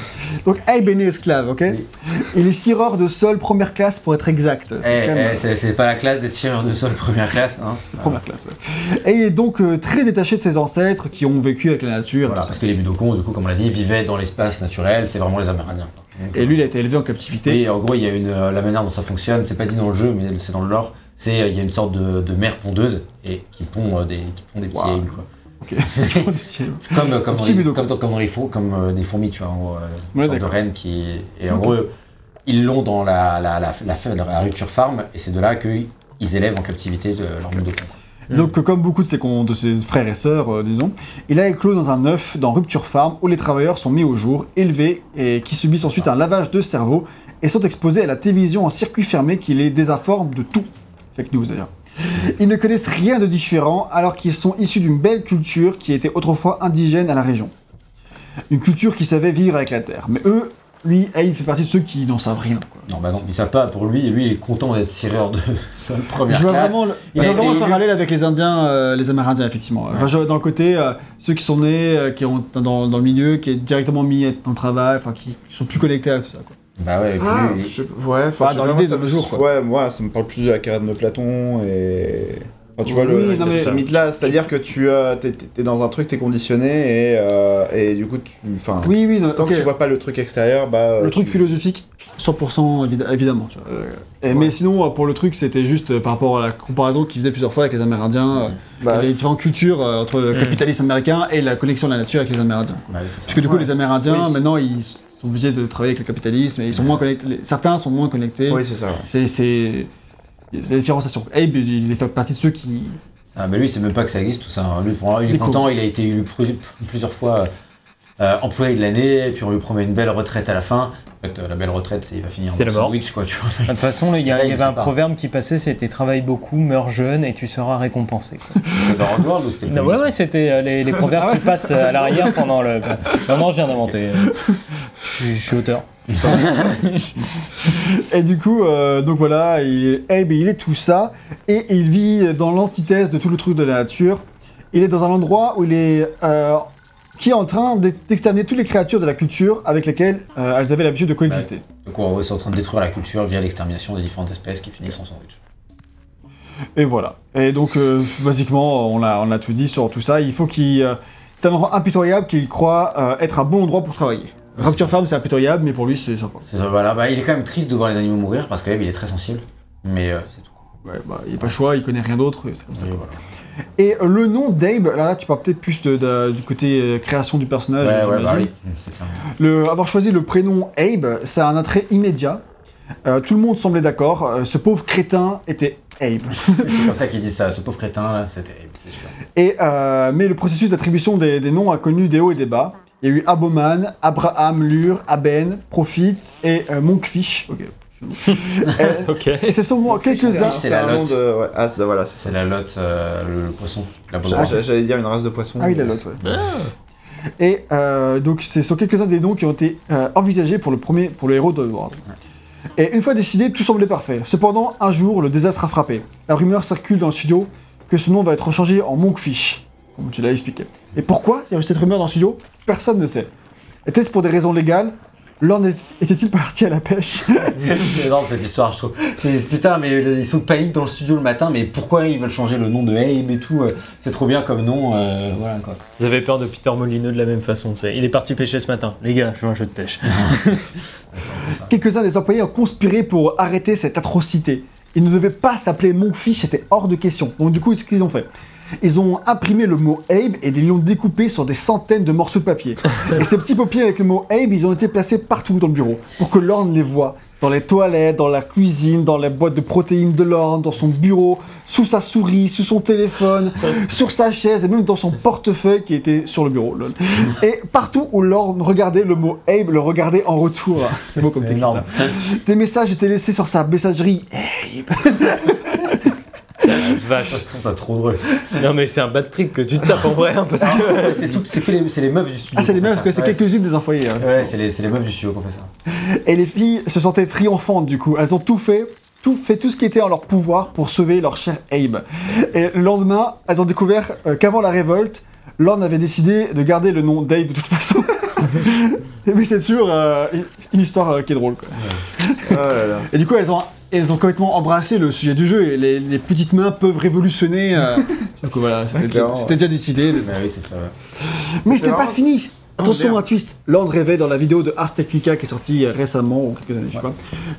Donc, Abe est né esclave, ok Oui. Il est sireur de sol première classe pour être exact. Eh, C'est même- eh, c'est pas la classe d'être tireur de sol première classe, hein. c'est première classe, ouais. Et il est donc euh, très détaché de ses ancêtres qui ont vécu avec la nature. Voilà, parce que les Budokons, du coup, comme on l'a dit, vivaient dans l'espace naturel, c'est vraiment les Amérindiens. Donc, Et lui, il a été élevé en captivité. Et en gros, il y a une, euh, la manière dont ça fonctionne, c'est pas dit dans le jeu, mais c'est dans le lore, c'est euh, il y a une sorte de, de mère pondeuse et qui pond euh, des, qui pond des petits Wow. Quoi. Comme, comme, dans les, Budokon. comme, dans- comme dans les fours, comme euh, des fourmis, tu vois, en gros, euh, une Ouais, sorte de reine qui. Et en gros, ils l'ont dans la, la, la, la, rupture farm, et c'est de là qu'ils élèvent en captivité de leur Budokon. Donc, euh, comme beaucoup de ses, de frères et sœurs, euh, disons, il a éclos dans un œuf dans Rupture Farm où les travailleurs sont mis au jour, élevés et qui subissent ensuite un lavage de cerveau et sont exposés à la télévision en circuit fermé qui les désinforme de tout. Fake news d'ailleurs. Ils ne connaissent rien de différent alors qu'ils sont issus d'une belle culture qui était autrefois indigène à la région. Une culture qui savait vivre avec la terre. Mais eux, lui, Abe fait partie de ceux qui n'en savent rien. quoi. Non, bah non, ils savent pas, pour lui, lui, il est content d'être tireur de sol première Je vois classe. vraiment le, Il je a vois vraiment le parallèle avec les Indiens, euh, les Amérindiens, effectivement. Enfin, je- dans le côté, euh, ceux qui sont nés, euh, qui ont dans, dans le milieu, qui est directement mis dans le travail, enfin, qui, qui sont plus connectés à tout ça. Quoi. Bah ouais, Ah, lui, je sais- ouais, enfin, dans l'idée moi, ça de nos me- jours, quoi. Ouais, moi, ça me parle plus de la carrière de Platon et. Enfin, tu vois, Oui, le, mais- ce mythe-là, c'est-à-dire que tu euh, t'es dans un truc, t'es conditionné et, euh, et du coup, tu. Enfin, Oui, oui, non, tant que tu vois pas le truc extérieur, bah. Le euh, truc tu- philosophique, 100% évid- évidemment. Tu vois. Euh, et- Mais sinon, pour le truc, c'était juste par rapport à la comparaison qu'ils faisaient plusieurs fois avec les Amérindiens, euh, bah, les différentes cultures euh, entre le Mm. capitalisme américain et la connexion de la nature avec les Amérindiens. bah. Parce que du coup, Ouais. les Amérindiens, Oui. maintenant, ils sont obligés de travailler avec le capitalisme et ils sont moins connectés. Certains sont moins connectés. Oui, c'est ça. ouais. C'est la différenciation. Abe, il fait partie de ceux qui. Ah bah lui, c'est même pas que ça existe tout ça. hein. Lui, pour- il est Il est content, il a été élu plusieurs fois euh, employé de l'année, et puis on lui promet une belle retraite à la fin. En fait, euh, la belle retraite, c'est il va finir en sandwich, quoi, tu vois. De toute façon, il y, a- Ça, il y il avait un proverbe qui passait, c'était travaille beaucoup, meurs jeune et tu seras récompensé. quoi. C'était dans Rockworld ou c'était ouais, ouais, c'était euh, les, les proverbes qui passent à l'arrière pendant le. Non, non, je viens d'inventer. Je suis- je suis auteur. Et du coup, euh, donc voilà, il, Abe, il est tout ça, et il vit dans l'antithèse de tout le truc de la nature. Il est dans un endroit où il est. euh, qui est en train d'ex- d'exterminer toutes les créatures de la culture avec lesquelles euh, elles avaient l'habitude de coexister. Donc en gros, c'est en train de détruire la culture via l'extermination des différentes espèces qui finissent en sandwich. Et voilà. Et donc, euh, basiquement, on a, on a tout dit sur tout ça. Il faut qu'il. euh, c'est un endroit impitoyable qu'il croit être un bon endroit pour travailler. Rapture Farm, c'est impitoyable, mais pour lui, c'est sympa. C'est voilà. Bah, il est quand même triste de voir les animaux mourir parce que il est très sensible. Mais c'est tout. Ouais, bah, il n'y a pas le choix, il connaît rien d'autre, et c'est comme ça. Et quoi. voilà. Et le nom d'Abe, là, là, tu parles peut-être plus de- de- du côté euh, création du personnage. Ouais, ouais, bah oui. C'est clair. Le, avoir choisi le prénom Abe, ça a un attrait immédiat. Euh, tout le monde semblait d'accord. euh, ce pauvre crétin était Abe. C'est comme ça qu'il dit ça. Ce pauvre crétin là, c'était, c'est sûr. Et, euh, mais le processus d'attribution des, des noms a connu des hauts et des bas. Il y a eu Aboman, Abraham, Lur, Aben, Profit et euh, Monkfish. Euh, Ok. et ce sont moi quelques-uns. c'est C'est la lotte. de. Ouais. Ah, c'est- voilà, c'est. C'est la lotte, euh, le, le poisson. Ah, J'allais dire une race de poissons. Ah oui, la lotte, ouais. Et euh, donc, ce sont quelques-uns des noms qui ont été euh, envisagés pour le premier, pour le héros de World. Et une fois décidé, tout semblait parfait. Cependant, un jour, le désastre a frappé. La rumeur circule dans le studio que ce nom va être changé en Monkfish, comme tu l'as expliqué. Et pourquoi? Il y a eu cette rumeur dans le studio Personne ne sait. Était-ce pour des raisons légales? Lord est- était-il parti à la pêche C'est énorme cette histoire, je trouve. C'est putain, mais ils sont de panique dans le studio le matin, mais pourquoi ils veulent changer le nom de Abe et tout euh, C'est trop bien comme nom, euh, voilà quoi. Vous avez peur de Peter Molineux de la même façon, tu sais. Il est parti pêcher ce matin. Les gars, je veux un jeu de pêche. Quelques-uns des employés ont conspiré pour arrêter cette atrocité. Il ne devait pas s'appeler Monkfish, c'était hors de question. Donc du coup, ce qu'ils ont fait? Ils ont imprimé le mot Abe et ils l'ont découpé sur des centaines de morceaux de papier. et ces petits papiers avec le mot Abe, ils ont été placés partout dans le bureau pour que Lorne les voit. Dans les toilettes, dans la cuisine, dans la boîte de protéines de Lorne, dans son bureau, sous sa souris, sous son téléphone, sur sa chaise et même dans son portefeuille qui était sur le bureau. lol. Et partout où Lorne regardait le mot Abe, le regardait en retour. C'est beau comme t'écris ça. Des messages étaient laissés sur sa messagerie. Vache. Je trouve ça trop drôle. Non mais c'est un bad trip que tu te tapes en vrai, hein, parce que... c'est tout, c'est que les, c'est les meufs du studio. Ah, c'est les meufs, que c'est Ouais, quelques-unes des employés. hein. Ouais, c'est les, c'est les meufs du studio qui ont fait ça. Et les filles se sentaient triomphantes du coup. Elles ont tout fait, tout fait tout ce qui était en leur pouvoir pour sauver leur cher Abe. Et le lendemain, elles ont découvert euh, qu'avant la révolte, Lorne avait décidé de garder le nom d'Abe de toute façon. Mais c'est sûr, euh, une- histoire euh, qui est drôle. Quoi. Oh là là. Et du coup, elles ont, elles ont complètement embrassé le sujet du jeu et les, les petites mains peuvent révolutionner. euh, du coup, voilà, c'était déjà, clairement. c'était déjà décidé. Mais oui, c'est ça. Mais c'était pas fini Attention, merde. un twist. Lord rêvait dans la vidéo de Ars Technica qui est sortie euh, récemment, ou quelques années, je sais pas,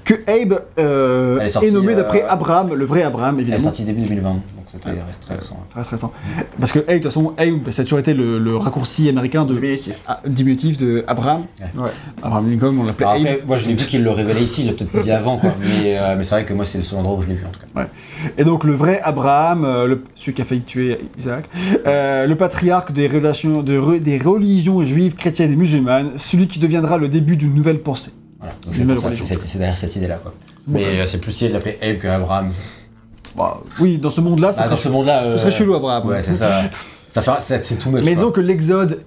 que Abe euh, est nommé euh, d'après Abraham, le vrai Abraham, Elle est évidemment. sortie début 2020, donc c'était il reste très récent. reste récent. Parce que Abe, de toute façon, Abe, ça a toujours été le, le raccourci américain de, Diminutif. ah, diminutif de Abraham. Ouais. Abraham Lincoln, on l'appelait Abe. après, moi je l'ai vu qu'il le révélait ici, il l'a peut-être dit avant quoi. Mais, euh, mais c'est vrai que moi c'est le seul endroit où je l'ai vu en tout cas. Et donc le vrai Abraham, euh, le, celui qui a failli tuer Isaac, euh, le patriarche des, relations, de re- des religions juives, chrétiennes et musulmanes, celui qui deviendra le début d'une nouvelle pensée. Voilà. Donc c'est nouvelle pour ça que religion. c'est c'est derrière cette idée là quoi. bon, Mais euh, c'est plus stylé de l'appeler Abe que Abraham. Bah, oui, dans ce monde-là, ça Ah, dans ce monde-là. ce euh, serait chelou Abraham. Ouais, c'est ça. Ça fait, c'est tout much. Mais disons que l'Exode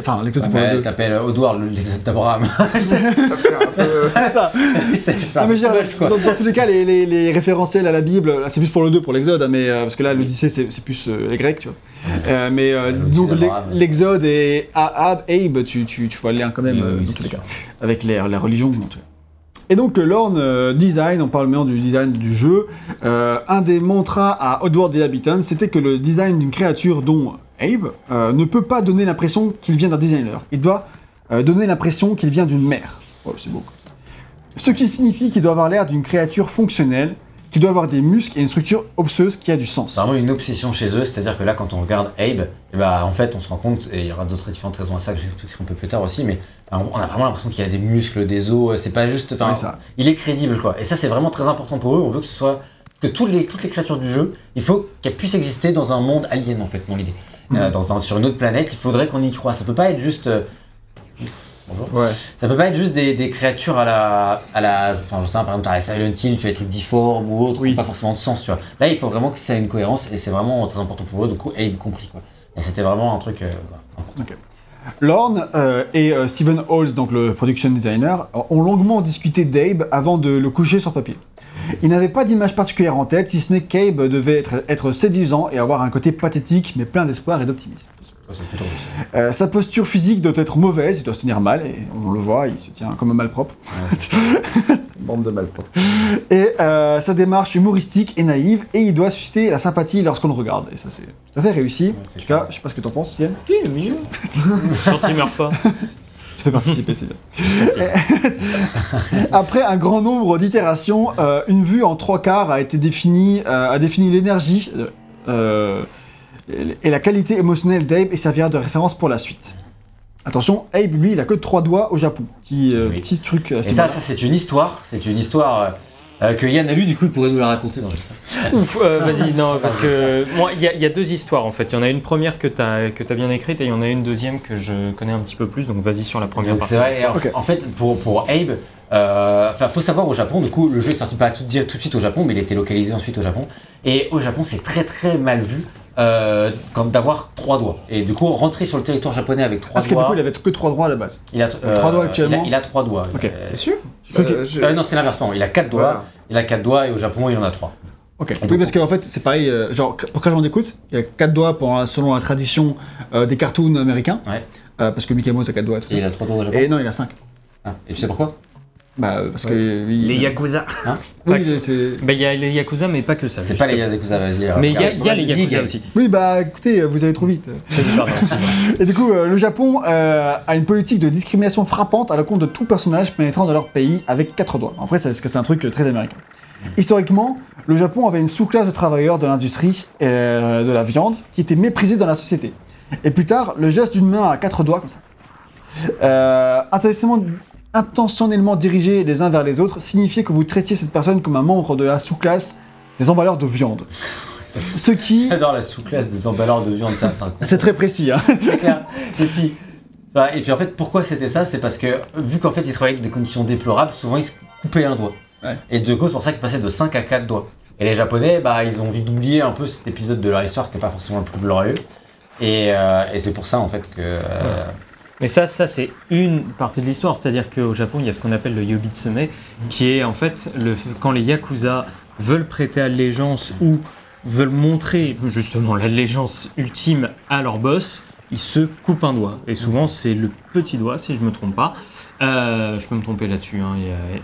Enfin, l'Exode c'est pour Ouais, les deux. t'appelles Odouard l'exode d'Abraham. C'est ça c'est ça. Non, mais je veux too dire, much, quoi. dans, dans tous les cas, les, les- les référentiels à la Bible, là, c'est plus pour le 2, pour l'Exode, hein, mais, euh, parce que là, l'Odyssée, c'est c'est plus euh, les Grecs, tu vois. Euh, mais euh, d'Abraham. l'Exode et A- Abe, tu, tu, tu vois le lien quand même, Oui, euh, oui, dans tous les sûr. cas, avec les- la religion. en tout cas. Et donc, euh, Lorne euh, Design, on parle maintenant du design du jeu, euh, un des mantras à Oddworld et Habitant, c'était que le design d'une créature dont Abe euh, ne peut pas donner l'impression qu'il vient d'un designer. Il doit euh, donner l'impression qu'il vient d'une mère. Oh, c'est beau. Ce qui signifie qu'il doit avoir l'air d'une créature fonctionnelle, qui doit avoir des muscles et une structure osseuse qui a du sens. C'est vraiment une obsession chez eux, c'est-à-dire que là, quand on regarde Abe, eh ben, en fait, on se rend compte, et il y aura d'autres différentes raisons à ça que j'expliquerai un peu plus tard aussi, mais enfin, on a vraiment l'impression qu'il y a des muscles, des os, c'est pas juste. Enfin, Ouais, il est crédible, quoi. Et ça, c'est vraiment très important pour eux. On veut que ce soit. que toutes les, toutes les créatures du jeu, il faut qu'elles puissent exister dans un monde alien, en fait, dans l'idée. Euh, dans un- sur une autre planète, il faudrait qu'on y croit. Ça peut pas être juste. euh, Bonjour. Ouais. Ça peut pas être juste des, des créatures à la, à la, enfin je sais pas, par exemple t'as les Silent Hill, tu as des trucs difformes ou autres, qui ont pas forcément de sens, tu vois. Là il faut vraiment que ça ait une cohérence et c'est vraiment très important pour eux, du coup Abe compris quoi. Et c'était vraiment un truc euh, voilà. Lorne euh, et euh, Stephen Halls, donc le production designer, ont longuement discuté d'Abe avant de le coucher sur papier. Ils n'avaient pas d'image particulière en tête, si ce n'est qu'Abe devait être, être séduisant et avoir un côté pathétique, mais plein d'espoir et d'optimisme. Euh, sa posture physique doit être mauvaise, il doit se tenir mal, et on le voit, il se tient comme un malpropre. Ouais. Bande de malpropres. Et euh, sa démarche humoristique et naïve, et il doit susciter la sympathie lorsqu'on le regarde. Et ça, c'est tout à fait réussi. c'est en tout cas, je sais pas ce que t'en penses, Yann. Oui, mignon. Quand il meurt pas. Tu fais participer, c'est bien. Après un grand nombre d'itérations, euh, une vue en trois quarts a été définie, euh, a défini l'énergie euh, et la qualité émotionnelle d'Abe et servira de référence pour la suite. Attention, Abe, lui, il a que trois doigts au Japon. Petit, euh, Oui. petit truc Et ça, ça c'est une histoire. C'est une histoire euh, que Yann a lu, du coup, il pourrait nous la raconter dans le Ouf, euh, vas-y, non, parce que moi, il y, a- il y a deux histoires en fait. Il y en a une première que tu as, que as bien écrite et il y en a une deuxième que je connais un petit peu plus, donc vas-y sur la première partie. c'est vrai. en, fait, pour, pour Abe, euh, enfin, faut savoir au Japon, du coup, le jeu est sorti pas tout, dire tout de suite au Japon, mais il était localisé ensuite au Japon. Et au Japon, c'est très très mal vu euh, quand d'avoir trois doigts. Et du coup, rentrer sur le territoire japonais avec trois Parce que du doigts, coup, il avait que trois doigts à la base. il a, euh, trois doigts il a- actuellement Il a, trois doigts. Ok. T'es sûr? Euh, je- euh, non, c'est l'inverse. pardon. Il a quatre doigts. Voilà. Il a quatre doigts et au Japon, il en a trois. Ok. donc, Oui, parce qu'en fait, c'est pareil. euh, genre, pour Crash Bandicoot, il y a quatre doigts pour, selon la tradition euh, des cartoons américains. Ouais. Euh, parce que Mickey Mouse a quatre doigts. Tout ça. Et il a trois doigts au Japon. Et non, il a cinq. Ah, et tu sais pourquoi? Bah, euh, parce que. il- Les Yakuza. Oui, c'est. Ben, Il y a les Yakuza, mais pas que ça. C'est pas les Yakuza, vas-y. Mais il y a, y les Yakuza aussi. Oui, bah écoutez, vous allez trop vite. Pardon. Et du coup, euh, le Japon euh, a une politique de discrimination frappante à l'encontre de tout personnage pénétrant dans leur pays avec quatre doigts. Après, c'est parce que c'est un truc euh, très américain. Historiquement, le Japon avait une sous-classe de travailleurs de l'industrie euh, de la viande qui était méprisée dans la société. Et plus tard, le geste d'une main à quatre doigts, comme ça, euh, intentionnellement, dirigés les uns vers les autres, signifiait que vous traitiez cette personne comme un membre de la sous-classe des emballeurs de viande. Ce qui... J'adore la sous-classe des emballeurs de viande, ça, c'est très précis, hein. C'est clair. Et puis, bah, et puis en fait, pourquoi c'était ça? C'est parce que vu qu'en fait, ils travaillaient avec des conditions déplorables, souvent ils se coupaient un doigt. Ouais. Et du coup, c'est pour ça qu'ils passaient de 5 à 4 doigts. Et les Japonais, bah, ils ont envie d'oublier un peu cet épisode de leur histoire qui n'est pas forcément le plus glorieux. Et, euh, et c'est pour ça en fait que. euh, Mais ça, ça c'est une partie de l'histoire. C'est-à-dire qu'au Japon, il y a ce qu'on appelle le Yobitsume, qui est en fait le, quand les Yakuza veulent prêter allégeance ou veulent montrer justement l'allégeance ultime à leur boss, ils se coupent un doigt. Et souvent, c'est le petit doigt, si je me trompe pas. Euh, je peux me tromper là-dessus. hein,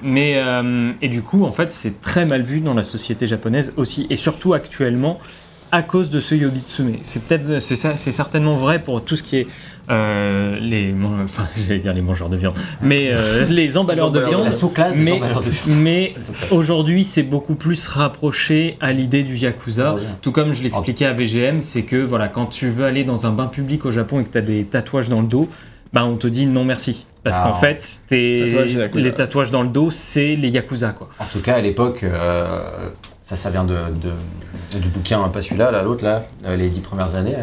mais, euh, et du coup, en fait, c'est très mal vu dans la société japonaise aussi. Et surtout actuellement, à cause de ce Yobitsume. C'est peut-être, c'est certainement vrai pour tout ce qui est euh, les, enfin, j'allais dire les mangeurs de viande, mais euh, les emballeurs de la viande. sous-classe des Mais, emballeurs de viande. mais aujourd'hui, c'est beaucoup plus rapproché à l'idée du yakuza. Ah. Tout comme je l'expliquais à VGM, c'est que voilà, quand tu veux aller dans un bain public au Japon et que tu as des tatouages dans le dos, bah on te dit non merci. Parce Ah. qu'en fait, tes- Tatouage les tatouages dans le dos, c'est les yakuza quoi. En tout cas, à l'époque, euh, ça, ça vient de, de- du bouquin, pas celui-là, là, l'autre, là, euh, les dix premières années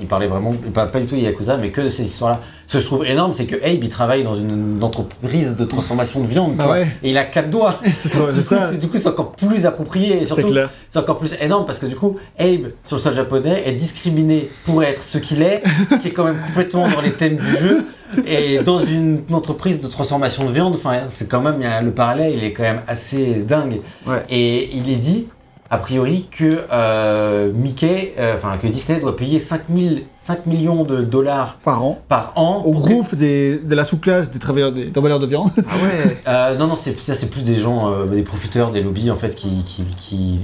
il parlait vraiment, pas du tout des Yakuza, mais que de ces histoires-là. Ce que je trouve énorme, c'est que Abe, il travaille dans une, une entreprise de transformation de viande, tu vois, ouais. et il a quatre doigts. Trop- Du coup, du coup, c'est encore plus approprié, et C'est surtout, clair. c'est encore plus énorme, parce que du coup, Abe, sur le sol japonais, est discriminé pour être ce qu'il est, ce qui est quand même complètement dans les thèmes du jeu, et dans une entreprise de transformation de viande, enfin, c'est quand même, le parallèle, il est quand même assez dingue. Ouais. Et il est dit, a priori, que euh, Mickey, euh, enfin que Disney doit payer 5, 000 5 millions de dollars Par an. par an. Au que- groupe des, de la sous-classe des travailleurs des emballeurs de viande. Ah ouais Euh, non, non, c'est, ça c'est plus des gens, euh, des profiteurs, des lobbies en fait qui qui qui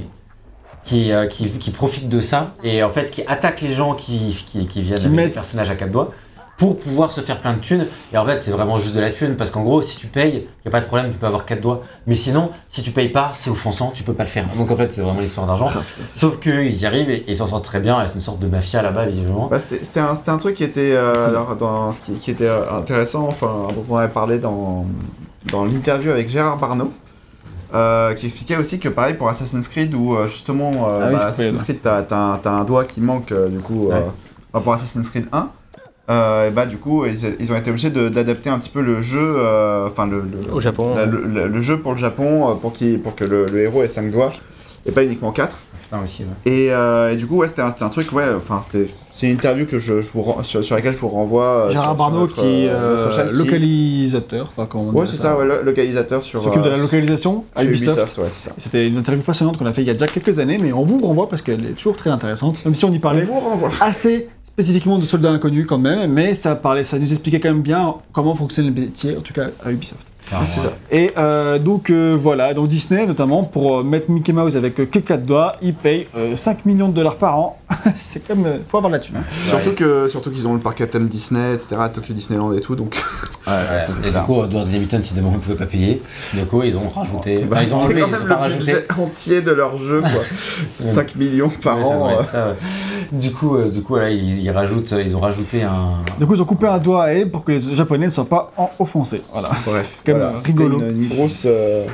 qui, euh, qui, qui profitent de ça et en fait qui attaquent les gens qui, qui, qui viennent Qui avec des mettent- personnages à quatre doigts pour pouvoir se faire plein de thunes. Et en fait, c'est vraiment juste de la thune parce qu'en gros, si tu payes, il n'y a pas de problème, tu peux avoir quatre doigts. Mais sinon, si tu payes pas, c'est offensant, tu peux pas le faire. Donc en fait, c'est vraiment l'histoire d'argent. Sauf qu'ils y arrivent et ils s'en sortent très bien. et C'est une sorte de mafia là-bas, visiblement. Bah, c'était un, truc qui était, euh, alors, dans- qui, qui était euh, intéressant, enfin, dont on avait parlé dans, dans l'interview avec Gérard Barneau, euh, qui expliquait aussi que pareil pour Assassin's Creed, où euh, justement, euh, Ah oui, bah, Assassin's. Creed, t'as t'as un, doigt qui manque, euh, du coup, euh, Ouais. pour Assassin's Creed 1. Euh, et bah du coup ils, ils ont été obligés de- d'adapter un petit peu le jeu, euh, enfin le, le- Au Japon. la- le, le- le jeu pour le Japon, euh, pour, qu'il- pour que le, le héros ait 5 doigts, et pas uniquement 4. Putain aussi. ouais. Et, euh, et du coup, ouais, c'était un, c'était un truc, ouais, enfin, c'était, c'est une interview que je, je vous sur, sur laquelle je vous renvoie. sur- Gérard notre, qui est qui- localisateur. Enfin, comment on Ouais, c'est ça, ouais, le- localisateur sur. s'occupe de la localisation à Ubisoft. ouais, ça. C'était une interview passionnante qu'on a fait il y a déjà quelques années, mais on vous renvoie parce qu'elle est toujours très intéressante. Même si on y On parlait vous renvoie. assez spécifiquement de soldats inconnus quand même, mais ça parlait, ça nous expliquait quand même bien comment fonctionne le métier, en tout cas à Ubisoft. Carrément, c'est ça. Et euh, donc euh, voilà, donc Disney notamment pour euh, mettre Mickey Mouse avec euh, que 4 doigts, il paye euh, 5 millions de dollars par an. c'est quand même, euh, faut avoir là-dessus. Surtout que, surtout qu'ils ont le parc à thème Disney, etc., Tokyo Disneyland et tout, donc. Et du coup, Edward Leviton, si demain ils ne pouvaient pas payer, du coup, ils ont rajouté. Bah, enfin, ils ont c'est enlevé, quand ils ont même pas le rajouté. budget entier de leur jeu, quoi. 5 millions par Ouais, an. euh. être ça, ouais. Du coup, euh, du coup, voilà, ils, ils rajoutent, ils ont rajouté un. Du coup, ils ont coupé un doigt à Abe pour que les Japonais ne soient pas en- offensés. Voilà. Bref, Comme voilà, c'était rigolo. Une, une grosse, euh,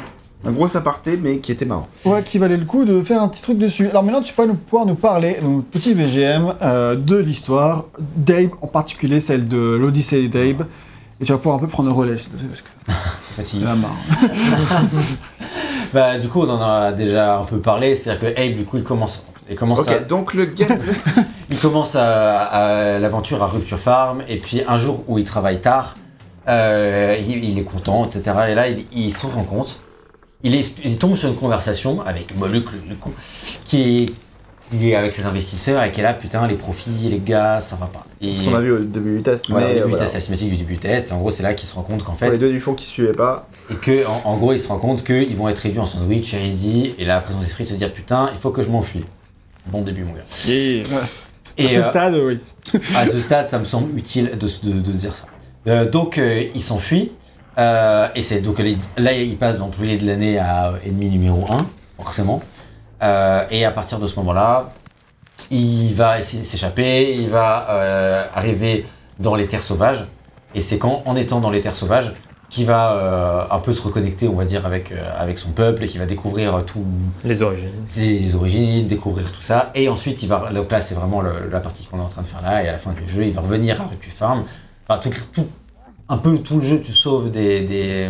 un gros aparté, mais qui était marrant. Ouais, qui valait le coup de faire un petit truc dessus. Alors maintenant, tu vas nous, pouvoir nous parler, donc, petit VGM, euh, de l'histoire d'Abe, en particulier celle de l'Odyssée d'Abe. Et tu vas pouvoir un peu prendre le relais, parce que Fatigué. marre. Bah, du coup, on en a déjà un peu parlé. C'est-à-dire que Abe, du coup, il commence, il commence, à, Ok, donc le game. il commence à, à l'aventure à Rupture Farm. Et puis, un jour où il travaille tard, euh, il, il est content, etc. Et là, il, il se rend compte. Il, est, il tombe sur une conversation avec Moluc, le, le coup, qui qui est avec ses investisseurs et qui est là, putain, les profits, les gars, ça va pas. Et ce qu'on a vu au début du test. voilà, au mais début euh, du voilà. test, la du début du test. Et en gros, c'est là qu'il se rend compte qu'en Pour fait, les deux du fond qui suivaient pas. Et que, en, en gros, il se rend compte qu'ils vont être réduits en sandwich, il dit, et là, la présence d'esprit de se dire, putain, il faut que je m'enfuis. Bon début, mon gars. Et, à ce euh, stade, oui. à ce stade, ça me semble utile de, se- de- de se dire ça. Euh, donc, euh, il s'enfuit, euh, et c'est donc là, il passe d'employé de l'année à ennemi numéro 1, forcément. Euh, et à partir de ce moment-là, il va essayer de s'échapper, il va euh, arriver dans les terres sauvages, et c'est quand, en étant dans les terres sauvages, qu'il va euh, un peu se reconnecter, on va dire, avec, avec son peuple, et qu'il va découvrir tout, Les origines. ses origines, découvrir tout ça. Et ensuite, il va. Donc là, c'est vraiment le- la partie qu'on est en train de faire là. Et à la fin du jeu, il va revenir à Rupture Farm. Enfin, tout, tout- un peu tout le jeu, tu sauves des, des,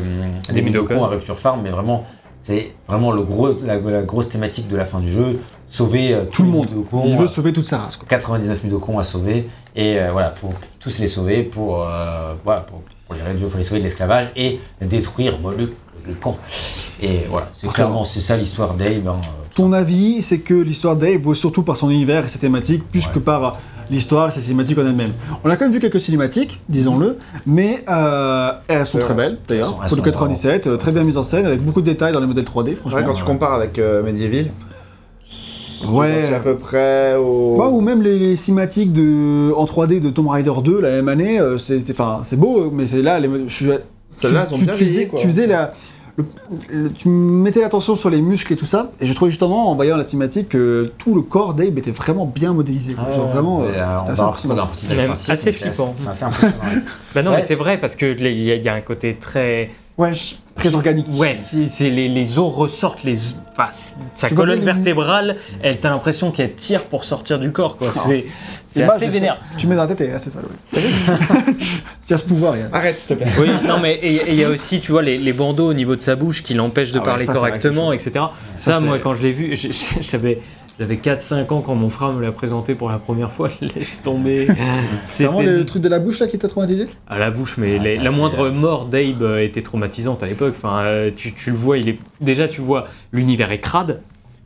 Des Midokons. à Rupture Farm, mais vraiment, c'est vraiment le gros, la, la grosse thématique de la fin du jeu. Sauver euh, Tout le monde. Il veut euh, sauver toute sa race. quoi. 99 Midokons à sauver. Et euh, voilà, pour, tous les sauver, pour, euh, voilà, pour, pour les réduire, pour les sauver de l'esclavage et détruire Moluc, le, le camp. Et voilà, c'est ça clairement, c'est ça l'histoire d'Abe. hein, Ton avis, c'est que l'histoire d'Abe vaut surtout par son univers et ses thématiques, plus Ouais. que par l'histoire et ses cinématiques en elles-mêmes. On a quand même vu quelques cinématiques, disons-le, mais euh, elles sont très belles, d'ailleurs, sont- pour le sont 97, euh, très bien mises en scène, avec beaucoup de détails dans les modèles 3D, franchement. Ouais, quand tu compares avec euh, Medieval, Ouais. à peu près au. Ouais, ou même les, les cinématiques de, en 3D de Tomb Raider 2 la même année, euh, c'était- enfin, c'est beau, mais c'est là, les, je suis- Celles-là, tu- elles ont tu- bien tu faisais- quoi. Tu faisais la, le- le- tu mettais l'attention sur les muscles et tout ça, et je trouvais justement en voyant la cinématique que tout le corps d'Abe était vraiment bien modélisé. Genre vraiment, euh, euh, on assez impressionnant. assez flippant. C'est assez impressionnant. Bah non, Ouais. mais c'est vrai parce que il y, a- il y a un côté très. Ouais, très organique. Ouais, c'est- les, les os ressortent, les, enfin, sa colonne vertébrale, elle t'as l'impression qu'elle tire pour sortir du corps, quoi. C'est c'est assez vénère. Tu mets dans la tête et ah, c'est ça, oui. tu as ce pouvoir, Yann. Arrête, s'il te plaît. Oui, non, mais et et il y a aussi, tu vois, les, les bandeaux au niveau de sa bouche qui l'empêchent de Ah ouais, parler ça, correctement, etc. Ça, Ça, moi, quand je l'ai vu, j'avais. J'avais 4-5 ans quand mon frère me l'a présenté pour la première fois, laisse tomber. C'est vraiment le truc de la bouche là qui t'a traumatisé? À la bouche, mais Ah, les- la moindre euh, mort d'Abe était traumatisante à l'époque. Enfin, euh, tu, tu le vois, il est déjà tu vois l'univers est crade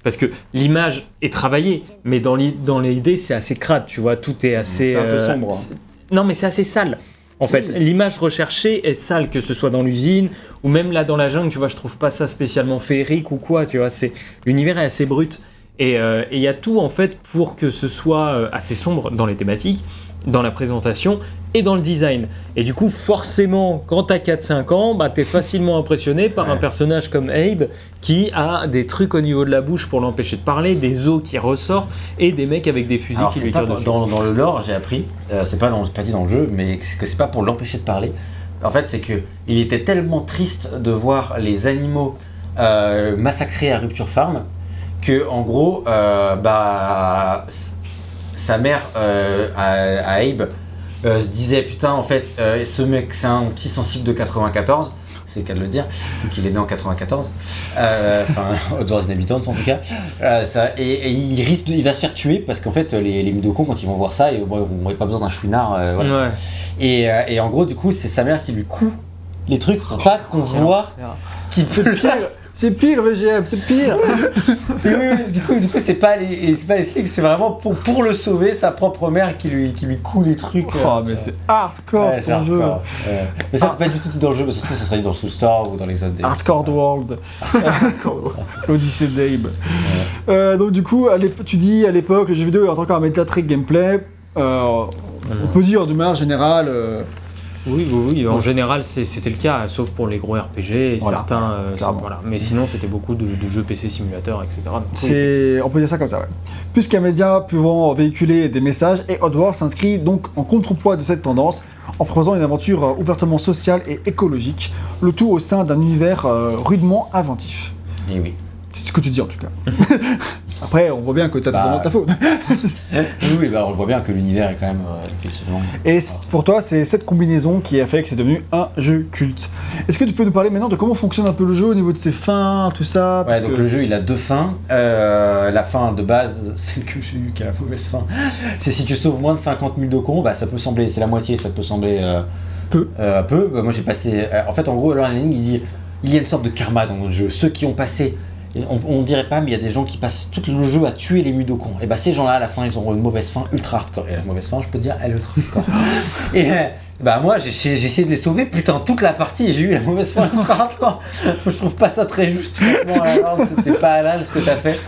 parce que l'image est travaillée, mais dans dans l'idée c'est assez crade. Tu vois, tout est assez. C'est un peu euh, sombre. c'est- Non, mais c'est assez sale. En fait, l'image recherchée est sale, que ce soit dans l'usine ou même là dans la jungle. Tu vois, je trouve pas ça spécialement féerique ou quoi. Tu vois, c'est l'univers est assez brut et euh, il y a tout en fait pour que ce soit euh, assez sombre dans les thématiques, dans la présentation et dans le design. Et du coup, forcément, quand t'as 4-5 ans, bah, t'es facilement impressionné par un personnage comme Abe qui a des trucs au niveau de la bouche pour l'empêcher de parler, des os qui ressortent et des mecs avec des fusils Alors, qui lui tirent dessus. dans, dans le lore, j'ai appris, euh, c'est pas, dans, pas dit dans le jeu, mais que c'est pas pour l'empêcher de parler. En fait, c'est que il était tellement triste de voir les animaux euh, massacrés à Rupture Farm que, en gros, euh, bah, sa mère euh, à, à Abe euh, se disait putain, en fait, euh, ce mec, c'est un petit sensible de 94. C'est le cas de le dire, vu qu'il est né en 94. Euh, Enfin, aux Inhabitants en tout cas. Euh, ça, et, et il risque, de- il va se faire tuer parce qu'en fait, les, les Midokons, quand ils vont voir ça, ils n'ont pas besoin d'un chouinard. euh, voilà. Ouais. et, euh, et en gros, du coup, c'est sa mère qui lui coud les trucs pour pas qu'on voit qu'il fait le Pire, c'est pire VGM, c'est pire. Oui, oui, du coup, du coup c'est pas les, c'est pas les slicks, c'est vraiment pour, pour le sauver, sa propre mère qui lui, qui lui coud les trucs. euh, Oh, mais c'est hardcore Ouais, jeu. Ouais. Mais ça, c'est pas du tout dit dans le jeu, mais ça se serait dit dans Soulstar ou dans les autres. des- Hardcore World. L'Odyssée d'Abe. Euh, donc du coup, à tu dis à l'époque, le jeu vidéo est encore un métatrick gameplay. Euh, on peut dire de manière générale, euh, Oui, oui, oui. En général, c'était le cas, sauf pour les gros RPG et Voilà, certains. euh, voilà. Mais sinon, c'était beaucoup de, de jeux PC simulateurs, etc. Donc, on peut dire ça comme ça, ouais. Puisqu'un média pouvant véhiculer des messages, et Oddworld s'inscrit donc en contrepoids de cette tendance, en proposant une aventure euh, ouvertement sociale et écologique, le tout au sein d'un univers euh, rudement inventif. Et oui. C'est ce que tu dis en tout cas. Après, on voit bien que t'as Bah, vraiment ta faute. Oui, oui, bah, on le voit bien que l'univers est quand même euh, effectivement. Et c- pour toi, c'est cette combinaison qui a fait que c'est devenu un jeu culte. Est-ce que tu peux nous parler maintenant de comment fonctionne un peu le jeu au niveau de ses fins, tout ça? Ouais, donc que- le jeu il a deux fins. Euh, la fin de base, celle que j'ai eue qui a la mauvaise fin, c'est si tu sauves moins de 50 000 docons, bah ça peut sembler, c'est la moitié, ça peut sembler euh, Peu. euh, peu. Bah, moi j'ai passé. euh, en fait, en gros, Alan Lanning il dit il y a une sorte de karma dans le jeu. Ceux qui ont passé. Et On, dirait pas, mais il y a des gens qui passent tout le jeu à tuer les mudokons. Et bah ces gens-là, à la fin, ils auront une mauvaise fin ultra hardcore. Et la mauvaise fin, je peux te dire, elle est ultra hardcore. et euh, bah moi, j'ai essayé de les sauver, putain, toute la partie, j'ai eu la mauvaise fin ultra hardcore. je trouve pas ça très juste, franchement, c'était pas halal ce que t'as fait.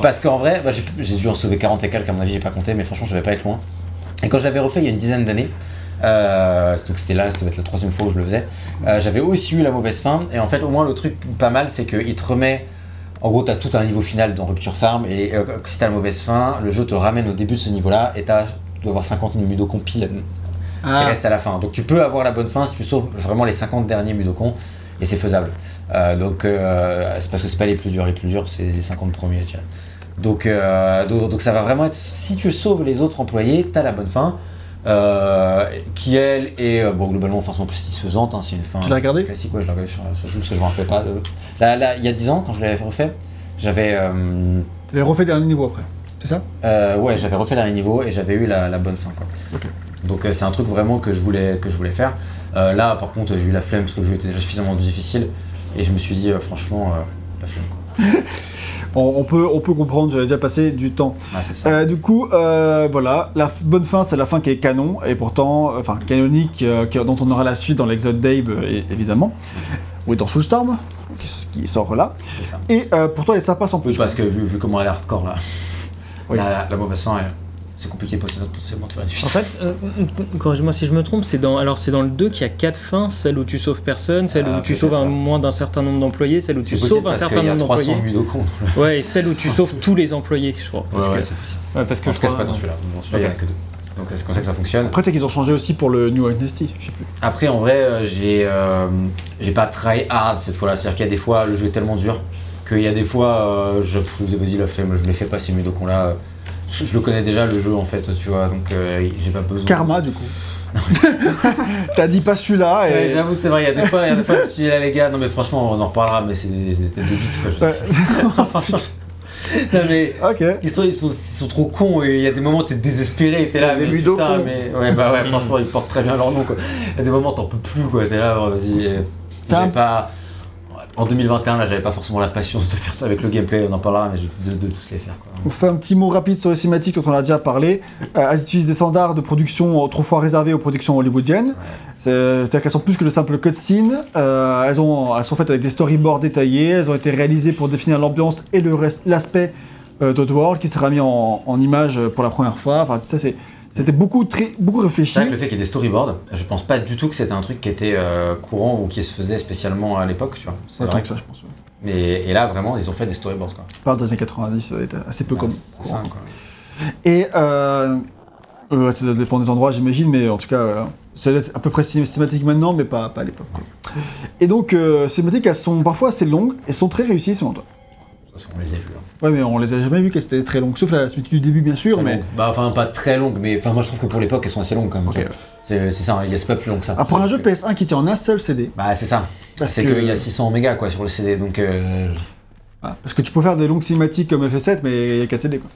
Parce qu'en vrai, bah, j'ai dû en sauver 40 et quelques, à mon avis, j'ai pas compté, mais franchement, je vais pas être loin. Et quand je l'avais refait il y a une dizaine d'années, euh, donc c'était là, ça doit être la troisième fois où je le faisais, euh, j'avais aussi eu la mauvaise fin. Et en fait, au moins, le truc pas mal, c'est qu'il te remet. En gros, t'as tout un niveau final dans Rupture Farm, et euh, si t'as la mauvaise fin, le jeu te ramène au début de ce niveau-là, et tu dois avoir 50 Mudokons pile qui Ah, restent à la fin. Donc tu peux avoir la bonne fin si tu sauves vraiment les 50 derniers Mudokons, et c'est faisable. Euh, donc euh, c'est parce que c'est pas les plus durs, les plus durs c'est les 50 premiers. Donc, donc, donc ça va vraiment être, si tu sauves les autres employés, t'as la bonne fin, euh, qui elle est bon, globalement forcément plus satisfaisante, hein, c'est une fin Tu l'as regardé? classique, ouais je l'ai regardé sur, sur YouTube parce que je me rappelle pas. de- Là, là, il y a 10 ans, quand je l'avais refait, j'avais... euh, tu avais refait dernier niveau après, c'est ça? Euh, ouais, j'avais refait dernier niveau et j'avais eu la, la bonne fin quoi. Donc euh, c'est un truc vraiment que je voulais que je voulais faire. Là par contre j'ai eu la flemme parce que le jeu était déjà suffisamment difficile et je me suis dit franchement la flemme quoi. on, on peut, on peut comprendre, j'avais déjà passé du temps. Ah c'est ça. Du coup, voilà, la bonne fin, c'est la fin qui est canon, et pourtant, enfin, canonique, dont on aura la suite dans l'Exode d'Abe, évidemment, ou dans Soulstorm, qui, sort là. c'est ça. Et euh, pour toi, elle est sympa sans Oui, plus. parce que vu, vu comment elle est hardcore là, Oui. la, la- la mauvaise fin, c'est compliqué potentiellement de faire une En suite. fait, euh, corrige-moi si je me trompe, c'est dans, alors c'est dans le 2 qu'il y a 4 fins, celle où tu sauves personne, celle Ah, où tu peut-être, sauves un, moins d'un certain nombre d'employés, celle où tu C'est possible sauves un parce certain qu'il y a nombre 300 d'employés. Ouais, et celle où tu sauves tous les employés, je crois. Parce Ouais, ouais, que, c'est possible. ouais, parce que En je crois- pas dans celui-là. Dans celui-là il y en a que deux. Donc c'est comme ça que ça fonctionne. Après, peut-être qu'ils ont changé aussi pour le New Dynasty, je sais plus. Après, en vrai, euh, j'ai euh, j'ai pas try hard cette fois-là. C'est-à-dire qu'il y a des fois, le jeu est tellement dur qu'il y a des fois, euh, je je vous ai vas-y la flemme, je les fais pas ces Mudokons là. Je, je le connais déjà le jeu en fait, tu vois, donc euh, j'ai pas besoin. Karma, du coup. T'as dit pas celui-là, et. Ouais, J'avoue, c'est vrai, il y a des fois, il y a des fois, je suis dit, là, les gars, non mais franchement, on en reparlera, mais c'est des, des têtes de bite quoi. Je sais Ouais. pas. non mais. Ils sont, ils, sont, ils sont trop cons et il y a des moments où t'es désespéré, t'es là, mais putain, mais ouais bah ouais franchement ils portent très bien leur nom quoi. Il y a des moments où t'en peux plus quoi, t'es là, oh, vas-y. euh, J'avais pas. En 2021 là j'avais pas forcément la patience de faire ça avec le gameplay, on en parlera, mais je- de, de tous les faire quoi. On fait un petit mot rapide sur les cinématiques dont on a déjà parlé. Euh, elles utilisent des standards de production autrefois réservés aux productions hollywoodiennes. C'est-à-dire qu'elles sont plus que le simple cutscene. Euh, elles, ont- elles sont faites avec des storyboards détaillés. Elles ont été réalisées pour définir l'ambiance et l'aspect euh, d'Oddworld qui sera mis en, en image pour la première fois. Enfin, ça, c'est- c'était beaucoup, très, beaucoup réfléchi. C'est vrai que le fait qu'il y ait des storyboards, je pense pas du tout que c'était un truc qui était euh, courant ou qui se faisait spécialement à l'époque, tu vois. C'est vrai. que ça, je pense. ouais. Et là vraiment ils ont fait des storyboards quoi. Par des années 90, ça été assez peu comme. C'est ça quoi. Et euh, euh, ça dépend des endroits, j'imagine, mais en tout cas, euh, ça doit être à peu près systématique maintenant, mais pas, pas à l'époque. Et donc, euh, ces cinématiques, elles sont parfois assez longues et sont très réussies selon toi? On les a vus. hein. Ouais, mais on les a jamais vues qu'elles étaient très longues, sauf la cinématique du début, bien sûr, Très mais. longues. Bah enfin pas très longues, mais enfin moi je trouve que pour l'époque elles sont assez longues quand même. C'est ça, hein, il y a pas plus long que ça. Ah, pour un jeu que- PS1 qui tient en un seul CD, Bah c'est ça. C'est que- qu'il y a 600 mégas quoi sur le CD, donc euh, ah, parce que tu peux faire des longues cinématiques comme FF7, mais il y a 4 CD quoi.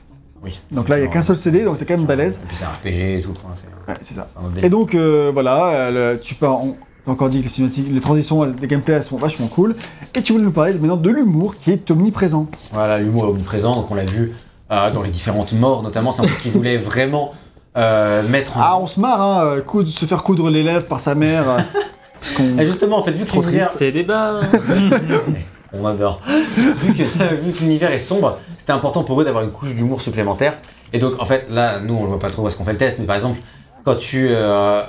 Oui. Donc là, il y a qu'un seul CD, donc c'est quand même balèze. Et puis c'est un RPG et tout. C'est Ouais, c'est ça. c'est Et donc, euh, voilà, le- tu peux. on- t'as encore dit que les cinématiques, les transitions des gameplays elles sont vachement cool. Et tu voulais nous parler maintenant de l'humour qui est omniprésent. Voilà, l'humour est omniprésent, donc on l'a vu euh, dans les différentes morts notamment. C'est un truc qui voulait vraiment euh, mettre en. Ah, on se marre, hein, coudre- se faire coudre les lèvres par sa mère. parce qu'on. Et justement, en fait, vu que Trop l'univers. C'est débat. On adore. vu que, l'univers est sombre, c'était important pour eux d'avoir une couche d'humour supplémentaire. Et donc, en fait, là, nous, on le voit pas trop parce qu'on fait le test, mais par exemple, quand tu. euh,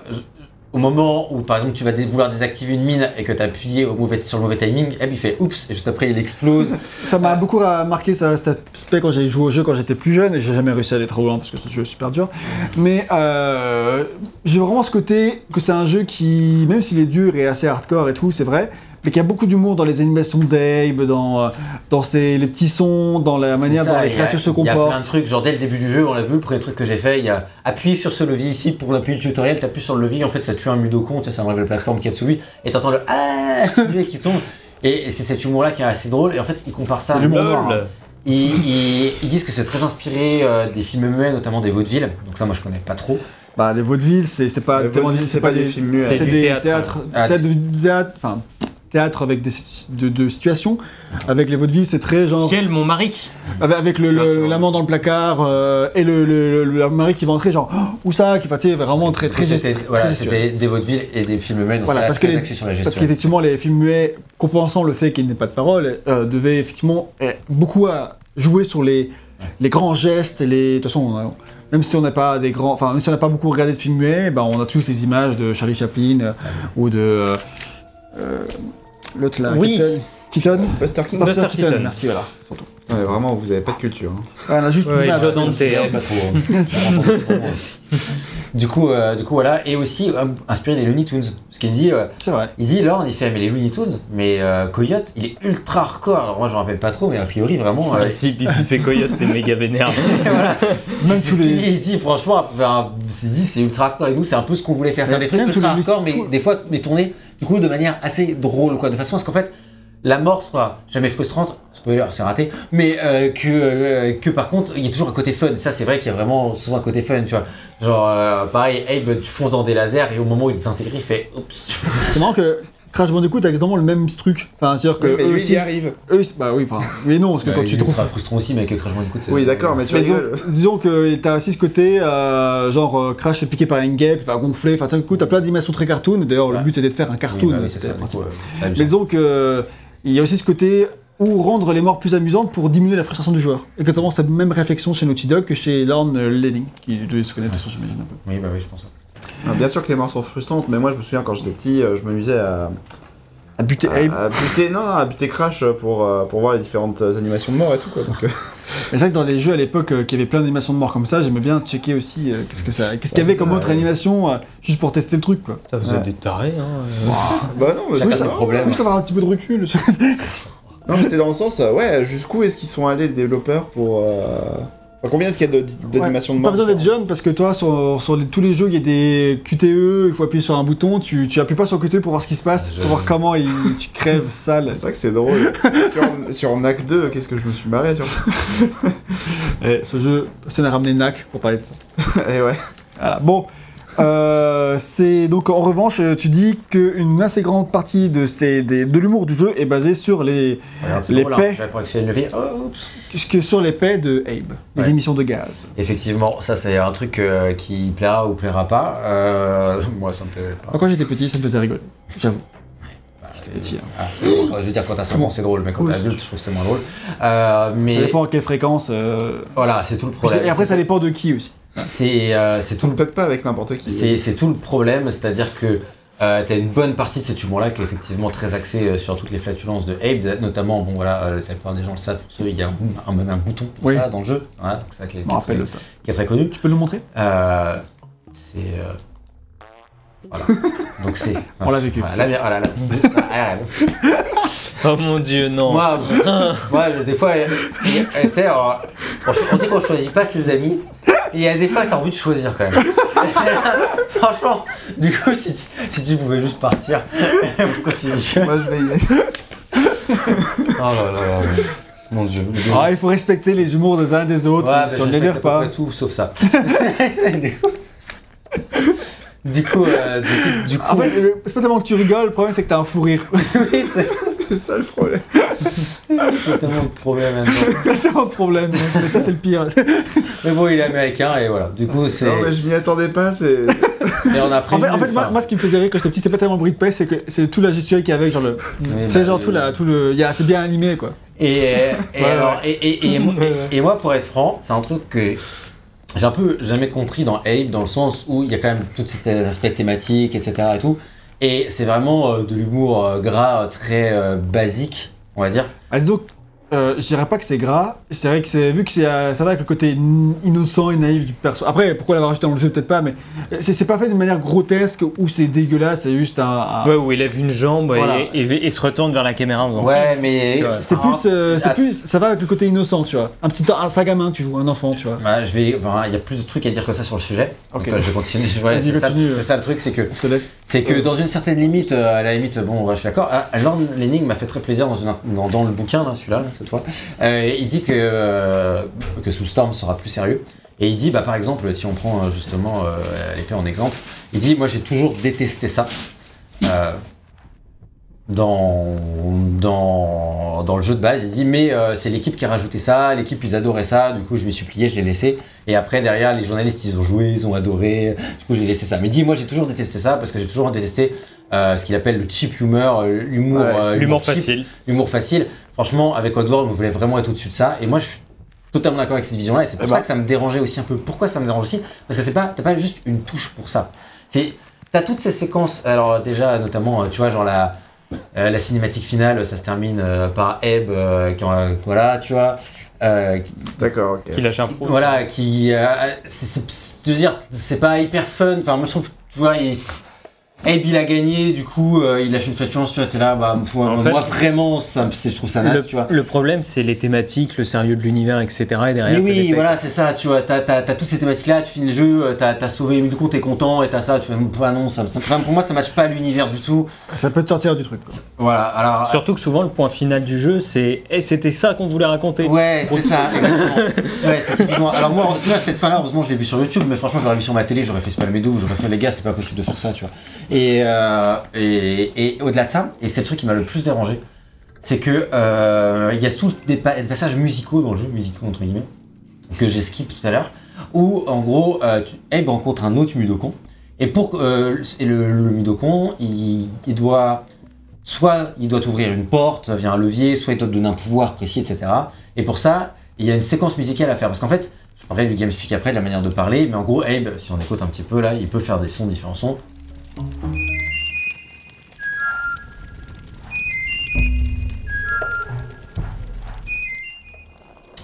au moment où, par exemple, tu vas vouloir désactiver une mine et que tu appuyé au mauvais, sur le mauvais timing, Abe il fait oups, et juste après il explose. Ça m'a Ah. beaucoup ra- marqué ça, cet aspect quand j'ai joué au jeu quand j'étais plus jeune et j'ai jamais réussi à aller trop loin parce que ce jeu est super dur. Mais euh, j'ai vraiment ce côté que c'est un jeu qui, même s'il est dur et assez hardcore et tout, c'est vrai, mais qu'il y a beaucoup d'humour dans les animations d'Abe, dans, euh, dans ses, les petits sons, dans la manière ça, dont les créatures se Il y a plein de comportent. trucs, genre dès le début du jeu, on l'a vu, le premier truc que j'ai fait, il y a appuyé sur ce levier ici pour appuyer le tutoriel, t'appuies sur le levier, en fait ça tue un Mudokon, tu sais, ça enlève la plateforme qui est dessous lui, et t'entends le ah qui tombe. Et, et c'est cet humour-là qui est assez drôle, et en fait ils comparent ça. C'est l'humour hein. Ils, ils- ils disent que c'est très inspiré euh, des films muets, notamment des vaudevilles, donc ça moi je connais pas trop. Bah, les vaudevilles, c'est c'est pas, c'est pas des films muets. C'est du théâtre- enfin, théâtre avec des de, de situations. Avec les vaudevilles, c'est très genre Ciel, mon mari. avec, avec le- l'amant dans le placard euh, et le, le, le- le mari qui va entrer genre oh, où ça qui va tu sais, vraiment très très C'était voilà, très c'était des vaudevilles et des films muets, donc Voilà, parce très que les- axé sur la Parce qu'effectivement, les films muets, compensant le fait qu'il n'ait pas de parole, euh, devaient effectivement eh, beaucoup à jouer sur les, les grands gestes. Les... De toute façon, on a- même si on n'a pas des grands, enfin même si on n'a pas beaucoup regardé de films muets, ben, on a tous les images de Charlie Chaplin euh, ou de euh, l'autre là, Oui. Keaton. Keaton. Buster Keaton. Buster Keaton, Keaton. Merci, voilà. surtout. Ouais, vraiment, vous avez pas de culture. hein. Ah, on a juste Ouais. Joe Dante. Pas trop. hein. du coup, euh, du coup voilà, et aussi euh, inspiré des Looney Tunes, parce qu'il dit, euh, C'est vrai. il dit là on y fait mais les Looney Tunes, mais euh, Coyote il est ultra hardcore. Alors moi je me rappelle pas trop, mais a priori vraiment. euh, Ah, si, Pipi et Coyote, c'est méga vénère. voilà. Même C'est tous ce qu'il les- dit, il dit franchement, enfin, il dit c'est ultra hardcore et nous c'est un peu ce qu'on voulait faire, c'est des trucs ultra hardcore, mais des fois mais tournés du coup de manière assez drôle quoi, de façon à ce qu'en fait la mort soit jamais frustrante, spoiler c'est raté, mais euh, que, euh, que par contre il y a toujours un côté fun, ça c'est vrai qu'il y a vraiment souvent un côté fun, tu vois. Genre euh, pareil, Abe tu fonces dans des lasers et au moment où il désintègre il fait oups. C'est marrant que Crash Bandicoot a exactement le même truc. Enfin, c'est-à-dire que Oui, mais eux lui, il aussi, y arrive. eux, c'est- bah oui, enfin, mais non, parce que Bah, quand il tu trouves ultra frustrant aussi, mais avec Crash Bandicoot. c'est- Oui, d'accord, mais tu Mais disons, rigoles. disons que t'as aussi ce côté, euh, genre euh, Crash fait piquer par une guêpe, va gonfler, enfin du coup t'as plein d'animations très cartoon, d'ailleurs le but c'était de faire un Oui, cartoon. bah oui, c'est c'était ça, le du principe. coup, euh, c'est Mais amusant. disons que euh, il y a aussi ce côté où rendre les morts plus amusantes pour diminuer la frustration du joueur. Exactement cette même réflexion chez Naughty Dog que chez Lorne euh, Lenning, qui devait se connaître façon, j'imagine un peu. Oui, bah oui, je pense. Ah, Bien sûr que les morts sont frustrantes, mais moi je me souviens quand j'étais petit, euh, je m'amusais à, À buter à, Abe. à buter, non, non, à buter Crash pour, euh, pour voir les différentes euh, animations de mort et tout quoi. Donc, euh, c'est vrai que dans les jeux à l'époque euh, qu'il y avait plein d'animations de morts comme ça, j'aimais bien checker aussi euh, qu'est-ce que ça, qu'est-ce qu'il y avait comme ça, autre ouais. animation euh, juste pour tester le truc quoi. Ouais. êtes des tarés, hein. bah non, mais Chacun ses ça- problèmes. Juste avoir un petit peu de recul. Non, mais c'était dans le sens, euh, ouais, jusqu'où est-ce qu'ils sont allés les développeurs pour. Enfin, combien est-ce qu'il y a de- d'animations de Pas mort besoin d'être jeune parce que toi, sur, sur les- tous les jeux, il y a des QTE, il faut appuyer sur un bouton, tu, tu appuies pas sur QTE pour voir ce qui se passe, pour voir comment il, tu crèves sale. C'est vrai que c'est drôle. sur, sur NAC 2, qu'est-ce que je me suis marré sur ça Et ce jeu, ça a ramené NAC pour parler de ça. Et ouais. Voilà. Bon, euh, c'est donc en revanche, tu dis qu'une assez grande partie de, ces, des- de l'humour du jeu est basée sur les, Regarde, Les drôle, hein. paix. Que sur les paix de Abe, les émissions de gaz. Effectivement, ça c'est un truc euh, qui plaira ou plaira pas. Euh, moi ça me plaît pas. Quand j'étais petit, ça me faisait rigoler, j'avoue. Bah, petit, hein. ah, bon, je veux dire, quand t'as 5 ans, c'est drôle, mais quand t'es adulte, je trouve que c'est moins drôle. Euh, mais Ça dépend à quelle fréquence. euh, voilà, c'est tout le problème. Et après, ça dépend de qui aussi. C'est euh, c'est tout On le ne pète pas avec n'importe qui. C'est c'est tout le problème, c'est-à-dire que euh, t'as une bonne partie de cet humour-là qui est effectivement très axé euh, sur toutes les flatulences de Abe, notamment, bon voilà, euh, la plupart des gens le savent, parce qu'il y a un, un- un bouton pour Oui. ça dans le jeu, voilà, donc ça qui est, qui très, de ça. qui est très connu. Tu peux nous montrer? Euh, c'est... euh, voilà, donc c'est... On l'a vécu. Voilà, la mienne- voilà, la- ah, la- Oh mon dieu, non. Moi, je- moi, je- des fois, tu sais, on, on dit qu'on choisit pas ses amis. et Il y a des fois, t'as envie de choisir quand même. Franchement, du coup, si tu, si tu pouvais juste partir pour continuer. Moi je vais y aller. Oh là là là. Mon dieu. Ah, il faut respecter les humours des uns des autres. Ouais, bah, si on ne t'as pas. tout sauf ça. du coup, du coup, euh, du coup, du coup- En fait, c'est pas tellement que tu rigoles, le problème c'est que t'as un fou rire. oui, c'est C'est ça le problème. c'est tellement de problème maintenant. T'as tellement de problèmes. Mais ça, c'est le pire. Mais bon, il est américain et voilà. Du coup, c'est. Non, mais je m'y attendais pas, c'est. Et on a En fait, prévenu, en fait moi, ce qui me faisait rire quand j'étais petit, c'est pas tellement le bruit de paix, c'est que c'est tout la gestuelle qu'il y avait, genre le. C'est bah, genre oui, tout, la, tout le. il y a- C'est bien animé quoi. Et, et Ouais, alors, et, et, moi, pour être franc, c'est un truc que j'ai un peu jamais compris dans Abe, dans le sens où il y a quand même tous ces aspects thématiques, etc. et tout. Et c'est vraiment euh, de l'humour euh, gras, euh, très basique, on va dire. Euh, je dirais pas que c'est gras, c'est vrai que c'est vu que c'est euh, ça va avec le côté in- innocent et naïf du perso. Après, pourquoi l'avoir ajouté dans le jeu, peut-être pas, mais c'est c'est pas fait d'une manière grotesque ou c'est dégueulasse, c'est juste un. un- Ouais, où il lève une jambe et- Voilà. et, et se retourne vers la caméra en faisant. Ouais, mais. C'est Ah, plus, euh, c'est ah, plus, ça va avec le côté innocent, tu vois. Un petit, un, un gamin, tu joues, un enfant, tu vois. Ouais, je vais. enfin, Il y a plus de trucs à dire que ça sur le sujet. Ok. Donc, euh, je vais continuer. Ouais, c'est ça, continue. c'est ça le truc, c'est que Je te laisse. C'est que Euh. dans une certaine limite, euh, à la limite, bon, ouais, je suis d'accord. Ah, Lord Lenning m'a fait très plaisir dans, une- dans, dans le bouquin, là, celui-là, là, cette fois. Euh, il dit que, euh, que Soulstorm sera plus sérieux. Et il dit, bah, par exemple, si on prend euh, justement l'épée en exemple, il dit, moi j'ai toujours détesté ça. Dans, dans, dans le jeu de base, il dit mais euh, c'est l'équipe qui a rajouté ça, l'équipe ils adoraient ça, du coup je m'y suis plié, je l'ai laissé, et après derrière les journalistes ils ont joué, ils ont adoré, du coup j'ai laissé ça. Mais il dit moi j'ai toujours détesté ça parce que j'ai toujours détesté euh, ce qu'il appelle le cheap humor, l'humour Ouais, euh, L'humour cheap, facile. l'humour facile. Franchement avec Oddworld on voulait vraiment être au-dessus de ça, et moi je suis totalement d'accord avec cette vision-là, et c'est pour Eh ça ben. que ça me dérangeait aussi un peu. Pourquoi ça me dérange aussi? Parce que c'est pas, t'as pas juste une touche pour ça. C'est T'as toutes ces séquences, alors déjà notamment, euh, tu vois, genre la, euh, la cinématique finale, ça se termine euh, par Ebb, euh, qui, en- voilà, tu vois, euh, D'accord. Qui lâche un pro. voilà, qui, euh, c'est, c'est- c'est- je veux dire, c'est pas hyper fun. Enfin, moi je trouve, tu vois, il, Ebb il a gagné, du coup, euh, il lâche une flatulence, tu vois, t'es là, bah, moi, En fait, moi, vraiment, ça, je trouve ça naze, Le, tu vois. le problème, c'est les thématiques, le sérieux de l'univers, etc. Et derrière, Mais oui, voilà, c'est ça, tu vois, t'as, t'as, t'as toutes ces thématiques-là, tu finis le jeu, euh, t'as, t'as sauvé Midoko, t'es content, et t'as ça, tu fais, bah non, ça, ça- pour moi, ça matche pas l'univers du tout. Ça peut te sortir du truc. quoi. Voilà, alors. Surtout que souvent, le point final du jeu, c'est Eh, c'était ça qu'on voulait raconter. Ouais, c'est ça, exactement. Ouais, c'est typiquement. Alors, moi, tu vois, cette fin-là, heureusement, je l'ai vu sur YouTube, mais franchement, j'aurais vu sur ma télé, j'aurais fait Spalmedo, j'aurais fait les gars, c'est pas possible de faire ça, tu vois. Et, euh, et, au-delà de ça, et c'est le truc qui m'a le plus dérangé, c'est que euh, il y a tous des, pa- des passages musicaux dans le jeu, musicaux entre guillemets, que j'ai skip tout à l'heure, où en gros, euh, Abe rencontre un autre Mudokon, et pour le, le Mudokon, il, doit soit il doit ouvrir une porte via un levier, soit il doit te donner un pouvoir précis, etc. Et pour ça, il y a une séquence musicale à faire. Parce qu'en fait, je parlerai du GameSpeak après, de la manière de parler, mais en gros, Abe, si on écoute un petit peu là, il peut faire des sons, différents sons.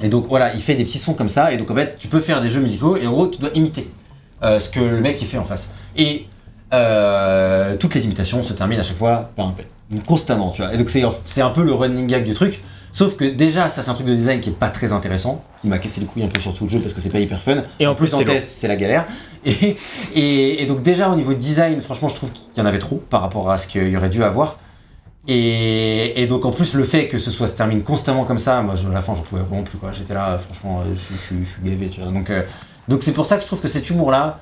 Et donc voilà, il fait des petits sons comme ça, et donc en fait, tu peux faire des jeux musicaux, et en gros, tu dois imiter euh, ce que le mec il fait en face. Et euh, toutes les imitations se terminent à chaque fois par un P. Constamment, tu vois. Et donc c'est c'est un peu le running gag du truc. Sauf que déjà, ça c'est un truc de design qui est pas très intéressant, qui m'a cassé les couilles un peu sur tout le jeu parce que c'est pas hyper fun. Et en En plus, plus, en test, c'est la galère. Et, et, et donc déjà au niveau design, franchement, je trouve qu'il y en avait trop par rapport à ce qu'il y aurait dû avoir. Et, et donc en plus le fait que ce soit se termine constamment comme ça, moi je- à la fin j'en pouvais vraiment plus quoi. J'étais là, franchement, euh, je, je, je, je suis gavé, tu vois. Donc euh, donc c'est pour ça que je trouve que cet humour là,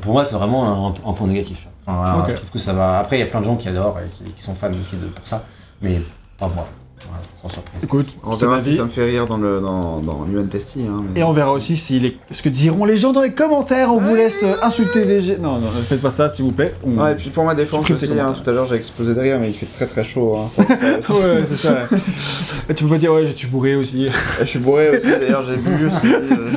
pour moi c'est vraiment un, un point négatif. Enfin, je trouve que ça va. Après il y a plein de gens qui adorent et qui, qui sont fans aussi de pour ça, mais pas moi. Voilà, sans surprise. Écoute, On verra si ça me fait rire dans le dans, dans Tasty. Hein, mais- Et on verra aussi si les- ce que diront les gens dans les commentaires. On vous laisse euh, insulter les gens. Non, non, ne faites pas ça, s'il vous plaît. On- et puis pour ma défense aussi, hein, tout à l'heure j'ai explosé de rire, mais il fait très très chaud. Hein, ça, Ouais, c'est ça. Et tu peux pas dire, ouais, je suis bourré aussi. Je suis bourré aussi, d'ailleurs j'ai bu ce midi, euh,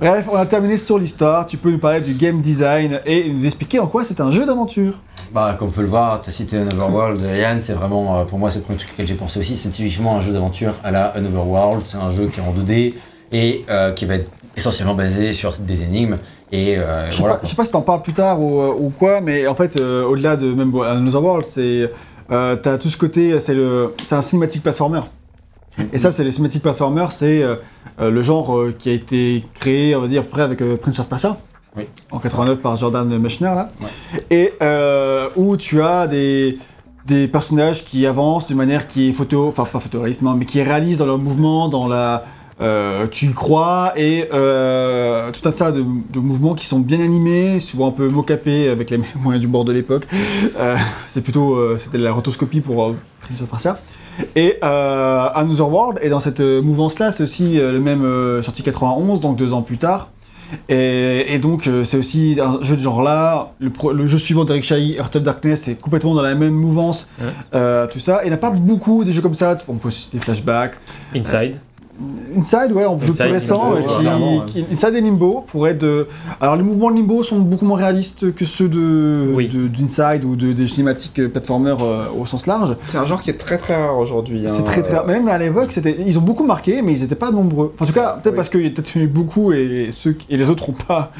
Bref, on a terminé sur l'histoire. Tu peux nous parler du game design et nous expliquer en quoi c'est un jeu d'aventure. Bah, comme on peut le voir, tu as cité Overworld, Yann, c'est vraiment, euh, pour moi, c'est le premier truc auquel j'ai pensé aussi. C'est typiquement un jeu d'aventure à la Overworld. C'est un jeu qui est en 2D et euh, qui va être essentiellement basé sur des énigmes. Et euh, Je sais, voilà. pas, je sais pas si t'en parles plus tard ou, euh, ou quoi, mais en fait, euh, au-delà de même bon, Another World, c'est euh, t'as tout ce côté, c'est un cinématique platformer. Et ça, c'est les cinématiques platformer, c'est euh, euh, le genre euh, qui a été créé, on va dire, près avec euh, Prince of Persia. Oui. En 89 par Jordan Mechner là. Et euh, où tu as des des personnages qui avancent d'une manière qui est photo, enfin pas photoréaliste, non, mais qui réaliste dans leur mouvement, dans la, euh, tu y crois et euh, tout un tas de, de mouvements qui sont bien animés, souvent un peu mocapés avec les moyens du bord de l'époque. Euh, c'est plutôt, c'était de la rotoscopie pour Prince of Persia. Et Another World, et dans cette mouvance-là, c'est aussi le même sorti 91, donc deux ans plus tard. Et, et donc euh, c'est aussi un jeu de genre là. Le, pro- le jeu suivant d'Eric Chahi, Heart of Darkness, c'est complètement dans la même mouvance, Ouais. euh, tout ça. Et il n'y a pas beaucoup de jeux comme ça. On peut citer Flashback, Inside. Inside, ouais, en jeu Inside, plus récent, Limbo, qui- clairement, ouais. qui- Inside et Limbo pourraient être de. Alors les mouvements de Limbo sont beaucoup moins réalistes que ceux de Oui. de- d'Inside ou de, des cinématiques platformers euh, au sens large. C'est un genre qui est très très rare aujourd'hui. C'est hein. très très. Même à l'époque, c'était. Ils ont beaucoup marqué, mais ils n'étaient pas nombreux. Enfin, en tout cas, peut-être Oui. parce qu'il y a peut-être eu beaucoup et ceux et les autres n'ont pas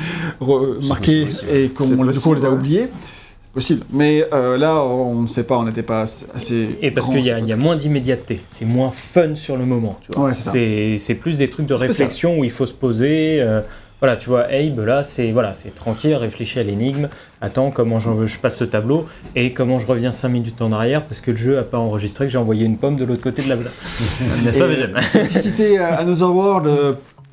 marqué et qu'on C'est du coup, on les a oubliés. Possible. Mais euh, là, on ne sait pas. On n'était pas assez. Et parce qu'il y, a- y moins d'immédiateté, c'est moins fun sur le moment. Tu vois. Ouais, c'est plus des trucs de réflexion où il faut se poser. euh, voilà, tu vois, Abe, là, c'est voilà, c'est tranquille, réfléchis à l'énigme, attends comment je passe ce tableau et comment je reviens 5 minutes en arrière parce que le jeu a pas enregistré que j'ai envoyé une pomme de l'autre côté de la blague. N'est-ce pas, cité euh, Another World,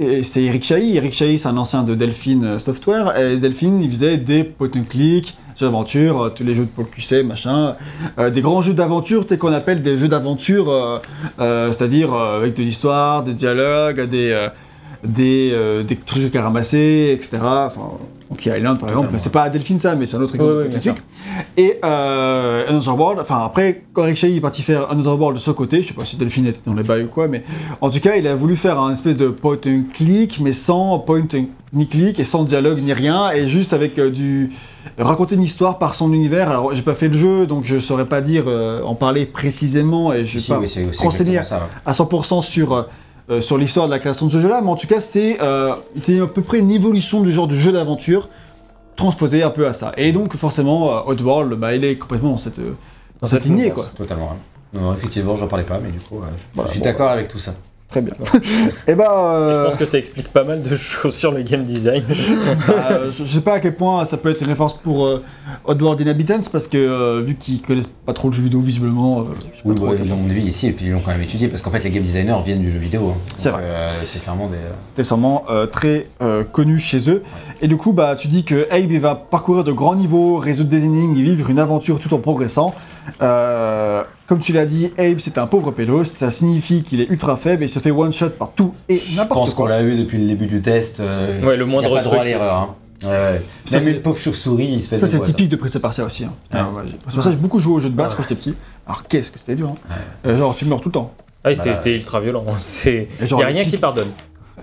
euh, c'est Eric Chahi. Eric Chahi, c'est un ancien de Delphine Software. Et Delphine, il faisait des point and click, jeux d'aventure, euh, tous les jeux de Paul QC, machin. euh, des grands jeux d'aventure, t'es qu'on appelle des jeux d'aventure, euh, c'est-à-dire avec de l'histoire, des dialogues, des, des, euh, des trucs à ramasser, etc. Enfin, Monkey Island, par exemple. Totalement. C'est pas Delphine ça, mais c'est un autre exemple click. Et euh, Another World, enfin après, quand Eric Chahi est parti faire Another World de ce côté, je sais pas si Delphine était dans les bails ou quoi, mais en tout cas, il a voulu faire un espèce de point and click, mais sans point and ni click et sans dialogue ni rien, et juste avec euh, du raconter une histoire par son univers. Alors, j'ai pas fait le jeu, donc je saurais pas dire euh, en parler précisément, et je vais Si, pas oui, renseigner à 100% sur euh, euh, sur l'histoire de la création de ce jeu-là, mais en tout cas, c'est euh, à peu près une évolution du genre de jeu d'aventure transposé un peu à ça. Et donc, forcément, Oddworld, bah, il est complètement dans cette, dans cette lignée, quoi. Totalement. Non, effectivement, j'en parlais pas, mais du coup, je, Voilà, suis bon, d'accord avec tout ça. Très bien. Et bah, Je euh, pense que ça explique pas mal de choses sur le game design. bah, je je sais pas à quel point ça peut être une référence pour euh, Oddworld Inhabitants, parce que euh, vu qu'ils connaissent pas trop le jeu vidéo visiblement, euh, je sais pas Oui, quel ils l'ont vu ici et puis ils l'ont quand même étudié parce qu'en fait les game designers viennent du jeu vidéo. hein. C'est vrai. euh, c'est clairement des. C'était sûrement euh, très euh, connu chez eux. Et du coup, bah, tu dis que Abe il va parcourir de grands niveaux, résoudre des énigmes et vivre une aventure tout en progressant. Euh, comme tu l'as dit, Abe c'est un pauvre pélos, ça signifie qu'il est ultra faible et il se fait one shot par tout et Je n'importe pense qu'on quoi. l'a eu depuis le début du test. euh, Ouais, le y a moindre pas droit à l'erreur. Hein. Ouais, ouais. Ça, Même c'est- une pauvre chauve-souris, il se fait Ça c'est typique de Prince of Persia aussi. hein. Ouais. Alors, ouais, C'est pour ça que j'ai beaucoup joué aux jeux de base quand j'étais petit. Alors qu'est-ce que c'était dur. hein. Euh, genre tu meurs tout le temps. Ah, c'est Voilà. c'est ultra violent. C'est Et y genre, a rien qui pardonne.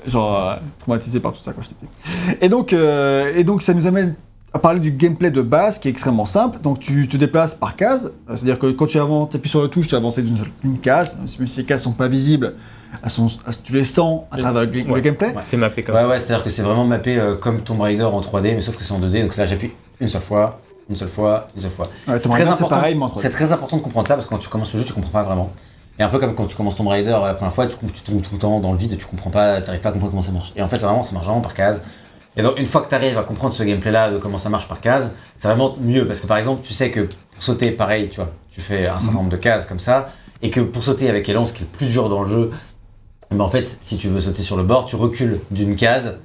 genre euh, traumatisé par tout ça quand j'étais petit. Et donc, euh, et donc ça nous amène à parler du gameplay de base qui est extrêmement simple. Donc tu te déplaces par case, Euh, c'est-à-dire que quand tu avances, tu appuies sur le touche, tu avances d'une une case, même si les cases sont pas visibles, elles sont, tu les sens à travers le, le Ouais. gameplay. C'est mappé comme Ouais, ça. ouais, c'est-à-dire que c'est vraiment mappé euh, comme Tomb Raider en 3D, mais sauf que c'est en 2D. Donc là, j'appuie une seule fois, une seule fois, une seule fois. Ouais, C'est très important. pareil, mais en 3D. C'est très important de comprendre ça parce que quand tu commences le jeu, tu comprends pas vraiment. Et un peu comme quand tu commences Tomb Raider la première fois, tu, tu tombes tout le temps dans le vide et tu comprends pas, t'arrives pas à comprendre comment ça marche. Et en fait, c'est vraiment, ça marche vraiment par case. Et donc, une fois que tu arrives à comprendre ce gameplay-là, de comment ça marche par case, c'est vraiment mieux parce que par exemple, tu sais que pour sauter, pareil, tu vois, tu fais un certain nombre de cases comme ça, et que pour sauter avec Elan, ce qui est le plus dur dans le jeu, mais en fait, si tu veux sauter sur le bord, tu recules d'une case,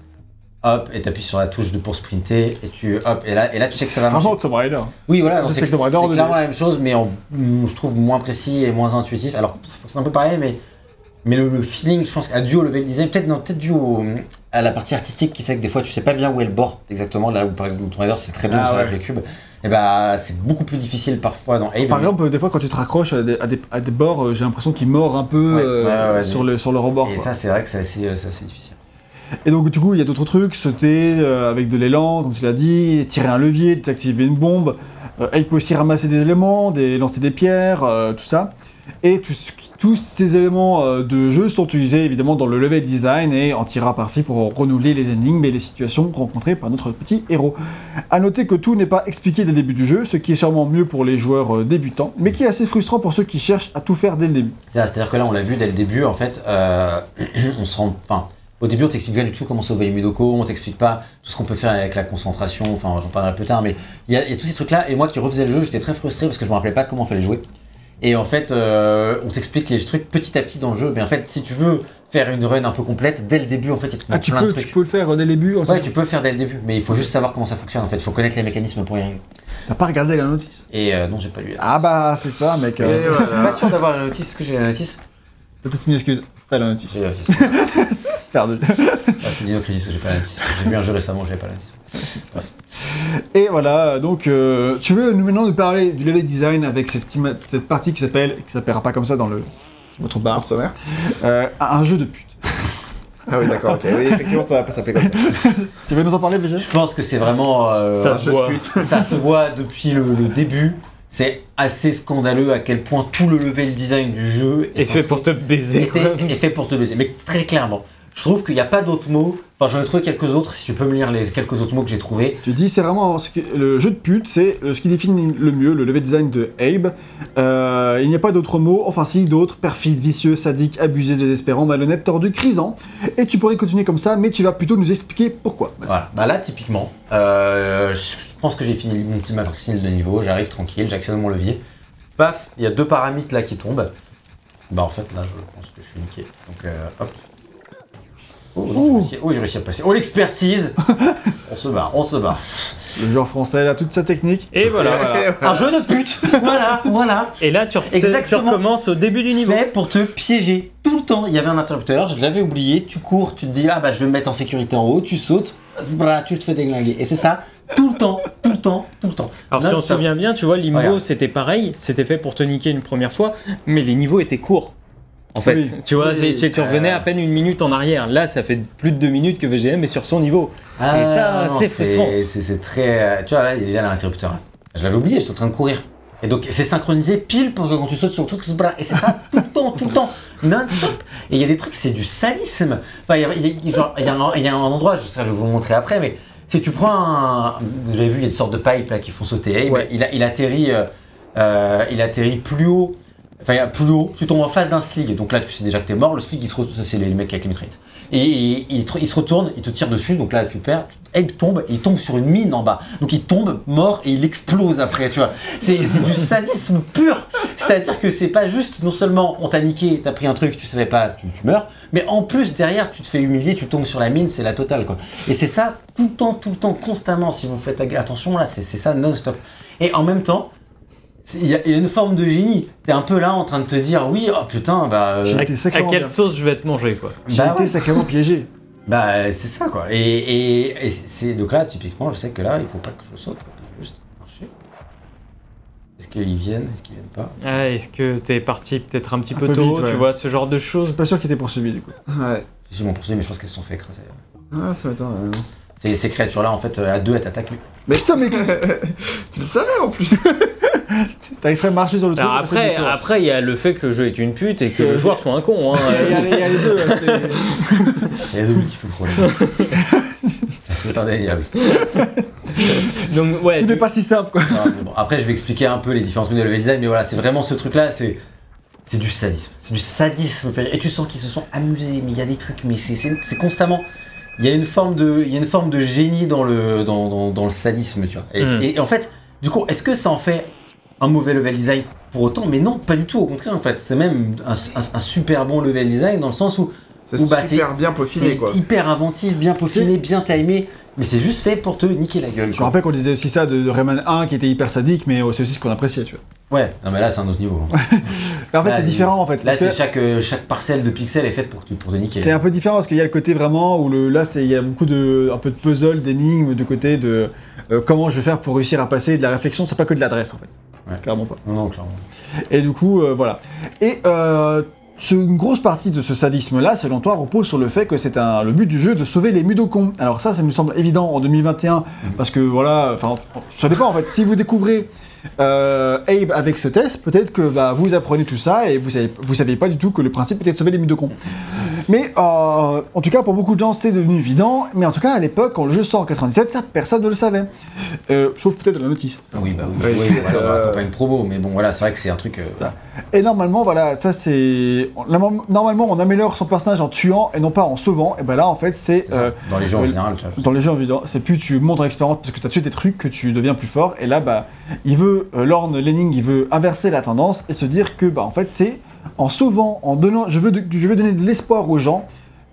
hop, et t'appuies sur la touche de pour sprinter, et tu hop, et là, et là tu sais que ça va marcher. Vraiment Tomb Raider. Oui, voilà, c'est clairement la même chose, mais en, je trouve moins précis et moins intuitif. Alors, ça fonctionne un peu pareil, mais, mais le, le feeling, je pense, a dû au level design, peut-être peut-être dû au- à la partie artistique qui fait que des fois tu sais pas bien où est le bord exactement. Là où par exemple Tomb Raider, c'est très bien Ah ouais. avec les cubes. Et bah, c'est beaucoup plus difficile parfois dans Abe. Par exemple, des fois, quand tu te raccroches à des, à des, à des bords, euh, j'ai l'impression qu'il mord un peu Ouais, euh, ouais, sur, le, sur le rebord. et quoi. ça, c'est vrai que c'est assez, euh, assez difficile. Et donc, du coup, il y a d'autres trucs, sauter euh, avec de l'élan, comme tu l'as dit, tirer un levier, désactiver une bombe. Euh, il peut aussi ramasser des éléments, des, lancer des pierres, euh, tout ça. Et tout ce qui- tous ces éléments euh, de jeu sont utilisés évidemment dans le level design et en tirera parfait pour renouveler les énigmes et les situations rencontrées par notre petit héros. A noter que tout n'est pas expliqué dès le début du jeu, ce qui est sûrement mieux pour les joueurs euh, débutants, mais qui est assez frustrant pour ceux qui cherchent à tout faire dès le début. C'est-à-dire que là, on l'a vu dès le début, en fait, euh, on se rend. Enfin, au début, on t'explique pas du tout comment sauver les Mudoko, on t'explique pas tout ce qu'on peut faire avec la concentration, enfin, j'en parlerai plus tard, mais il y, a tous ces trucs-là, et moi qui refaisais le jeu, j'étais très frustré parce que je me rappelais pas comment fallait jouer. Et en fait, euh, on t'explique les trucs petit à petit dans le jeu, mais en fait, si tu veux faire une run un peu complète, dès le début, en fait, il te Ah, tu plein peux, de tu trucs. peux le faire dès le début en Ouais, tu peux le faire dès le début, mais il faut juste savoir comment ça fonctionne, en fait, il faut connaître les mécanismes pour y arriver. T'as pas regardé la notice? Et euh, non, j'ai pas lu. Là. Ah bah, c'est ça, mec. euh, je suis pas sûr d'avoir la notice, est-ce que j'ai la notice C'est peut-être une excuse. T'as la notice. J'ai la notice. Perdu. Ah, c'est Dinocrisis que j'ai pas la notice. J'ai vu un jeu récemment, j'avais pas la notice. Et voilà, donc euh, tu veux nous maintenant nous parler du level design avec cette, partie qui s'appelle, qui s'appellera pas comme ça dans le votre Barre bar, sommaire. euh, un jeu de pute. Ah oui, d'accord, ok. Oui, effectivement, ça va pas s'appeler comme ça. Tu veux nous en parler, VG Je pense que c'est vraiment. euh, Ça un se jeu de voit. pute. ça se voit depuis le, le début. C'est assez scandaleux à quel point tout le level design du jeu Et fait pour te baiser. était- est fait pour te baiser. Mais très clairement. Je trouve qu'il n'y a pas d'autres mots. Enfin, j'en ai trouvé quelques autres. Si tu peux me lire les quelques autres mots que j'ai trouvés. Tu dis, c'est vraiment ce que- le jeu de pute, c'est euh, ce qui définit le mieux le level design de Abe. Euh, il n'y a pas d'autres mots, enfin si, d'autres, perfide, vicieux, sadique, abusé, désespérant, malhonnête, tordu, crisant. Et tu pourrais continuer comme ça, mais tu vas plutôt nous expliquer pourquoi. Bah, Voilà. Bah là, typiquement, euh, je pense que j'ai fini mon petit maxi de niveau. J'arrive tranquille. J'actionne mon levier. Paf, il y a deux paramètres là qui tombent. Bah en fait, là, je pense que je suis niqué. Donc, euh, hop. Oh, non, j'ai réussi- j'ai réussi à passer. Oh, l'expertise On se barre, on se barre. Le joueur français a toute sa technique. Et voilà. Un jeu de pute Voilà, voilà Et là, tu, re- tu recommences au début du niveau. fait pour te piéger tout le temps. Il y avait un interrupteur, je l'avais oublié, tu cours, tu te dis ah bah je vais me mettre en sécurité en haut, tu sautes, zbra, tu te fais déglinguer. Et c'est ça tout le temps, tout le temps, tout le temps. Alors si on se souvient bien, tu vois, Limbo c'était pareil, c'était fait pour te niquer une première fois, mais les niveaux étaient courts. En fait, Oui. tu vois, Oui, c'est- tu euh, revenais à peine une minute en arrière. Là, ça fait plus de deux minutes que VGM est sur son niveau. Ah, Et ça, c'est frustrant. C'est très. euh, Tu vois, là, il est là l'interrupteur. Je l'avais oublié, j'étais en train de courir. Et donc, c'est synchronisé pile pour que quand tu sautes sur le truc, et c'est ça tout le temps, tout le temps, non-stop. Et il y a des trucs, c'est du sadisme. Enfin, il y a, y y un, il y a un endroit, je vais vous montrer après, mais si tu prends un. Vous avez vu, il y a des sortes de pipes là qui font sauter. Abe, Ouais. il, atterrit. euh, euh, il atterrit plus haut. Enfin, il plus haut, tu tombes en face d'un slig, donc là tu sais déjà que t'es mort. Le slig, il se ça c'est les mecs avec les mitraillettes. Et il, il il se retourne, il te tire dessus, donc là tu perds. Abe tombe, et il tombe sur une mine en bas. Donc il tombe mort et il explose après, tu vois. C'est du sadisme pur. C'est-à-dire que c'est pas juste, non seulement on t'a niqué, t'as pris un truc, tu savais pas, tu, tu meurs, mais en plus derrière tu te fais humilier, tu tombes sur la mine, c'est la totale quoi. Et c'est ça tout le temps, tout le temps, constamment. Si vous faites attention là, c'est ça non-stop. Et en même temps, il y, a il y a une forme de génie. T'es un peu là en train de te dire, oui, oh putain, bah. euh, J'ai À, été à sacrément quelle bien. sauce je vais te manger, quoi J'ai Bah été ouais. sacrément piégé. Bah, c'est ça quoi. Et, et, et c'est donc là, typiquement, je sais que là, il faut pas que je saute, quoi. juste marcher. Est-ce qu'ils viennent Est-ce qu'ils viennent pas ah, Est-ce que t'es parti peut-être un petit Un peu peu tôt, vite, ouais. tu vois, ce genre de Je suis choses pas sûr qu'il était poursuivi du coup. Ouais. Ils m'ont poursuivi, mais je pense qu'elles se sont fait écraser. Ah, ça m'étonne. ouais. Ces, ces créatures-là, en fait, euh, à deux, elles t'attaquent. Mais putain, mais Tu le savais en plus t'as exprès marché sur le truc. Après, après, il y a le fait que le jeu est une pute et que le joueur soit un con. Hein. Il y a les- il y a les deux. c'est- Il y a de multiples problèmes. c'est indéniable. Donc ouais, Tout n'est pas si simple quoi. Ah, bon, après, je vais expliquer un peu les différences de level design, mais voilà, c'est vraiment ce truc-là, c'est. C'est du sadisme. C'est du sadisme. Et tu sens qu'ils se sont amusés, mais il y a des trucs, mais c'est- c'est c'est constamment. Il y a une forme de, il y a une forme de génie dans le, dans, dans, dans le sadisme, tu vois. Et, Mm. et en fait, du coup, est-ce que ça en fait un mauvais level design pour autant Mais non, pas du tout. Au contraire, en fait, c'est même un, un- un super bon level design dans le sens où C'est bah, super bien peaufiné c'est quoi. hyper inventif, bien peaufiné, bien timé, mais c'est juste fait pour te niquer la gueule. Je me quoi. rappelle qu'on disait aussi ça de, de Rayman 1 qui était hyper sadique, mais c'est aussi ce qu'on appréciait, tu vois. Ouais, non mais là c'est un autre niveau. hein. En fait, c'est différent en fait. Là c'est chaque, euh, chaque parcelle de pixels est faite pour, te- pour te niquer. C'est un peu différent parce qu'il y a le côté vraiment où le, là, c'est- il y a beaucoup de, un peu de puzzle, d'énigmes, du côté de euh, comment je vais faire pour réussir à passer de la réflexion. C'est pas que de l'adresse en fait. Ouais. Clairement pas. Non, clairement. Et du coup, euh, voilà. Et euh, une grosse partie de ce sadisme-là, selon toi, repose sur le fait que c'est un, le but du jeu de sauver les mudokons. Alors ça, ça me semble évident en 2021, parce que voilà, enfin, ça dépend en fait. Si vous découvrez euh, Abe avec ce test, peut-être que bah, vous apprenez tout ça et vous savez, vous savez pas du tout que le principe était de sauver les mudokons. Mais euh, en tout cas, pour beaucoup de gens, c'est devenu évident. Mais en tout cas, à l'époque, quand le jeu sort en 97, ça, personne ne le savait. Euh, sauf peut-être dans la notice. Oui, bah, oui, Oui, oui, c'est, voilà, euh, pas une promo, mais bon voilà, c'est vrai que c'est un truc. euh, Et normalement, voilà, ça c'est. Normalement, on améliore son personnage en tuant et non pas en sauvant. Et ben là, en fait, c'est. euh, Dans les jeux en oui. général, tu vois. dans les jeux en vidéo, c'est plus tu montes en expérience parce que tu as tué des trucs que tu deviens plus fort. Et là, bah, il veut, euh, Lorne Lenning, il veut inverser la tendance et se dire que, bah, en fait, c'est en sauvant, en donnant, je veux, de- je veux donner de l'espoir aux gens,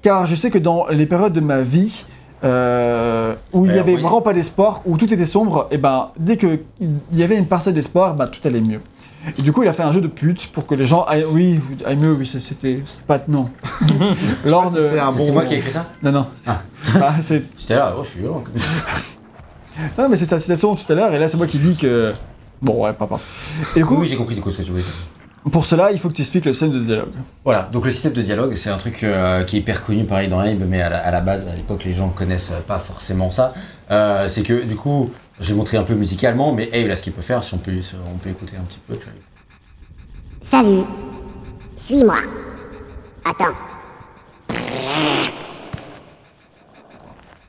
car je sais que dans les périodes de ma vie euh, où il n'y avait oui. vraiment pas d'espoir, où tout était sombre, et ben, dès que il y avait une parcelle d'espoir, bah, tout allait mieux. Et du coup, il a fait un jeu de pute pour que les gens aillent, oui, aillent mieux, oui, c'était, c'est pas, non. Lorne, si c'est bon- moi qui ai écrit ça non, non. Ah. Ah, J'étais là, oh, je suis violent. comme ça. Non, mais c'est sa citation tout à l'heure, et là, c'est moi qui dis que. Bon, ouais, papa. Et du coup, Oui, j'ai compris du coup ce que tu voulais dire. Pour cela, il faut que tu expliques le système de dialogue. Voilà, donc le système de dialogue, c'est un truc euh, qui est hyper connu pareil dans Abe, mais à la, à la base, à l'époque, les gens connaissent pas forcément ça. Euh, c'est que du coup, j'ai montré un peu musicalement, mais Abe, là, ce qu'il peut faire, si on peut, on peut écouter un petit peu, tu vois. Salut. Suis-moi. Attends.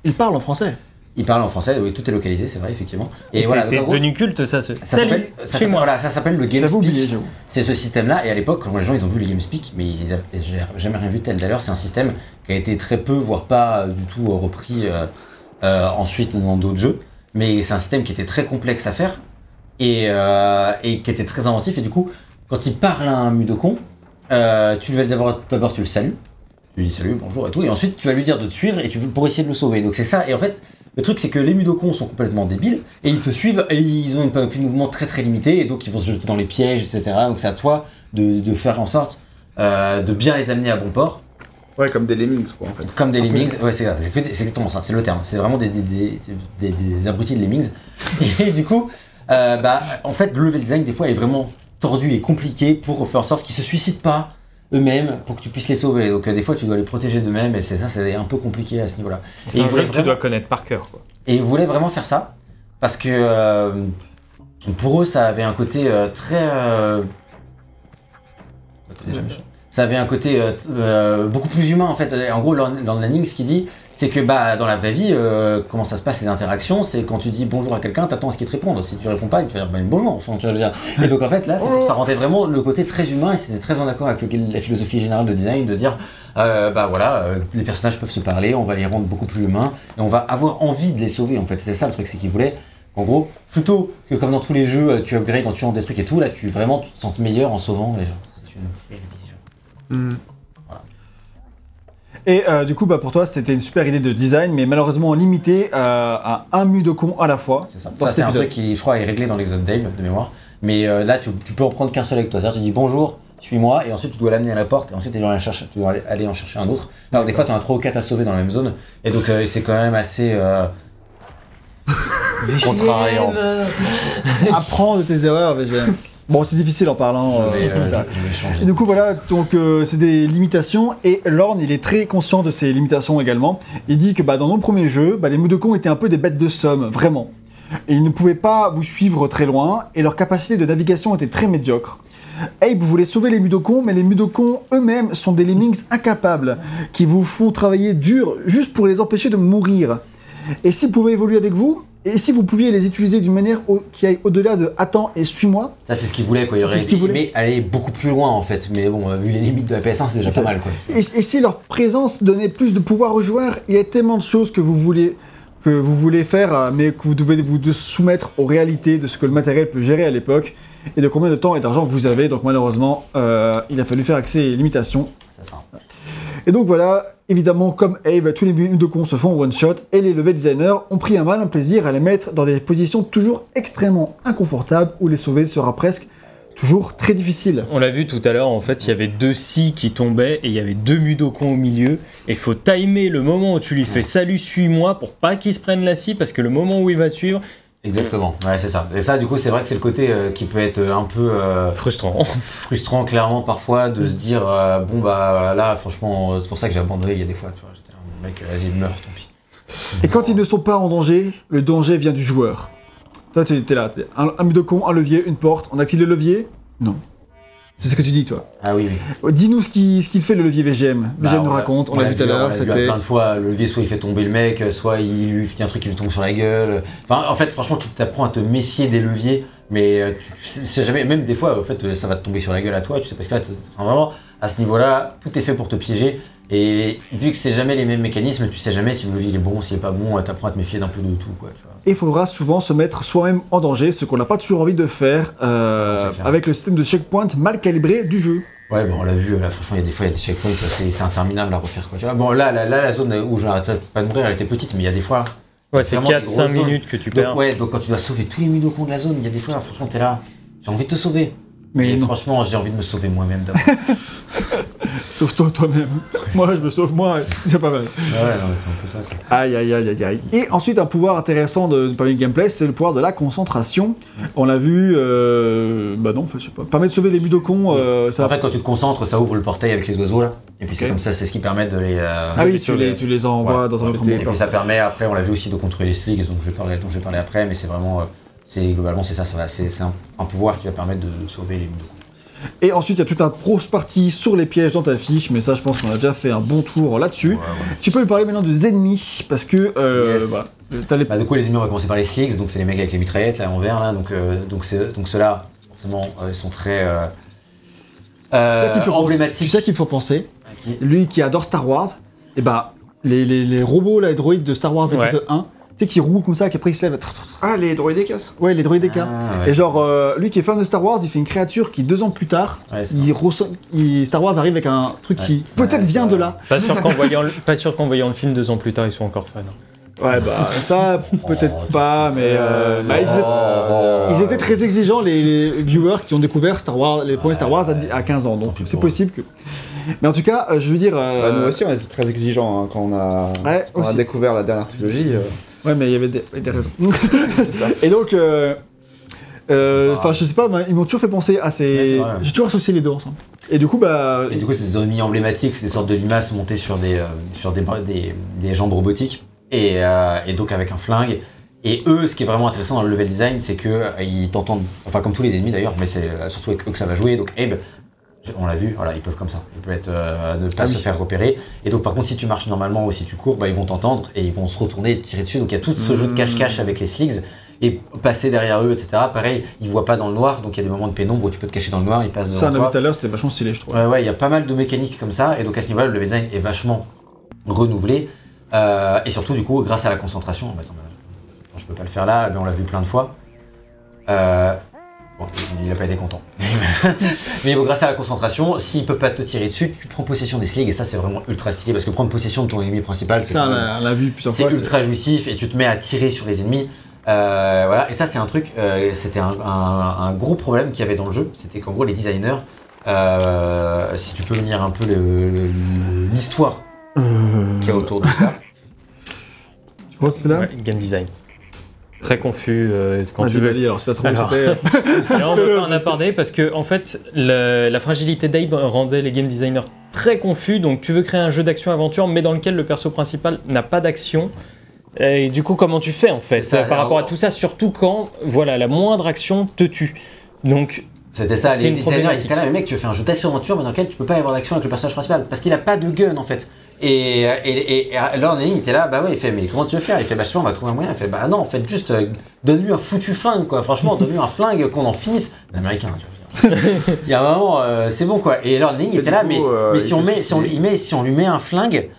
Il parle en français. Il parle en français, oui, tout est localisé, c'est vrai, effectivement. Et voilà, c'est devenu culte, ça. Ce... ça s'appelle voilà, ça s'appelle le Game J'avais oublié, Speak. j'avoue. C'est ce système-là, et à l'époque, quand les gens ils ont vu le GameSpeak, mais ils avaient j'ai jamais rien vu de tel. D'ailleurs, c'est un système qui a été très peu, voire pas du tout repris euh, euh, ensuite dans d'autres jeux. Mais c'est un système qui était très complexe à faire et, euh, et qui était très inventif. Et du coup, quand il parle à un Mudokon, euh, tu d'abord, d'abord tu le salues, tu lui dis salut, bonjour et tout, et ensuite tu vas lui dire de te suivre et tu pour essayer de le sauver. Donc c'est ça. Et en fait, le truc c'est que les Mudokons sont complètement débiles et ils te suivent et ils ont une panoplie de très très limitée et donc ils vont se jeter dans les pièges, etc. Donc c'est à toi de, de faire en sorte euh, de bien les amener à bon port. Ouais, comme des lemmings, quoi, en fait. Comme des lemmings, ouais, c'est exactement ça, c'est le terme. C'est vraiment des, des, des, des- des abrutis de lemmings. Et du coup, euh, bah, en fait, le level design, des fois, est vraiment tordu et compliqué pour faire en sorte qu'ils se suicident pas eux-mêmes pour que tu puisses les sauver. Donc, euh, des fois, tu dois les protéger d'eux-mêmes et c'est ça, c'est un peu compliqué à ce niveau-là. C'est Et un jeu que tu dois connaître par cœur. Quoi. et ils voulaient vraiment faire ça parce que euh, pour eux, ça avait un côté euh, très. euh, déjà, méchant. Ça avait un côté euh, euh, beaucoup plus humain en fait. En gros, Lorne Lanning, ce qu'il dit, c'est que bah, dans la vraie vie, euh, comment ça se passe les interactions C'est quand tu dis bonjour à quelqu'un, t'attends à ce qu'il te réponde. Si tu réponds pas, il te va dire bah, bonjour. Enfin, tu vas dire. Et donc en fait, là, pour- ça rendait vraiment le côté très humain et c'était très en accord avec le- la philosophie générale de design de dire euh, bah voilà, euh, les personnages peuvent se parler, on va les rendre beaucoup plus humains et on va avoir envie de les sauver en fait. C'est ça le truc, c'est qu'ils voulaient, en gros, plutôt que comme dans tous les jeux, tu upgrades en tuant des trucs et tout, là tu vraiment tu te sens meilleur en sauvant les gens. Et euh, du coup, bah, pour toi, c'était une super idée de design, mais malheureusement limité euh, à un Mudokon à la fois. C'est ça. Ça, c'est un truc qui, je crois, est réglé dans l'Exode Dave de mémoire. Mais euh, là, tu, tu peux en prendre qu'un seul avec toi. C'est-à-dire, tu dis bonjour, suis-moi, et ensuite tu dois l'amener à la porte, et ensuite tu dois aller, chercher, tu dois aller- aller en chercher un autre. Alors, des fois, tu en as 3 ou 4 à sauver dans la même zone, et donc euh, c'est quand même assez. Euh... contrariant. Apprends de tes erreurs, VGM. Bon, c'est difficile en parlant. Vais, euh, euh, ça. Et du coup, voilà, donc euh, c'est des limitations, et Lorne, il est très conscient de ces limitations également. Il dit que bah, dans nos premiers jeux, bah, les Mudokons étaient un peu des bêtes de somme, vraiment. Et ils ne pouvaient pas vous suivre très loin, et leur capacité de navigation était très médiocre. Abe voulait sauver les Mudokons, mais les Mudokons eux-mêmes sont des lemmings incapables, qui vous font travailler dur juste pour les empêcher de mourir. Et s'ils pouvaient évoluer avec vous, et si vous pouviez les utiliser d'une manière au- qui aille au-delà de attends et suis-moi, Ça, c'est ce qu'il voulait, quoi. Il aurait C'est ce qu'il voulait. aimé aller beaucoup plus loin, en fait. Mais bon, vu les limites de la PS1, c'est déjà pas mal, quoi. Et, et si leur présence donnait plus de pouvoir aux joueurs, il y a tellement de choses que vous voulez que vous voulez faire, euh, mais que vous devez vous de soumettre aux réalités de ce que le matériel peut gérer à l'époque et de combien de temps et d'argent vous avez. Donc malheureusement, euh, il a fallu faire avec ces limitations. C'est ça. Et donc voilà, évidemment, comme Abe, tous les minutes de con se font one shot, et les level designers ont pris un malin plaisir à les mettre dans des positions toujours extrêmement inconfortables où les sauver sera presque toujours très difficile. On l'a vu tout à l'heure, en fait, il y avait deux scies qui tombaient et il y avait deux mudokons au milieu. Et il faut timer le moment où tu lui fais salut, suis-moi pour pas qu'il se prenne la scie parce que le moment où il va suivre, Exactement. Ouais, c'est ça. Et ça, du coup, c'est vrai que c'est le côté euh, qui peut être un peu. euh, frustrant. frustrant clairement parfois de se dire euh, bon bah là franchement euh, c'est pour ça que j'ai abandonné il y a des fois tu vois j'étais là, mec euh, vas-y meurs tant pis Et quand ils ne sont pas en danger, le danger vient du joueur. Toi, tu es là, t'es un, un mudokon, un levier, une porte, on active le levier? Non. C'est ce que tu dis, toi. ah oui oui Dis-nous ce qu'il ce fait le levier VGM. Bah, VGM nous on l'a- raconte, on l'a vu tout à on l'heure, l'a vu c'était. plein de fois le levier soit il fait tomber le mec soit il lui fait un truc qui lui tombe sur la gueule enfin en fait franchement tu t'apprends à te méfier des leviers mais euh, tu, tu sais, jamais même des fois en fait euh, ça va te tomber sur la gueule à toi tu sais parce que là enfin, vraiment à ce niveau là tout est fait pour te piéger et vu que c'est jamais les mêmes mécanismes tu sais jamais si le levier est bon s'il est pas bon t'apprends à te méfier d'un peu de tout quoi tu vois Et il faudra souvent se mettre soi-même en danger, ce qu'on n'a pas toujours envie de faire euh, avec le système de checkpoint mal calibré du jeu. Ouais, bon, on l'a vu, là, franchement, il y a des fois, il y a des checkpoints, c'est interminable à refaire, quoi. Tu vois, bon, là, là, là, la zone où je n'arrête pas de mourir, elle était petite, mais il y a des fois. Ouais, c'est Vraiment des 4-5 grosses zones. minutes que tu perds. Donc, ouais, donc quand tu dois sauver tous les mudokons de la zone, il y a des fois, franchement, t'es là, j'ai envie de te sauver. Mais Et franchement, j'ai envie de me sauver moi-même d'abord. sauve-toi toi-même. Moi, je me sauve moi, c'est pas mal. ouais, c'est un peu ça. quoi. Aïe, aïe, aïe, aïe, aïe. Et ensuite, un pouvoir intéressant de, parmi le gameplay, c'est le pouvoir de la concentration. On l'a vu, euh, bah non, je sais pas. Permet de sauver les budokons, euh, ça En fait, quand tu te concentres, ça ouvre le portail avec les oiseaux là. Et puis c'est comme ça, c'est ce qui permet de les. euh, Ah oui, de tu les, tu les envoies Voilà. dans un autre monde. Et puis ça permet après, on l'a vu aussi de contrôler les sligs, donc je vais parler, dont je vais parler après, mais c'est vraiment, euh, c'est globalement c'est ça, ça va, c'est un, un pouvoir qui va permettre de sauver les budokons. Et ensuite, il y a toute un grosse partie sur les pièges dans ta fiche, mais ça, je pense qu'on a déjà fait un bon tour là-dessus. Tu peux me parler maintenant des ennemis, parce que euh, Yes. voilà, t'as les... Bah, du coup, les ennemis, on va commencer par les sligs, donc c'est les mecs avec les mitraillettes là en vert là, donc euh, donc c'est donc ceux-là, forcément, euh, ils sont très euh, euh, C'est ça qu'il faut penser. emblématiques. C'est ça qu'il faut penser. Lui qui adore Star Wars, et bah, les, les, les robots, là, les droïdes de Star Wars Ouais. épisode 1, tu sais, qui roulent comme ça, qu'après ils se lèvent. Ah, les droïdes cassent. Ouais, les droïdes. Ah, ouais. Et genre, euh, lui qui est fan de Star Wars, il fait une créature qui, deux ans plus tard, Ouais, il il- Star Wars arrive avec un truc qui Ouais, peut-être vient vrai. de là. Pas sûr qu'en voyant, le- pas sûr qu'en voyant le film deux ans plus tard, ils soient encore fans. Ouais, bah, ça, peut-être Oh, pas, mais. euh, bah, ils, étaient, Oh. ils étaient très exigeants, les, les viewers qui ont découvert Star Wars, les premiers Star Wars à, dix- à 15 ans, donc c'est possible que. Mais en tout cas, euh, je veux dire. euh, Bah, nous aussi, on était très exigeants hein, quand on a, Ouais, quand on a aussi. découvert la dernière trilogie. Ouais, mais il y avait des, des raisons. Et donc, euh, euh, enfin, je sais pas, ils m'ont toujours fait penser à ces. J'ai toujours associé les deux ensemble. Et du coup, bah. Et du coup, c'est des ennemis emblématiques, c'est des sortes de limaces montées sur des, euh, sur des, des, des jambes robotiques, et, euh, et donc avec un flingue. Et eux, ce qui est vraiment intéressant dans le level design, c'est que ils t'entendent, enfin comme tous les ennemis d'ailleurs, mais c'est surtout avec eux que ça va jouer. Donc Abe, on l'a vu, voilà, ils peuvent comme ça, ils peuvent être, euh, ne pas Ah se oui. faire repérer. Et donc par contre, si tu marches normalement ou si tu cours, bah, ils vont t'entendre et ils vont se retourner et te tirer dessus. Donc il y a tout ce jeu de cache-cache avec les sligs. Et passer derrière eux, etc. Pareil, ils voient pas dans le noir, donc il y a des moments de pénombre où tu peux te cacher dans le noir, ils passent devant Ça, on a toi. vu tout à l'heure, c'était vachement stylé, je trouve. Ouais, ouais, il y a pas mal de mécaniques comme ça, et donc à ce niveau-là, le design est vachement renouvelé, euh, et surtout, du coup, grâce à la concentration. Bah, attends, bah, je peux pas le faire là, mais on l'a vu plein de fois. Euh, bon, il a pas été content. mais bon, grâce à la concentration, s'ils peuvent pas te tirer dessus, tu prends possession des sligs, et ça, c'est vraiment ultra stylé, parce que prendre possession de ton ennemi principal, c'est ultra jouissif et tu te mets à tirer sur les ennemis. Euh, voilà. Et ça, c'est un truc, euh, c'était un, un- un gros problème qu'il y avait dans le jeu. C'était qu'en gros, les designers, euh, si tu peux me lire un peu l'histoire qu'il y a autour de ça. Tu crois que c'est là? Ouais, game design. Très confus euh, quand Vas-y, tu veux. Vali, alors c'est trop Alors. c'était. Alors, on va faire un aparté parce que en fait le- la fragilité d'Abe rendait les game designers très confus. Donc tu veux créer un jeu d'action-aventure mais dans lequel le perso principal n'a pas d'action. Et du coup comment tu fais en fait ça, par rapport à tout ça Surtout quand voilà la moindre action te tue. Donc C'était ça, les une designers étaient là, mais mec, tu veux faire un jeu d'action-aventure, mais dans lequel tu peux pas avoir d'action avec le personnage principal, parce qu'il a pas de gun en fait. Et, et, et, et Henning était là, bah ouais, il fait, mais comment tu veux faire? Il fait, bah je sais pas, on va trouver un moyen. Il fait, bah non, en fait, juste euh, donne-lui un foutu flingue, quoi. Franchement, donne-lui un flingue, qu'on en finisse. L'américain, tu veux dire. Il y a un moment, euh, c'est bon quoi. Et Lord Henning Et était du là, coup, mais, euh, mais il si on met, si on, il met, si on lui met un flingue,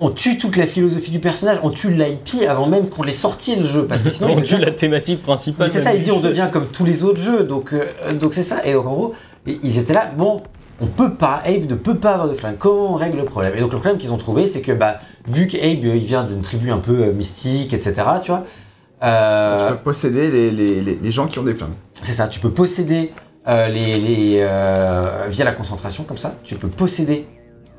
on, tue toute la philosophie du personnage, on tue l'IP avant même qu'on l'ait sorti le jeu, parce que sinon. on il tue devient- la thématique principale. c'est ça, il dit on devient comme tous les autres jeux, donc euh, donc c'est ça. Et donc en gros, ils étaient là, bon, on peut pas, Abe ne peut pas avoir de flingue. Comment on règle le problème? Et donc le problème qu'ils ont trouvé, c'est que bah vu qu'Abe euh, il vient d'une tribu un peu euh, mystique, etc. Tu vois, euh, Tu peux posséder les, les, les, les gens qui ont des flingues. c'est ça. Tu peux posséder euh, les, les euh, via la concentration comme ça. Tu peux posséder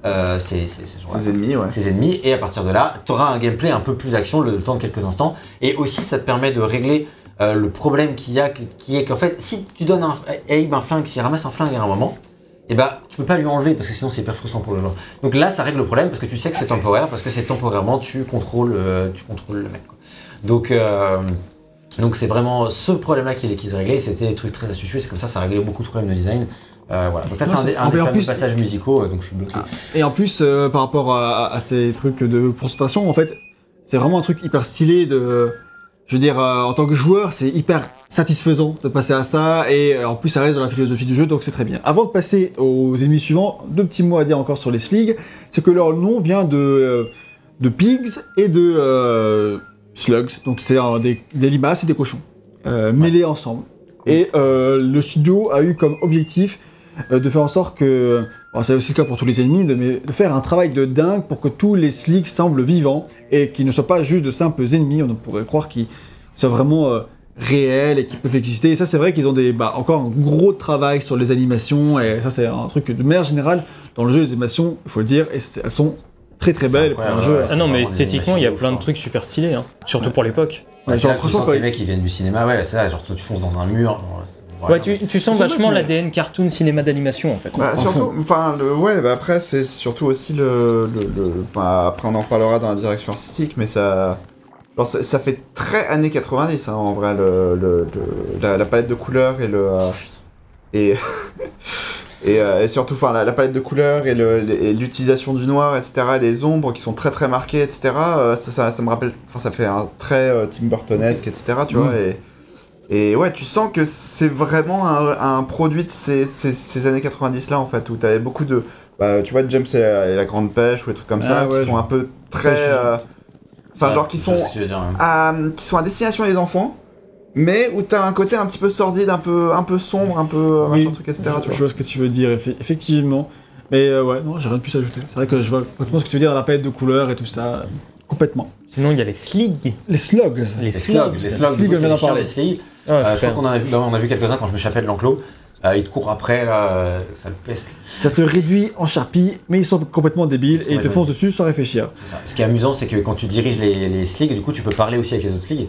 euh, ces, ces, ces ennemis, ouais. ses ennemis et à partir de là, tu auras un gameplay un peu plus action le, le temps de quelques instants et aussi ça te permet de régler le problème qu'il y a qui qui est qu'en fait si tu donnes un Abe un flingue, s'il ramasse un flingue à un moment, et bah tu peux pas lui enlever parce que sinon c'est hyper frustrant pour le joueur. Donc là ça règle le problème parce que tu sais que c'est temporaire parce que c'est temporairement tu contrôles euh, tu contrôles le mec. quoi. Donc euh, donc c'est vraiment ce problème-là qu'ils qu'ils réglaient, c'était des trucs très astucieux, c'est comme ça ça réglait beaucoup de problèmes de design. Euh, voilà. Donc là c'est un, des- un en des plus- fameux passages musicaux, donc je suis bloqué. Et en plus, par rapport à, à ces trucs de concentration, en fait, c'est vraiment un truc hyper stylé de. Je veux dire, euh, en tant que joueur, c'est hyper satisfaisant de passer à ça, et euh, en plus, ça reste dans la philosophie du jeu, donc c'est très bien. Avant de passer aux ennemis suivants, deux petits mots à dire encore sur les Sligs, c'est que leur nom vient de, euh, de pigs et de slugs, donc c'est des, des limaces et des cochons, mêlés ensemble. Et le studio a eu comme objectif de faire en sorte que, bon, c'est aussi le cas pour tous les ennemis, de, mais de faire un travail de dingue pour que tous les slicks semblent vivants et qu'ils ne soient pas juste de simples ennemis. On pourrait croire qu'ils soient vraiment euh, réels et qui peuvent exister. Et ça, c'est vrai qu'ils ont des, bah, encore un gros travail sur les animations. Et ça, c'est un truc que, de manière générale, dans le jeu, les animations, il faut le dire, et elles sont très très belles pour un incroyable, jeu. ouais. Ah non, mais esthétiquement, il y a plein de trucs super stylés, hein. surtout pour l'époque. Ouais, Ouais, genre, franchement, les mecs qui viennent du cinéma, ouais, c'est ça, genre tu fonces dans un mur. bon, Ouais, ouais, tu, tu sens vachement l'ADN cartoon cinéma d'animation en fait. Bah, surtout, enfin, le, ouais, bah après, c'est surtout aussi le. le, le- bah, après, on en parlera dans la direction artistique, mais ça. genre, ça, ça fait très années 90, hein, en vrai, le, le- le- la, la palette de couleurs et le. euh, et. Et, euh, et surtout, enfin, la, la palette de couleurs et l'utilisation du noir, etc., et des ombres qui sont très très marquées, etc., euh, ça, ça, ça me rappelle, enfin, ça fait un très euh, Tim Burtonesque, etc., tu Mm. vois, et, et ouais, tu sens que c'est vraiment un, un produit de ces, ces, ces années 90 là, en fait, où t'avais beaucoup de. Bah, tu vois, James et la, et la Grande Pêche, ou des trucs comme Ah ça, ouais, qui sont un peu très. Euh, Enfin, genre, qui sont, tu dire, à, qui sont à destination des enfants, mais où t'as un côté un petit peu sordide, un peu, un peu sombre, un peu. Oui, machin truc, etc., je, tu je vois. ce que tu veux dire, effe- effectivement. Mais euh, ouais, non, j'ai rien de plus à ajouter. C'est vrai que je vois complètement ce que tu veux dire dans la palette de couleurs et tout ça. Complètement. Sinon, il y a les sligs. Les slugs. Les Les slugs. slugs, les slugs, Slugs, du coup, on c'est vient les chiens parler. des slugs. Ah, Euh, je crois qu'on en a vu, on a vu quelques-uns quand je m'échappais de l'enclos. Euh, ils te courent après, là, euh, ça te peste. Ça te réduit en charpie, mais ils sont complètement débiles Ils sont et ils te foncent dessus sans réfléchir. C'est ça. Ce qui est amusant, c'est que quand tu diriges les, les sligs, du coup, tu peux parler aussi avec les autres sligs.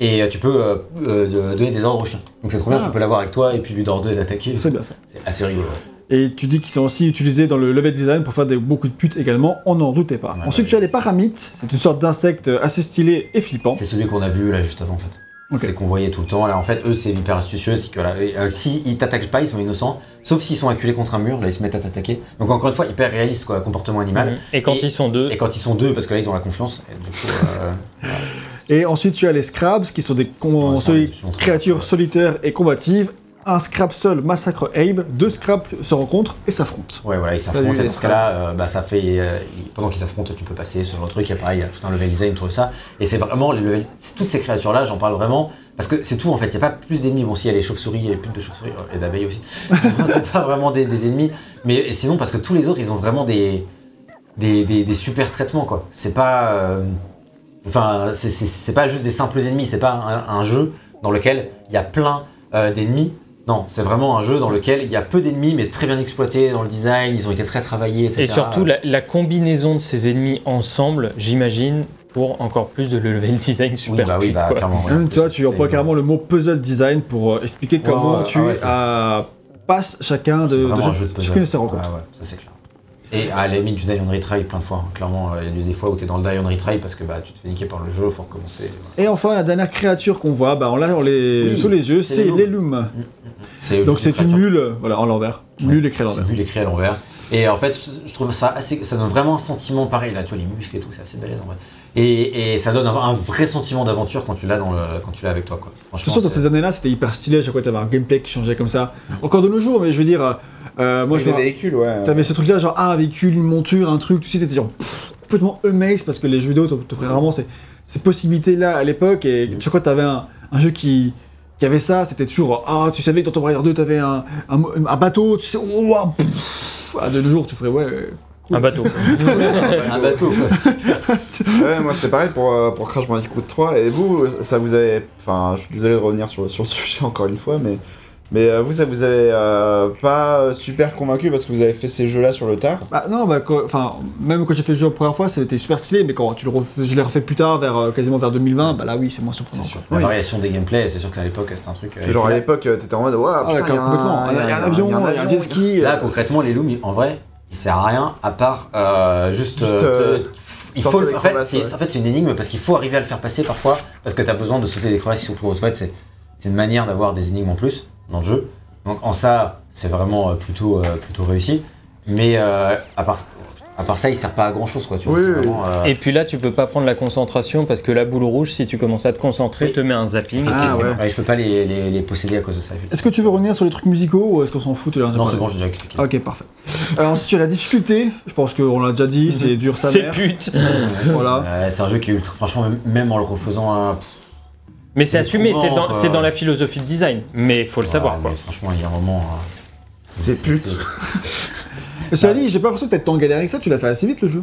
Et euh, tu peux euh, euh, donner des ordres au chien. Donc c'est trop bien, Ah. tu peux l'avoir avec toi et puis lui ordonner d'attaquer. C'est bien ça. C'est assez rigolo. Et tu dis qu'ils sont aussi utilisés dans le level design pour faire des, beaucoup de putes également, on n'en doutait pas. Ouais, Ensuite, ouais. tu as les paramites, c'est une sorte d'insecte assez stylé et flippant. C'est celui qu'on a vu là juste avant en fait. Ok. C'est qu'on voyait tout le temps. Là en fait, eux c'est hyper astucieux. C'est que là, euh, si ils t'attaquent pas, ils sont innocents. Sauf s'ils sont acculés contre un mur, là ils se mettent à t'attaquer. Donc encore une fois, hyper réaliste quoi, comportement animal. Mhm. Et quand Et- ils sont deux, Et quand ils sont deux, parce que là ils ont la confiance. Et du coup, euh, Et ensuite, tu as les scrabs, qui sont des Ouais, créatures solitaires et combatives. Un scrab seul massacre Abe, deux scraps se rencontrent et s'affrontent. ouais voilà, ils s'affrontent. Dans ce cas-là, euh, bah ça fait euh, pendant qu'ils s'affrontent, tu peux passer genre de truc. Et pareil, il y a tout un level design autour de ça. Et c'est vraiment les level- c'est toutes ces créatures là, j'en parle vraiment parce que c'est tout en fait. Il n'y a pas plus d'ennemis. Bon, s'il y a les chauves-souris, il y a les putes de chauves-souris euh, et d'abeilles aussi. c'est pas vraiment des, des ennemis. Mais sinon, parce que tous les autres, ils ont vraiment des des, des, des super traitements quoi. C'est pas euh, enfin c'est- pas juste des simples ennemis. C'est pas un, un jeu dans lequel il y a plein euh, d'ennemis. Non, c'est vraiment un jeu dans lequel il y a peu d'ennemis, mais très bien exploités dans le design. Ils ont été très travaillés, etc. et surtout la, la combinaison de ces ennemis ensemble, j'imagine, pour encore plus de level design oui, super bah oui, bah quoi. clairement. ouais. Même, tu vois, tu emploies carrément le mot puzzle design pour euh, expliquer comment ouais, tu ah euh, passes chacun de, C'est de chaque- de puzzle. chacune de ces rencontres. Ouais, ça c'est clair. Et à la limite du die on retry plein de fois. hein. Clairement, euh, il y a des fois où t'es dans le die on retry parce que bah tu te fais niquer par le jeu, faut recommencer. Et enfin, la dernière créature qu'on voit, bah, on l'a on les... Oui, sous les yeux, c'est les loups. les lumes. C'est Donc c'est une mule, voilà, en l'envers. Mule écrite à l'envers. C'est vu écrit à l'envers. Et en fait, je- je trouve ça assez. Ça donne vraiment un sentiment pareil, là, tu vois, les muscles et tout, c'est assez balèze en vrai. Et, et ça donne un, un vrai sentiment d'aventure quand tu l'as dans le, quand tu l'as avec toi, quoi. Je Franchement. trouve que dans ces années-là, c'était hyper stylé. À chaque fois, t'avais un gameplay qui changeait comme ça. Encore de nos jours, mais je veux dire, euh, moi, Avec je les véhicules, ouais. T'avais ce truc-là, genre ah, un véhicule, une monture, un truc, tu sais, t'étais genre pff, complètement amazed parce que les jeux vidéo t'off- t'offraient vraiment ces, ces possibilités-là à l'époque. Et chaque fois que t'avais un, un jeu qui, qui avait ça, c'était toujours ah, tu savais que dans Tomb Raider 2, t'avais un, un, un bateau, tu sais, oh, wow, pff, ah, de nos jours, tu ferais ouais. Un bateau. Un bateau, quoi. Ouais, moi c'était pareil pour, euh, pour Crash Bandicoot 3. Et vous, ça vous avez. Enfin, je suis désolé de revenir sur, sur le sujet encore une fois, mais. Mais euh, vous, ça vous avez euh, pas super convaincu parce que vous avez fait ces jeux-là sur le tard? Bah non, bah, quand- enfin, même quand j'ai fait le jeu la première fois, c'était super stylé, mais quand tu le refais- je l'ai refait plus tard, vers quasiment vers 2020, bah là oui, c'est moins surprenant. C'est sûr. La variation des gameplays, c'est sûr qu'à l'époque, c'était un truc. euh, Genre à l'époque, t'étais en mode Waouh, Ah ouais, putain, il y un, Il y a un avion, il y a un jet ski. Là, euh, concrètement, les looms, en vrai, il sert à rien à part euh, juste. Juste, euh, euh, te- il faut, en fait, c'est ouais. en fait, c'est une énigme parce qu'il faut arriver à le faire passer parfois parce que tu as besoin de sauter des crevasses qui sont trop grosses. En fait, c'est une manière d'avoir des énigmes en plus dans le jeu. Donc en ça, c'est vraiment plutôt, euh, plutôt réussi. Mais à, part, à part ça, il sert pas à grand chose. Quoi, tu vois, Oui, c'est oui. vraiment, euh, Et puis là, tu peux pas prendre la concentration parce que la boule rouge, si tu commences à te concentrer, Oui. te met un zapping. Ah, ouais. ouais, je peux pas les, les, les posséder à cause de ça. Est-ce que tu veux revenir sur les trucs musicaux ou est-ce qu'on s'en fout Non, c'est bon, j'ai déjà expliqué. Ok, parfait. Alors ensuite, tu as la difficulté, je pense qu'on l'a déjà dit, c'est dur sa C'est pute. Voilà. Euh, c'est un jeu qui est ultra. Franchement, même, même en le refaisant, euh, pff, Mais c'est assumé, c'est éprouvant, dans, quoi. c'est dans la philosophie de design. Mais faut le savoir, quoi. Franchement, il y a un moment. euh, C'est pute. Et cela dit, j'ai pas l'impression que t'as tant galéré que ça, tu l'as fait assez vite le jeu.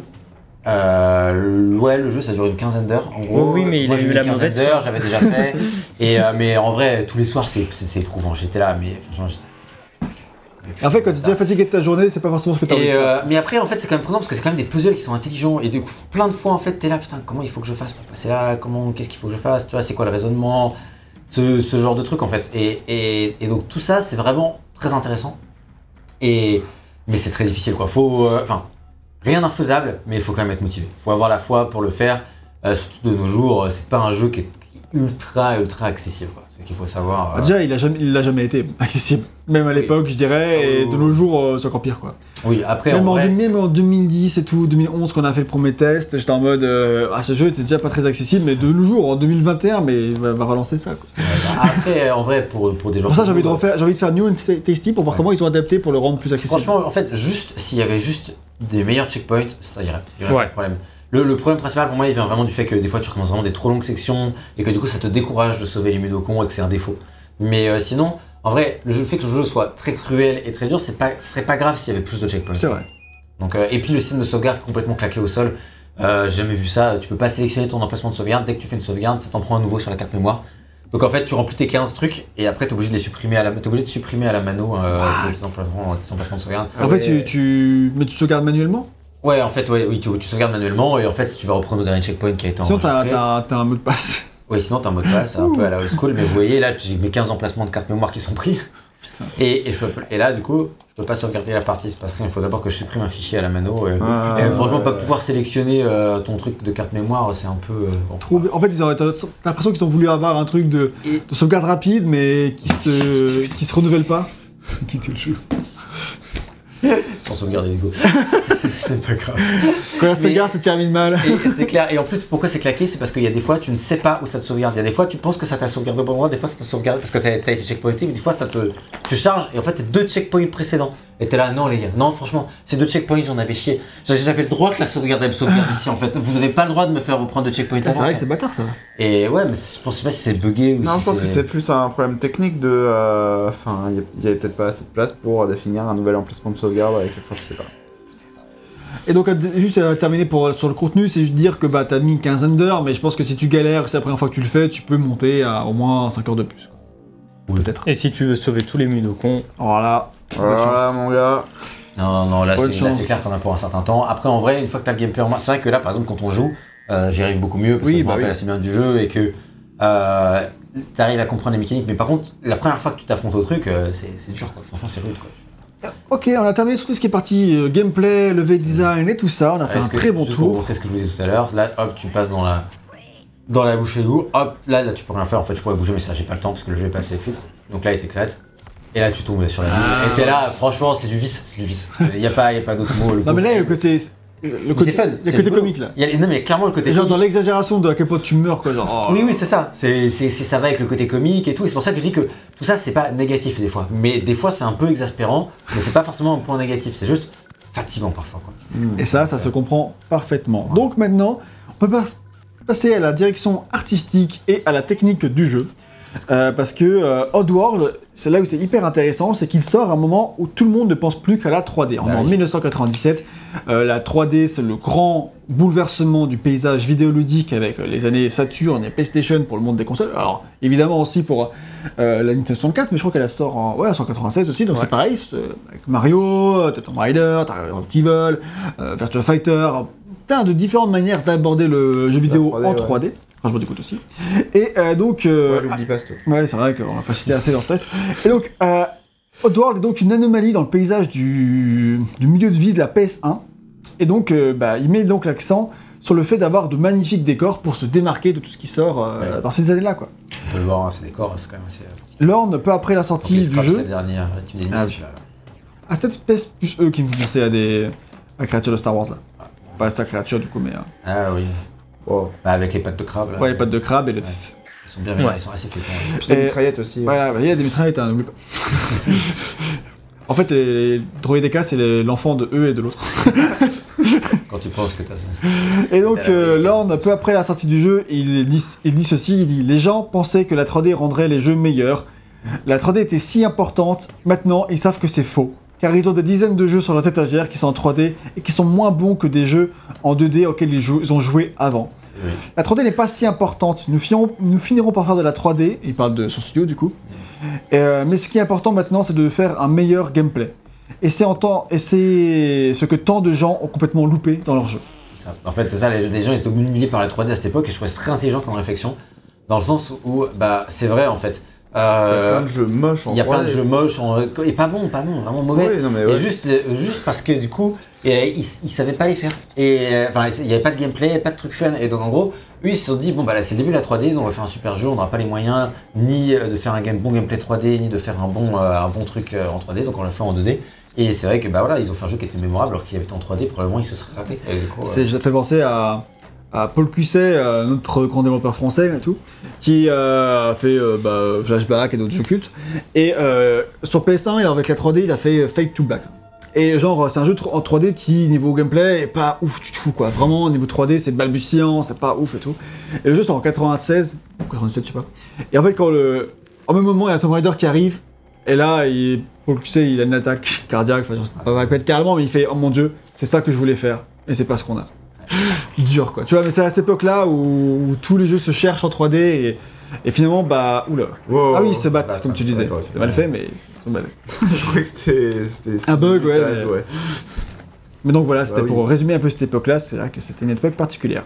Euh, ouais, le jeu ça dure une quinzaine d'heures en gros. Oui, oui, mais il Moi, a j'ai eu la mauvaise d'heures, j'avais déjà fait. et, euh, mais en vrai, tous les soirs c'est éprouvant. J'étais là, mais franchement, j'étais. En fait, quand tu es déjà fatigué de ta journée, c'est pas forcément ce que tu as envie Et de faire. euh, mais après, en fait, c'est quand même prenant parce que c'est quand même des puzzles qui sont intelligents. Et du coup, plein de fois, en fait, t'es là, putain, comment il faut que je fasse pour passer là? Comment, qu'est-ce qu'il faut que je fasse? Tu vois, c'est quoi le raisonnement? Ce, ce genre de truc, en fait. Et, et, et donc, tout ça, c'est vraiment très intéressant. Et, mais c'est très difficile, quoi. Faut, euh, enfin, rien d'infaisable, mais il faut quand même être motivé. Faut avoir la foi pour le faire. Euh, surtout de nos jours, euh, c'est pas un jeu qui est ultra, ultra accessible. C'est ce qu'il faut savoir. Ah, euh. Déjà, il a jamais, il l'a jamais été accessible. Même à Oui. l'époque, je dirais, et Oh. de nos jours, euh, c'est encore pire, quoi. oui, après, Même en en, vrai, même en 2010 et tout, 2011, quand on a fait le premier test, j'étais en mode, euh, ah, ce jeu était déjà pas très accessible, mais de nos jours, en 2021, mais il va, va relancer ça, quoi. euh, après, en vrai, pour, pour des gens. Pour ça, j'ai envie de refaire, j'ai envie de faire New and Tasty pour voir Ouais. comment ils ont adapté pour le rendre plus accessible. Franchement, en fait, juste s'il y avait juste des meilleurs checkpoints, ça irait. Il y aurait Ouais. pas de problème. Le, le problème principal pour moi, il vient vraiment du fait que des fois tu recommences vraiment des trop longues sections et que du coup ça te décourage de sauver les Mudokons et que c'est un défaut. Mais euh, sinon, en vrai, le, jeu- le fait que le jeu soit très cruel et très dur, c'est pas, ce serait pas grave s'il y avait plus de checkpoints. c'est vrai. Donc, euh, et puis le système de sauvegarde complètement claqué au sol, euh, j'ai jamais vu ça. Tu peux pas sélectionner ton emplacement de sauvegarde. Dès que tu fais une sauvegarde, ça t'en prend un nouveau sur la carte mémoire. Donc en fait, tu remplis tes 15 trucs et après t'es obligé de les supprimer à la, t'es obligé de supprimer à la mano euh, tes, emplacements, tes emplacements de sauvegarde. En fait, tu, tu, mais tu sauvegardes manuellement? Ouais, en fait, ouais, oui, tu, tu sauvegardes manuellement et en fait, si tu vas reprendre le dernier checkpoint qui a été Sinon, t'as enregistré. t'as- t'as un mot de passe. Oui, sinon t'as un mot de passe, un peu à la old school, mais vous voyez, là, j'ai mes 15 emplacements de carte mémoire qui sont pris. Et, et, je peux- et là, du coup, je peux pas sauvegarder la partie, c'est pas rien. Il faut d'abord que je supprime un fichier à la mano. Et, Ah, et franchement, pas ouais. pouvoir sélectionner euh, ton truc de carte mémoire, c'est un peu. euh, bon. Trop bien. En fait, ils ont- t'as t'as l'impression qu'ils ont voulu avoir un truc de, Et- de sauvegarde rapide, mais qui se, qui se renouvelle pas. Quitter le jeu. Sans sauvegarder les go. c'est pas grave. Quand la sauvegarde se termine mal. Et c'est clair. Et en plus, pourquoi c'est claqué C'est parce qu'il y a des fois, tu ne sais pas où ça te sauvegarde. Il y a des fois, tu penses que ça t'a sauvegardé au bon endroit. Des fois, ça t'a sauvegardé parce que t'as as été checkpointé. Mais des fois, ça te. Tu charges et en fait, c'est deux checkpoints précédents. Et t'es là, non, les gars. Non, franchement, ces deux checkpoints, j'en avais chié. J'avais le droit que la sauvegarde, elle me sauvegarde ici. En fait, vous avez pas le droit de me faire reprendre deux checkpoints. C'est vrai que c'est bâtard ça. Et ouais, mais je pense pas si c'est bugué ou Non, si je pense que c'est plus un problème technique de. euh, Enfin, il y a- il y avait peut-être pas assez de place pour définir un nouvel emplacement de sauvegarde avec. Enfin, je sais pas. Et donc, à- juste à terminer pour, sur le contenu, c'est juste dire que bah, t'as mis une quinzaine d'heures, mais je pense que si tu galères, c'est la première fois que tu le fais, tu peux monter à au moins 5 heures de plus. quoi. Peut-être. Et si tu veux sauver tous les Mudokons, Voilà. Voilà, chance. mon gars. Non, non, non, là c'est là, c'est clair, t'en as pour un certain temps. Après, en vrai, une fois que t'as le gameplay en main, c'est vrai que là, par exemple, quand on joue, euh, j'y arrive beaucoup mieux parce Oui, que je me bah rappelle oui. assez bien du jeu et que euh, t'arrives à comprendre les mécaniques. Mais par contre, la première fois que tu t'affrontes au truc, euh, c'est c'est dur, quoi. Franchement, c'est rude, quoi. Ok, on a terminé sur tout ce qui est partie euh, gameplay, level design et tout ça. On a fait un très bon tour. montrer ce que je vous ai dit tout à l'heure, là, hop, tu passes dans la dans la bouche d'égout, hop, là, là, tu peux rien faire. En fait, je pourrais bouger, mais ça, j'ai pas le temps parce que le jeu est pas assez fluide. Donc là, il t'éclate. Et là, tu tombes sur la. Ah. Et t'es là, franchement, c'est du vice, c'est du vice. Il y a pas, il y a pas d'autre mot. le Non, mais là, il y a le côté. Le côté, fun. il y a côté comique là. Il y a, non, mais clairement, le côté genre dans comique. l'exagération de à quel point tu meurs, quoi. Genre, oh, Oui, oui, c'est ça. C'est, ça va avec le côté comique et tout. Et c'est pour ça que je dis que tout ça, c'est pas négatif des fois. Mais des fois, c'est un peu exaspérant. Mais c'est pas forcément un point négatif. C'est juste fatigant parfois. Quoi. Et ça, ça se comprend parfaitement. Donc maintenant, on peut pas- passer à la direction artistique et à la technique du jeu. Euh, parce que euh, Oddworld, c'est là où c'est hyper intéressant, c'est qu'il sort à un moment où tout le monde ne pense plus qu'à la 3D. On est Bah en oui. 1997, euh, la 3D c'est le grand bouleversement du paysage vidéoludique avec euh, les années Saturn et PlayStation pour le monde des consoles. Alors évidemment aussi pour la Nintendo 64, mais je crois qu'elle sort en ouais, 196 aussi, donc c'est pareil, avec Mario, Tomb Raider, Resident Evil, Virtua Fighter, plein de différentes manières d'aborder le jeu vidéo 3D, en ouais. 3D. Franchement, du coup aussi. Et euh, donc, euh, Ouais, l'oublie pas, truc. Ouais, c'est vrai qu'on va pas citer assez dans Stress. Et donc, euh, Oddworld est donc une anomalie dans le paysage du, du milieu de vie de la PS1. Et donc, euh, bah, il met donc l'accent sur le fait d'avoir de magnifiques décors pour se démarquer de tout ce qui sort euh, Ouais. dans ces années-là. quoi. On peut le voir, hein, ces décors, c'est quand même assez. Lorne, peu après la sortie du jeu, cette dernière team d'ennemis, Ah c'est ah, c'est peut-être plus eux qui me font penser à des à la créature de Star Wars là. Pas sa créature du coup, mais euh, Ah oui. Wow. Bah, avec les pattes de crabe. Là, ouais, les pattes de crabe et le. Ouais. Ils sont bien Ouais. ils sont assez flippants. Puis la Et- mitraillette aussi. Voilà, il y a des mitraillettes, hein, pas. en fait, les droïdeka, c'est l'enfant de eux et de l'autre. Quand tu penses que t'as ça. Et donc, euh. Lorne, peu après la sortie du jeu, il dit, il dit ceci, il dit « Les gens pensaient que la 3D rendrait les jeux meilleurs. La 3D était si importante, maintenant ils savent que c'est faux. car ils ont des dizaines de jeux sur leurs étagères qui sont en 3D et qui sont moins bons que des jeux en 2D auxquels ils ont joué avant. Oui. La 3D n'est pas si importante. Nous, finirons- nous finirons par faire de la 3D. Il parle de son studio du coup. Euh, mais ce qui est important maintenant, c'est de faire un meilleur gameplay. Et c'est ce que tant de gens ont complètement loupé dans leur jeu. Ça. En fait, c'est ça, les, les gens ils étaient humiliés par la 3D à cette époque et je trouvais ça très intelligent comme réflexion. Dans le sens où, bah, c'est vrai en fait. Il y a Euh, plein de jeux moches en Il y a plein de 3D. jeux moches en- et pas bons, pas bons, vraiment mauvais. Oui, non, mais Et juste, euh, juste parce que du coup, et, ils, ils savaient pas les faire. Et euh, enfin, il n'y avait pas de gameplay, pas de trucs fun. Et donc en gros, eux ils se sont dit bon bah là c'est le début de la 3D, donc on va faire un super jeu, on n'aura pas les moyens ni euh, de faire un game, bon gameplay 3D, ni de faire un bon, euh, un bon truc euh, en 3D, donc on l'a fait en 2D. Et c'est vrai que bah voilà, ils ont fait un jeu qui était mémorable, alors que s'il avait été en 3D, probablement il se serait raté. Euh, C'est, ça fait penser à, à Paul Cusset, notre grand développeur français et tout, qui euh, a fait euh, bah, Flashback et d'autres jeux cultes. Et euh, sur PS1, et avec la 3D, il a fait Fake to Black. Et genre, c'est un jeu en 3D qui, niveau gameplay, est pas ouf du tout, quoi. Vraiment, au niveau 3D, c'est balbutiant, c'est pas ouf et tout. Et le jeu, c'est en 96, ou 97, je sais pas. Et en fait, quand le. En même moment, il y a Tomb Raider qui arrive, et là, il, Paul Cusset, il a une attaque cardiaque, enfin, je pas carrément, mais il fait Oh mon dieu, c'est ça que je voulais faire, et c'est pas ce qu'on a dur quoi. Tu vois, mais c'est à cette époque-là où, où tous les jeux se cherchent en 3D et, et finalement, bah, oula. Wow. ah oui, ils se battent, comme ouais. tu disais. C'est mal fait, mais ils sont mal. Je croyais que c'était. Un bug, ouais, mais- Mais donc voilà, c'était Bah oui. pour résumer un peu cette époque-là, c'est vrai que c'était une époque particulière.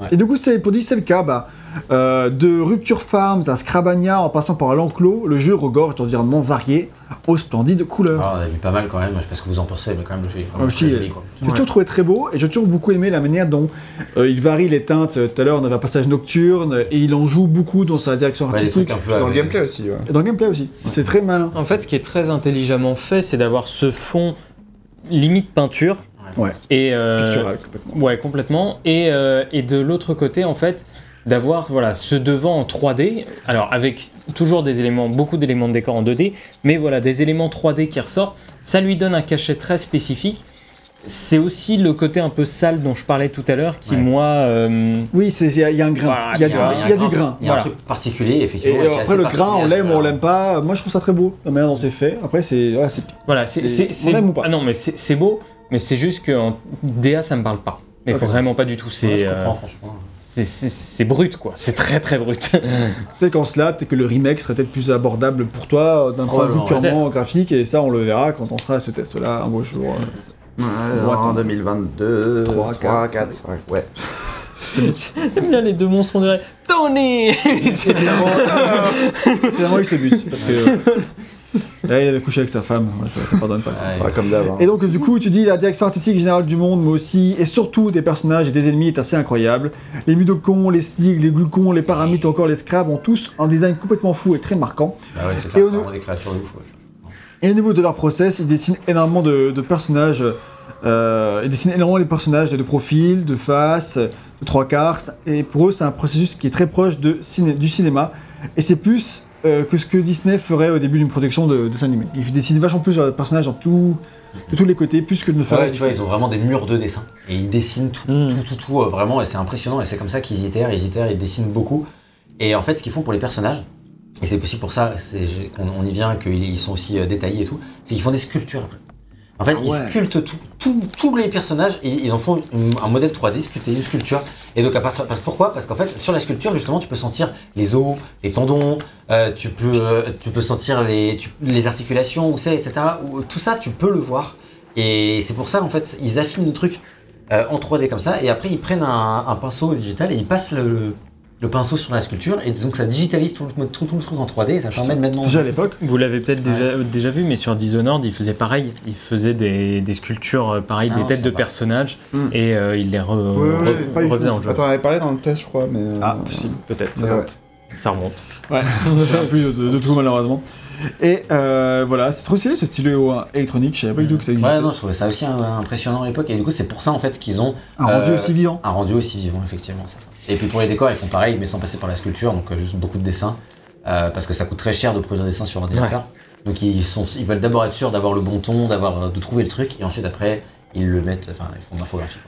Ouais. Et du coup, c'est pour dire c'est le cas, bah, euh, de Rupture Farms à Scrabania en passant par l'enclos, le jeu regorge d'environnements variés aux splendides couleurs. alors, on a vu pas mal quand même, je sais pas ce que vous en pensez, mais quand même le jeu est vraiment Aussi, très euh, joli. J'ai toujours trouvé très beau et j'ai toujours beaucoup aimé la manière dont euh, il varie les teintes. Tout à l'heure, on avait un passage nocturne et il en joue beaucoup dans sa direction Ouais, artistique. un peu Dans le gameplay aussi, ouais. Et dans le gameplay aussi. C'est très malin. En fait, ce qui est très intelligemment fait, c'est d'avoir ce fond limite peinture. Ouais. Et euh, Pictural, complètement. Ouais, complètement. Et, euh, et de l'autre côté, en fait, d'avoir voilà, ce devant en 3D, alors avec toujours des éléments, beaucoup d'éléments de décor en 2D, mais voilà, des éléments 3D qui ressortent, ça lui donne un cachet très spécifique. C'est aussi le côté un peu sale dont je parlais tout à l'heure qui, Ouais. moi, euh, Oui, c'est- il y, a- il y a un grain. Voilà, il y a, du, y a- il y a du grain. Il y a Voilà. un truc particulier, effectivement. après, le grain, on l'aime ou on l'aime pas. Moi, je trouve ça très beau, la manière dont c'est fait. Après, c'est ouais, voilà, c'est on c'est- aime ou pas ah non, mais c'est beau, mais c'est juste que en DA ça me parle pas. Mais vraiment pas du tout. Ouais, C'est je euh, comprends, franchement. c'est- brut quoi. C'est très très brut. peut-être qu'en cela, peut-être que le remake serait peut-être plus abordable pour toi euh, d'un point de vue Probablement, purement graphique. Et ça, on le verra quand on sera à ce test-là un beau jour. euh. Ouais, Ouais, en attends. 2022, Trois, 3, quatre, 4, 5, ouais. J'aime bien les deux monstres, on dirait Tony Finalement, finalement, il se bute. Parce que euh, là, il a couché avec sa femme. Ouais, ça, ça pardonne pas. Ouais. Ouais, comme d'hab. hein. Et donc, du coup, tu dis la direction artistique générale du monde, mais aussi, et surtout des personnages et des ennemis est assez incroyable. Les Mudokons, les Slig, les Glucons, les Paramites, encore les Scrabs ont tous un design complètement fou et très marquant. Bah ouais, c'est Et clair, au c'est niveau- vraiment des créatures de ouf. ouais. Et au niveau de leur process, ils dessinent énormément de, de personnages. Euh, ils dessinent énormément les personnages de profil, de face, de trois quarts. Et pour eux, c'est un processus qui est très proche de ciné- du cinéma. Et c'est plus euh, que ce que Disney ferait au début d'une production de dessin animé. Ils dessinent vachement plus sur personnages dans tout, de tous les côtés, plus que de ne faire. Ouais, tu vois, ils ont vraiment des murs de dessin. Et ils dessinent tout, Mm. tout, tout, tout, euh, vraiment, et c'est impressionnant. Et c'est comme ça qu'ils itèrent, ils itèrent, ils dessinent beaucoup. Et en fait, ce qu'ils font pour les personnages, et c'est aussi pour ça qu'on on y vient, qu'ils ils sont aussi euh, détaillés et tout, c'est qu'ils font des sculptures après. En fait, Ah ils sculptent tout- tous les personnages et ils en font une- un modèle 3D sculpté, une sculpture. Et donc, à part ça- parce, pourquoi? Parce qu'en fait, sur la sculpture, justement, tu peux sentir les os, les tendons, euh, tu, peux, tu peux sentir les, tu- les articulations, où c'est, etc. Où- tout ça, tu peux le voir. Et c'est pour ça, en fait, ils affinent le truc euh, en 3D comme ça, et après, ils prennent un, un pinceau digital et ils passent le, le pinceau sur la sculpture, et donc ça digitalise tout le, tout, tout le truc en 3D, et ça permet de mettre dans... Déjà à l'époque. Vous l'avez peut-être déjà, déjà vu, mais sur Dishonored, il faisait pareil. Il faisait des, des sculptures euh, pareil, Ah, des têtes de personnages, Hmm. et euh, il les re- Ouais, refaisait en jeu. Attends, on avait parlé dans le test, je crois, mais. euh, Ah, possible, peut-être. Ça remonte. Ouais, plus de, de tout malheureusement. Et euh, voilà, c'est trop stylé ce stylo électronique, je savais pas du tout que ça existait. Ouais, non, je trouvais ça aussi euh, impressionnant à l'époque, et du coup, c'est pour ça, en fait, qu'ils ont un rendu aussi vivant. un rendu aussi vivant, effectivement, c'est ça. Et puis pour les décors, ils font pareil, mais sans passer par la sculpture, donc euh, juste beaucoup de dessins, euh, parce que ça coûte très cher de produire des dessins sur ordinateur. Donc ils, sont, ils veulent d'abord être sûrs d'avoir le bon ton, d'avoir, de trouver le truc, et ensuite après, ils le mettent, enfin, ils font de l'infographie.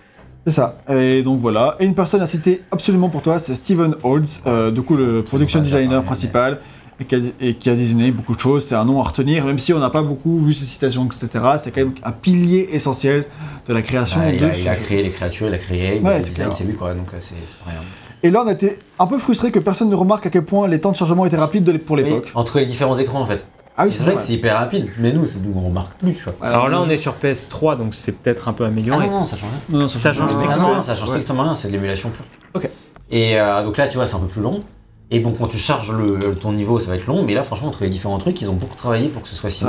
C'est ça. Et donc voilà. Et une personne à citer absolument pour toi, c'est Steven Olds, euh, du coup le production designer principal. Et qui, a, et qui a designé beaucoup de choses. C'est un nom à retenir, même si on n'a pas beaucoup vu ses citations, etc. C'est quand même un pilier essentiel de la création Bah, il, de a, il a créé les créatures, il a créé Ouais, le c'est design, clair. c'est lui quoi, donc euh, c'est pas rien. Et là, on a été un peu frustré que personne ne remarque à quel point les temps de chargement étaient rapides de pour l'époque. Oui, entre les différents écrans en fait. Ah oui, c'est vrai que c'est hyper rapide, mais nous, on remarque plus. Alors là, on est sur PS3, donc c'est peut-être un peu Ah amélioré. non, non, ça change rien. Non, non, ça, Ça change change pas. Ah strictement non, ça change Ouais. strictement rien, c'est de l'émulation pure. Ok. Et euh, donc là, tu vois, c'est un peu plus long. Et bon, quand tu charges le, ton niveau, ça va être long. Mais là, franchement, entre les différents trucs, ils ont beaucoup travaillé pour que ce soit c'est.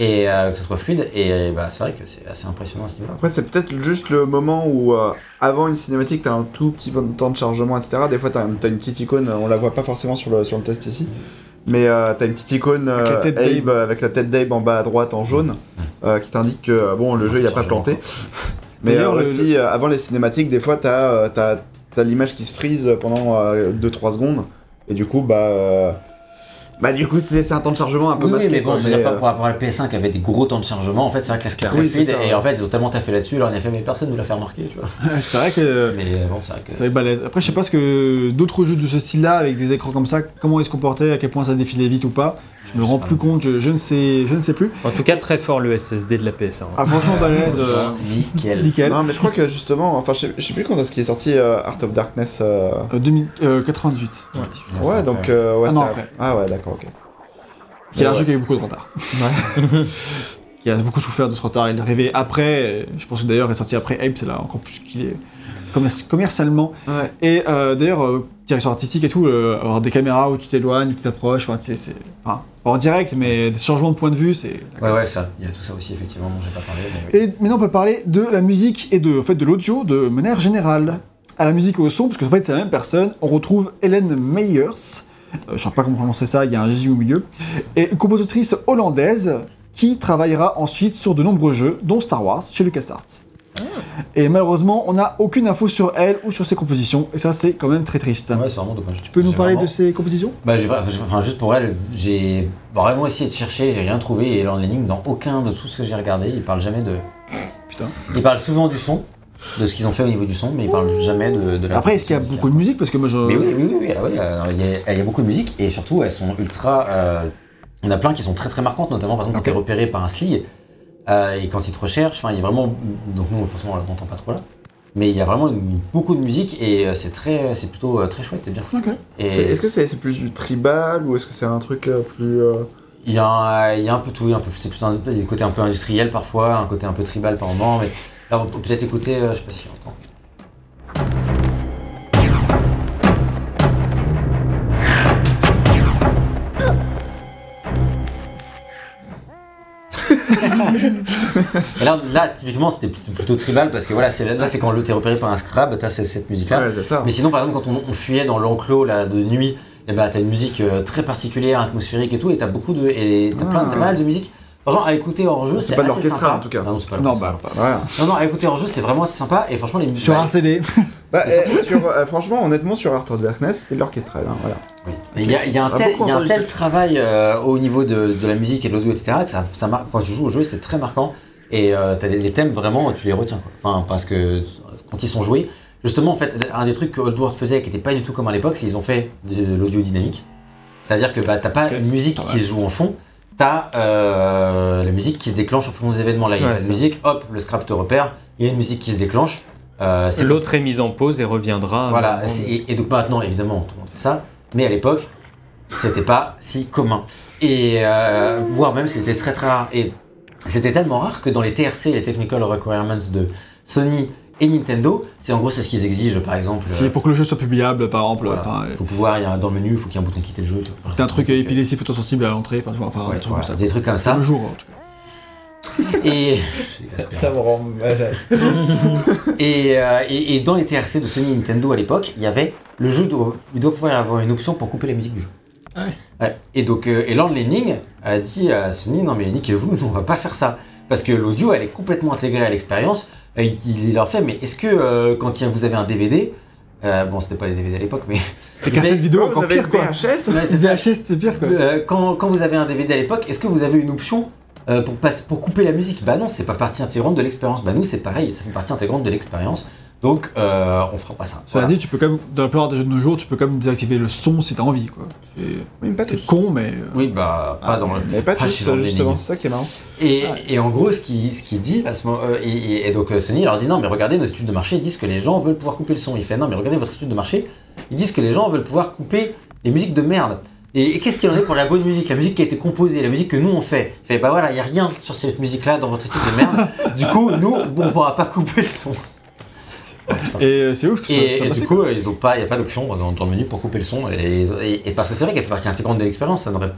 et euh, que ce soit fluide. Et euh, bah, c'est vrai que c'est assez impressionnant à ce niveau-là. Après, c'est peut-être juste le moment où, euh, avant une cinématique, t'as un tout petit temps de chargement, etc. Des fois, t'as as une petite icône, on la voit pas forcément sur le, sur le test ici, mais euh, t'as une petite icône Avec la tête Abe d'Abe. avec la tête d'Abe en bas à droite en jaune, euh, qui t'indique que bon, le jeu il a pas planté. Mais le- aussi, avant les cinématiques, des fois, t'as t'as- t'as l'image qui se frise pendant 2-3 secondes, et du coup, bah. euh, bah, du coup, c'est un temps de chargement un peu Oui, masqué. mais bon, quoi, je veux dire, mais, pas par rapport à la PS5 qui avait des gros temps de chargement. En fait, c'est vrai que la c'est très Oui, fluide. ça, et ouais. en fait, ils ont tellement taffé là-dessus. Alors, on a fait, mais personne nous l'a fait remarquer, tu vois. c'est vrai que. Mais euh, bon, c'est vrai que. C'est balèze. Après, je sais pas ce que d'autres jeux de ce style-là, avec des écrans comme ça, comment ils se comportaient, à quel point ça défilait vite ou pas. Je me rends plus compte, je, je ne sais, je ne sais plus. En tout cas, très fort le SSD de la PS1. Ah, franchement, balèze. euh, Nickel. nickel. Non, mais je crois que justement, enfin, je sais, je sais plus quand est-ce qu'il est sorti euh, Art of Darkness. euh, Euh, 2000, euh, 98. Ouais, donc. euh, ouais, an c'était- après. Ah, ouais, d'accord, ok. Qui est un Ouais. jeu qui a eu beaucoup de retard. qui a beaucoup souffert de ce retard. Il est arrivé après, euh, je pense que d'ailleurs il est sorti après Ape, c'est là encore plus qu'il est commer- commercialement. Ouais. Et euh, d'ailleurs, euh, direction artistique et tout, euh, avoir des caméras où tu t'éloignes, où tu t'approches, enfin, c'est. Enfin, pas en direct, mais des changements de point de vue, c'est. Ouais, ouais, ça. Il y a tout ça aussi, effectivement, dont j'ai pas parlé. mais oui. Et maintenant, on peut parler de la musique et de, en fait, de l'audio de manière générale. À la musique et au son, parce que en fait, c'est la même personne. On retrouve Hélène Meyers. Euh, je sais pas comment prononcer ça, il y a un J au milieu. Et une compositrice hollandaise qui travaillera ensuite sur de nombreux jeux, dont Star Wars, chez LucasArts. Et malheureusement, on n'a aucune info sur elle ou sur ses compositions. Et ça, c'est quand même très triste. Ouais, c'est vraiment dommage. Tu peux nous parler vraiment- de ses compositions? Bah, j'ai- enfin, juste pour elle, j'ai vraiment essayé de chercher, j'ai rien trouvé. Et Elan Lenning, dans aucun de tout ce que j'ai regardé, il parle jamais de. Putain. Il parle souvent du son, de ce qu'ils ont fait au niveau du son, mais il parle jamais de, de la. Après, est-ce qu'il y a beaucoup de musique? Parce que moi, je. Mais oui, oui, oui, oui, ah oui, alors, il, y a, il y a beaucoup de musique et surtout elles sont ultra. euh, il y en a plein qui sont très très marquantes, notamment par exemple quand Ok. t'es repéré par un slig euh, et quand ils te recherchent, enfin il y a vraiment. Donc nous forcément on l'entend pas trop là. Mais il y a vraiment une- beaucoup de musique et euh, c'est très, c'est plutôt euh, très chouette et bien foutu. Ok. Et C'est- Est-ce que c'est plus du tribal ou est-ce que c'est un truc plus. euh, il y, a un, il y a un peu tout, un peu, c'est plus un, il y a des côtés un peu industriels parfois, un côté un peu tribal par moment. Mais là on peut peut-être écouter, je sais pas si on là, là, typiquement, c'était plutôt- plutôt tribal parce que voilà, c'est là, c'est quand le- t'es repéré par un scrap, t'as cette, cette musique-là. Ouais, c'est ça. Mais sinon, par exemple, quand on, on fuyait dans l'enclos là, de nuit, et bah, t'as une musique euh, très particulière, atmosphérique et tout, et t'as beaucoup de. Et t'as plein, Ah. t'as pas mal de musique. Franchement, à écouter hors jeu, C'est c'est pas de assez sympa. en tout cas. Non, non, c'est pas Non, bah, pas. Ouais. Non, non, à écouter hors jeu, c'est vraiment assez sympa. Et franchement, les musiques. Sur un CD. Bah, eh, sur, euh, franchement, honnêtement, sur Art of Darkness, c'était de l'orchestral. hein, voilà. Oui. Mais Il y a, il y a un a tel, y a un travail euh, au niveau de, de la musique et de l'audio, etc., que ça, ça marque. Quand tu joues au jeu, c'est très marquant. Et euh, t'as des, des thèmes vraiment, tu les retiens. Quoi. Enfin, parce que quand ils sont joués, justement, en fait, un des trucs que Old World faisait qui n'était pas du tout comme à l'époque, c'est qu'ils ont fait de l'audio dynamique. C'est-à-dire que bah, t'as pas une musique Ah qui ouais. se joue en fond, t'as euh, la musique qui se déclenche en fonction des événements. Là, il y a Ouais, pas de c'est- musique, hop, le scrap te repère, il y a une musique qui se déclenche. Euh, c'est L'autre est mise en pause et reviendra. voilà, et, et donc maintenant, évidemment, tout le monde fait ça, mais à l'époque, c'était pas si commun. Et euh, voire même, c'était très très rare. Et c'était tellement rare que dans les TRC, les Technical Requirements de Sony et Nintendo, c'est en gros c'est ce qu'ils exigent, par exemple. Si, euh, pour que le jeu soit publiable, par exemple. voilà. enfin, euh, faut pouvoir, y a, dans le menu, il faut qu'il y ait un bouton quitter le jeu. C'est un truc euh, épilepsie photosensible à l'entrée, enfin, enfin Ouais, un truc voilà, comme ça. des trucs comme Ça ça. le jour, en tout cas. Et, me rend malade. et, euh, et, et dans les TRC de Sony et Nintendo à l'époque, il y avait le jeu doit, il doit pouvoir y avoir une option pour couper la musique du jeu. Ouais. Et donc, euh, et Lord Lenning a dit à Sony non mais niquez-vous, on va pas faire ça parce que l'audio elle est complètement intégrée à l'expérience. Euh, Il, il leur fait mais est-ce que euh, quand vous avez un DVD, euh, bon c'était pas des DVD à l'époque mais C'est cassette vidéo Oh, vous encore avez pire. VHS Ouais, c'est C'est ça. VHS, c'est pire, quoi. Euh, quand, quand vous avez un DVD à l'époque, est-ce que vous avez une option euh, pour, passer- pour couper la musique Bah non, c'est pas partie intégrante de l'expérience. Bah nous, c'est pareil, ça fait partie intégrante de l'expérience. Donc, euh, on fera pas ça. Cela Voilà. dit, tu peux quand même, dans la plupart des jeux de nos jours, tu peux quand même désactiver le son si t'as envie, quoi. C'est Oui, con, mais. euh, Oui, bah, pas dans le. Mais pas pas tous, justement, c'est ça qui est marrant. Et, et en gros, ce qu'il ce qu'il dit à ce moment, euh, et, et- et donc euh, Sony leur dit non, mais regardez nos études de marché, ils disent que les gens veulent pouvoir couper le son. Il fait non, mais regardez votre étude de marché, ils disent que les gens veulent pouvoir couper les musiques de merde. Et, et qu'est-ce qu'il en est pour la bonne musique, la musique qui a été composée, la musique que nous on fait? Fait bah voilà, il y a rien sur cette musique-là dans votre étude de merde. du coup, nous, on pourra pas couper le son. Et euh, c'est ouf que Et, et du coup, ils ont pas, il y a pas d'option dans, dans le menu pour couper le son. Et, et- et parce que c'est vrai qu'elle fait partie intégrante de l'expérience, ça n'aurait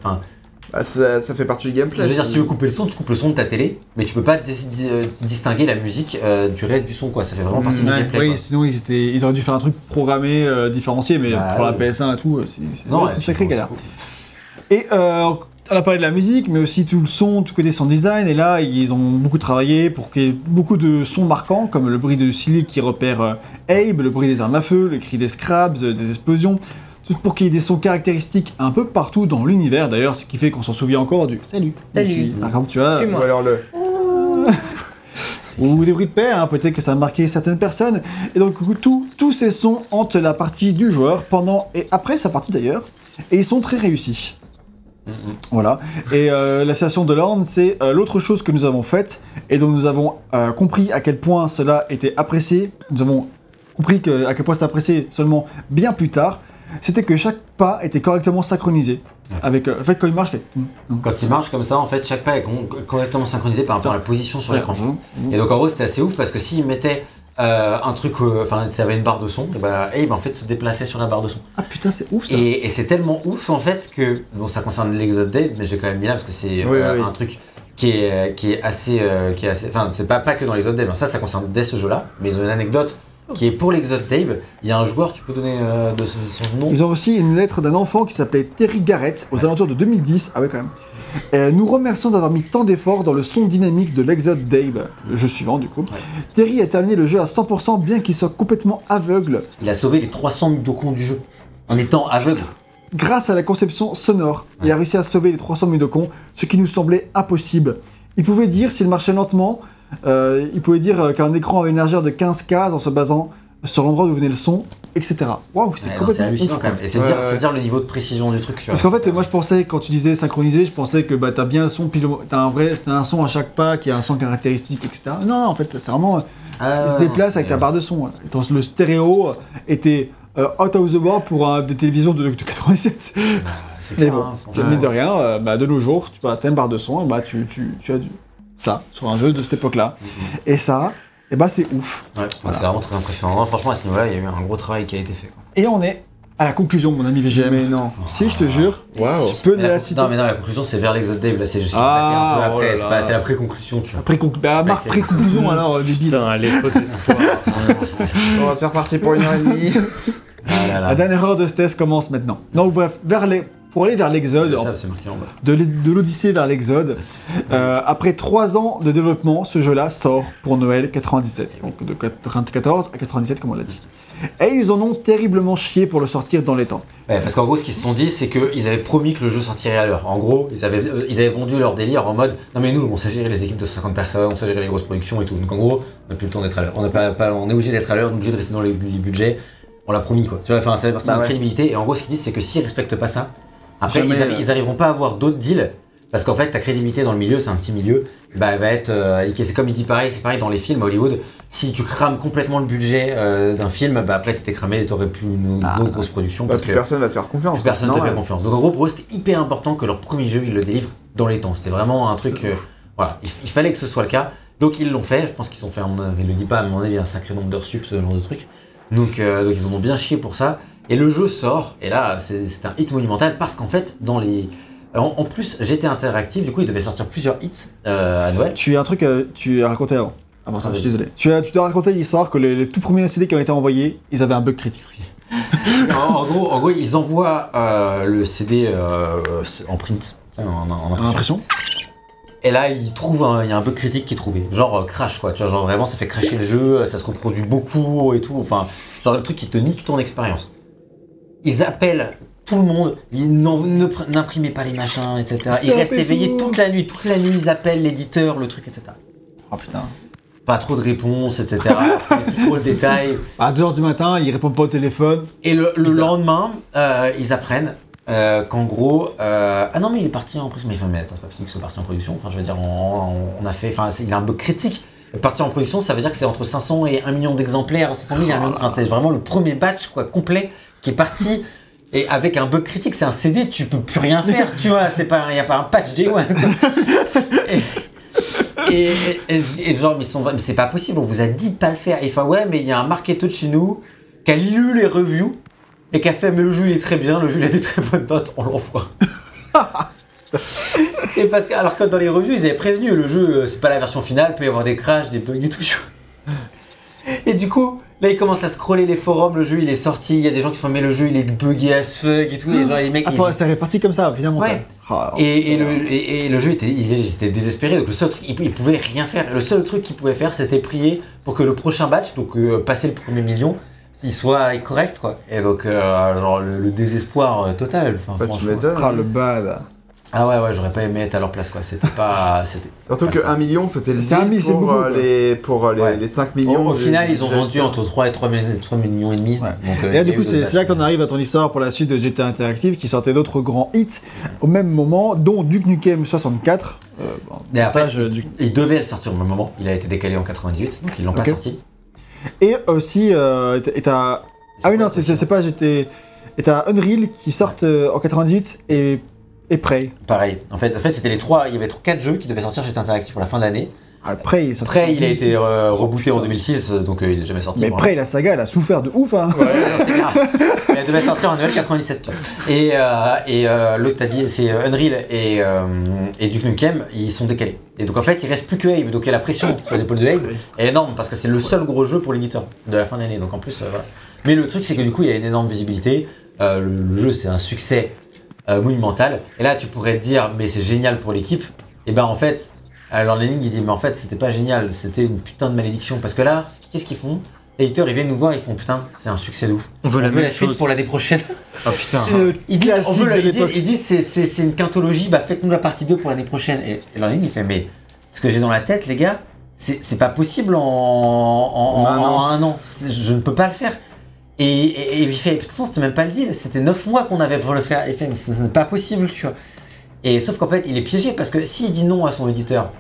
Bah, ça, ça fait partie du Je gameplay. veux dire, si tu veux couper le son, tu coupes le son de ta télé, mais tu peux pas dis- euh, distinguer la musique euh, du reste du son, quoi. Ça fait vraiment partie du Ouais, gameplay. oui, quoi. sinon ils, étaient, ils auraient dû faire un truc programmé, euh, différencié, mais Bah, pour la ouais. PS1 et tout, c'est sacrée bon, galère. Et euh, on a parlé de la musique, mais aussi tout le son, tout côté son design. Et là, ils ont beaucoup travaillé pour qu'il y ait beaucoup de sons marquants, comme le bruit de Silly qui repère euh, Abe, le bruit des armes à feu, le cri des scraps, euh, des explosions. Tout pour qu'il y ait des sons caractéristiques un peu partout dans l'univers. D'ailleurs, ce qui fait qu'on s'en souvient encore du Salut. Salut. ici. Par exemple, tu vois. Ou alors le. ou des bruits de paix, hein, peut-être que ça a marqué certaines personnes. Et donc, tout- tous ces sons hantent la partie du joueur pendant et après sa partie d'ailleurs, et ils sont très réussis. Voilà. Et euh, la station de l'Orne, c'est euh, l'autre chose que nous avons faite et dont nous avons euh, compris à quel point cela était apprécié. Nous avons compris que, à quel point c'était apprécié seulement bien plus tard. C'était que chaque pas était correctement synchronisé. Ouais. Avec, euh, en fait, quand il marche, fait. Quand il marche comme ça, en fait, chaque pas est con- correctement synchronisé par rapport à la position sur l'écran. Et donc, en gros, c'était assez ouf parce que s'il mettait euh, un truc, euh, enfin, ça avait une barre de son, et bah, Abe, en fait, se déplaçait sur la barre de son. Ah putain, c'est ouf ça. Et, et c'est tellement ouf en fait que bon ça concerne l'Exode Date mais j'ai quand même mis là parce que c'est Oui, euh, oui. un truc qui est, qui est assez euh, qui est assez enfin c'est pas, pas que dans l'Exode Dave ça ça concerne dès ce jeu là mais ils ont une anecdote qui est pour l'Exode Dave il y a un joueur tu peux donner euh, de son son nom Ils ont reçu une lettre d'un enfant qui s'appelait Terry Garrett aux alentours de 2010. Ah ouais, quand même. Euh, nous remercions d'avoir mis tant d'efforts dans le son dynamique de l'Exode Dave, le jeu suivant du coup. Terry a terminé le jeu à 100% bien qu'il soit complètement aveugle il a sauvé les 300 Mudokons du jeu en étant aveugle grâce à la conception sonore. Il a réussi à sauver les 300 Mudokons, ce qui nous semblait impossible. Il pouvait dire, s'il marchait lentement, euh, il pouvait dire euh, qu'un écran avait une largeur de 15 cases en se basant sur l'endroit d'où venait le son, etc. Waouh, c'est Ouais, c'est complètement hallucinant ouf, quand même et c'est Ouais, dire, ouais. c'est dire le niveau de précision du truc tu vois. Parce qu'en fait, moi je pensais, quand tu disais synchronisé, je pensais que bah, t'as bien le son, puis le- t'as un vrai, c'est un son à chaque pas qui a un son caractéristique, etc. Non, non, en fait, c'est vraiment, Ah, il se déplace c'est- avec ta barre de son. Donc, le stéréo était euh, out of the world pour un, des télévisions de, de 87. c'est Mais clair, bon, hein, mine de rien, euh, bah, de nos jours, tu as une barre de son, et bah, tu, tu, tu as du, ça sur un jeu de cette époque-là. Et ça, et bah, c'est ouf. Ouais, c'est vraiment très impressionnant Non, franchement à ce niveau là il y a eu un gros travail qui a été fait quoi. Et on est à la conclusion, mon ami VGM. Mais non. Si, je te jure, Waouh. je peux Mais la, la- citer. non mais non la conclusion c'est vers l'Exode Dave là c'est c'est Ah, un peu oh après c'est la pré-conclusion tu vois. Conc- bah, marque pré-conclusion alors, euh, débile. Putain, allez, faux espoir. Bon, c'est reparti pour une heure et demie. Ah là là. La dernière heure de ce test commence maintenant. Donc bref, vers les... pour aller vers l'exode, Le de l'Odyssée vers l'exode, euh, après trois ans de développement, ce jeu-là sort pour Noël 97. Donc de 94 à 97 comme on l'a dit. Et ils en ont terriblement chié pour le sortir dans les temps. Ouais, parce qu'en gros, ce qu'ils se sont dit, c'est qu'ils avaient promis que le jeu sortirait à l'heure. En gros, ils avaient, euh, ils avaient vendu leur délire en mode Non, mais nous, on sait gérer les équipes de 50 personnes, on sait gérer les grosses productions et tout. Donc en gros, on n'a plus le temps d'être à l'heure. On, pas, pas- on est obligé d'être à l'heure, on est obligé de rester dans les, les budgets. On l'a promis quoi. Tu vois, enfin, ça fait partie Bah de la crédibilité. Et en gros, ce qu'ils disent, c'est que s'ils respectent pas ça, après, Jamais, ils, arri- euh, ils arriveront pas à avoir d'autres deals. Parce qu'en fait, ta crédibilité dans le milieu, c'est un petit milieu, bah, elle va être. euh, c'est comme il dit pareil, c'est pareil dans les films à Hollywood. Si tu crames complètement le budget euh, d'un film, bah après t'étais cramé et t'aurais plus une, Ah. autre grosse production. Parce parce que que personne va te faire confiance. personne ne te fait confiance. Donc en gros, pour eux, c'était hyper important que leur premier jeu, ils le délivrent dans les temps. C'était vraiment un truc. euh, voilà, il, il fallait que ce soit le cas. Donc ils l'ont fait. Je pense qu'ils ont fait, avis, il le dit pas, à mon avis, un sacré nombre d'heures sup, ce genre de truc. Donc, donc ils en ont bien chié pour ça. Et le jeu sort. Et là, c'est un hit monumental parce qu'en fait, dans les. En, en plus, j'étais interactif. Du coup, il devait sortir plusieurs hits euh, à Noël. Tu as un truc à, tu as raconté avant. Avant ça, Ah, je suis désolé. Tu as, tu dois raconter l'histoire que les, les tout premiers CD qui ont été envoyés, ils avaient un bug critique. en, en gros, en gros, ils envoient euh, le CD euh, en print, en, impression. Et là, il trouve un, il y a un bug critique qui est trouvé. Genre euh, crash, quoi. Tu vois, genre vraiment, ça fait crasher le jeu, ça se reproduit beaucoup et tout. Enfin, genre le truc qui te nique ton expérience. Ils appellent tout le monde, ils n'imprimez pas les machins, etc. Ils restent éveillés tout. toute la nuit. Toute la nuit, ils appellent l'éditeur, le truc, etc. Oh putain. pas trop de réponses, etc. Plus trop le détail. À 2h du matin, ils répondent pas au téléphone. Et le, lendemain, euh, ils apprennent euh, qu'en gros, euh, ah non mais il est parti en production. Mais, enfin, mais attends, c'est pas possible qu'il soit parti en production. Enfin, je veux dire, on, a fait, enfin, il a un bug critique. Parti en production, ça veut dire que c'est entre 500 et 1 million d'exemplaires, 500 000 et 1 million. Enfin, c'est vraiment le premier batch quoi complet qui est parti. Et avec un bug critique, c'est un CD, tu peux plus rien faire, tu vois. C'est pas, il y a pas un patch J1. quoi. Et, et, et- et genre, mais, ils sont- mais c'est pas possible, on vous a dit de pas le faire. Et enfin, ouais, mais il y a un marketeur de chez nous qui a lu les reviews et qui a fait, mais le jeu il est très bien, le jeu il a des très bonnes notes, on l'envoie. et parce que, alors que dans les reviews, ils avaient prévenu, le jeu euh, c'est pas la version finale, peut y avoir des crashs, des bugs et tout. Et du coup, là ils commencent à scroller les forums, le jeu il est sorti, il y a des gens qui font, mais le jeu il est buggé as fuck et tout, et genre les mecs. Ah, ils- pour- c'est réparti comme ça, finalement. Ouais. quoi. Ah, et, et le, et, et le jeu était, il, il était désespéré, donc le seul truc, il, il pouvait rien faire. Le seul truc qu'il pouvait faire, c'était prier pour que le prochain batch, donc euh, passer le premier million, il soit correct, quoi. Et donc, euh, genre, le, le désespoir euh, total. Enfin, Bah, tu m'étonnes. Ah, le bad. Ah ouais, ouais, j'aurais pas aimé être à leur place, quoi. C'était pas. c'était- Surtout que 1 million, c'était le deal pour, beaucoup, euh, les, pour euh, les, Ouais. les 5 Au, millions. au final, ils ont du vendu entre 3 et 3, millions- 3 millions et demi. Ouais. Donc, euh, Et là, du coup, c'est là qu'on arrive à ton histoire pour la suite de GTA Interactive qui sortait d'autres grands hits au même moment, dont Duke Nukem 64. Euh, bon, Et il, du- il devait le sortir au même moment. Il a été décalé en 98, donc ils l'ont pas sorti. Et aussi, euh, et t'as. Ah oui, non, c'est pas j'étais. Et t'as Unreal qui sortent en 98 et, et Prey. Pareil. En fait, en fait c'était les trois. Il y avait quatre jeux qui devaient sortir chez Interactive pour la fin de l'année. Ah, Prey, il est sorti en Après, il a été 2006. euh, Oh, rebooté en putain. 2006, euh, donc euh, il est jamais sorti. Mais. Prey, la saga, elle a souffert de ouf, hein. Ouais, non, c'est grave. Elle devait sortir en Noël 97. tu vois. Et, euh, et euh, l'autre, t'as dit, c'est Unreal et, euh, et Duke Nukem, ils sont décalés. Et donc en fait, il reste plus que Abe. Donc il y a la pression sur les épaules de Abe est énorme parce que c'est le seul gros jeu pour l'éditeur de la fin de l'année. Donc en plus, euh, voilà. Mais le truc, c'est que du coup, il y a une énorme visibilité. Euh, le, le jeu, c'est un succès euh, monumental. Et là, tu pourrais te dire, mais c'est génial pour l'équipe. Et ben en fait, alors Lenning, il dit, mais en fait, c'était pas génial, c'était une putain de malédiction. Parce que là, qu'est-ce qu'ils font? L'éditeur, ils viennent nous voir, ils font putain, c'est un succès de ouf. On veut On la veut la suite chose. pour l'année prochaine. Oh putain. Euh, Ils disent, on veut la- de ils disent, l'époque. ils disent, c'est, c'est, c'est une quintologie, bah faites-nous la partie 2 pour l'année prochaine. Et, et Lenning, il fait, mais ce que j'ai dans la tête, les gars, c'est, c'est pas possible en, en, En un en- an. un Je ne peux pas le faire. Et, et, et il fait, de toute façon, c'était même pas le deal, c'était 9 mois qu'on avait pour le faire. Et fait, mais ce n'est pas possible, tu vois. Et sauf qu'en fait, il est piégé parce que s'il dit non à son éditeur,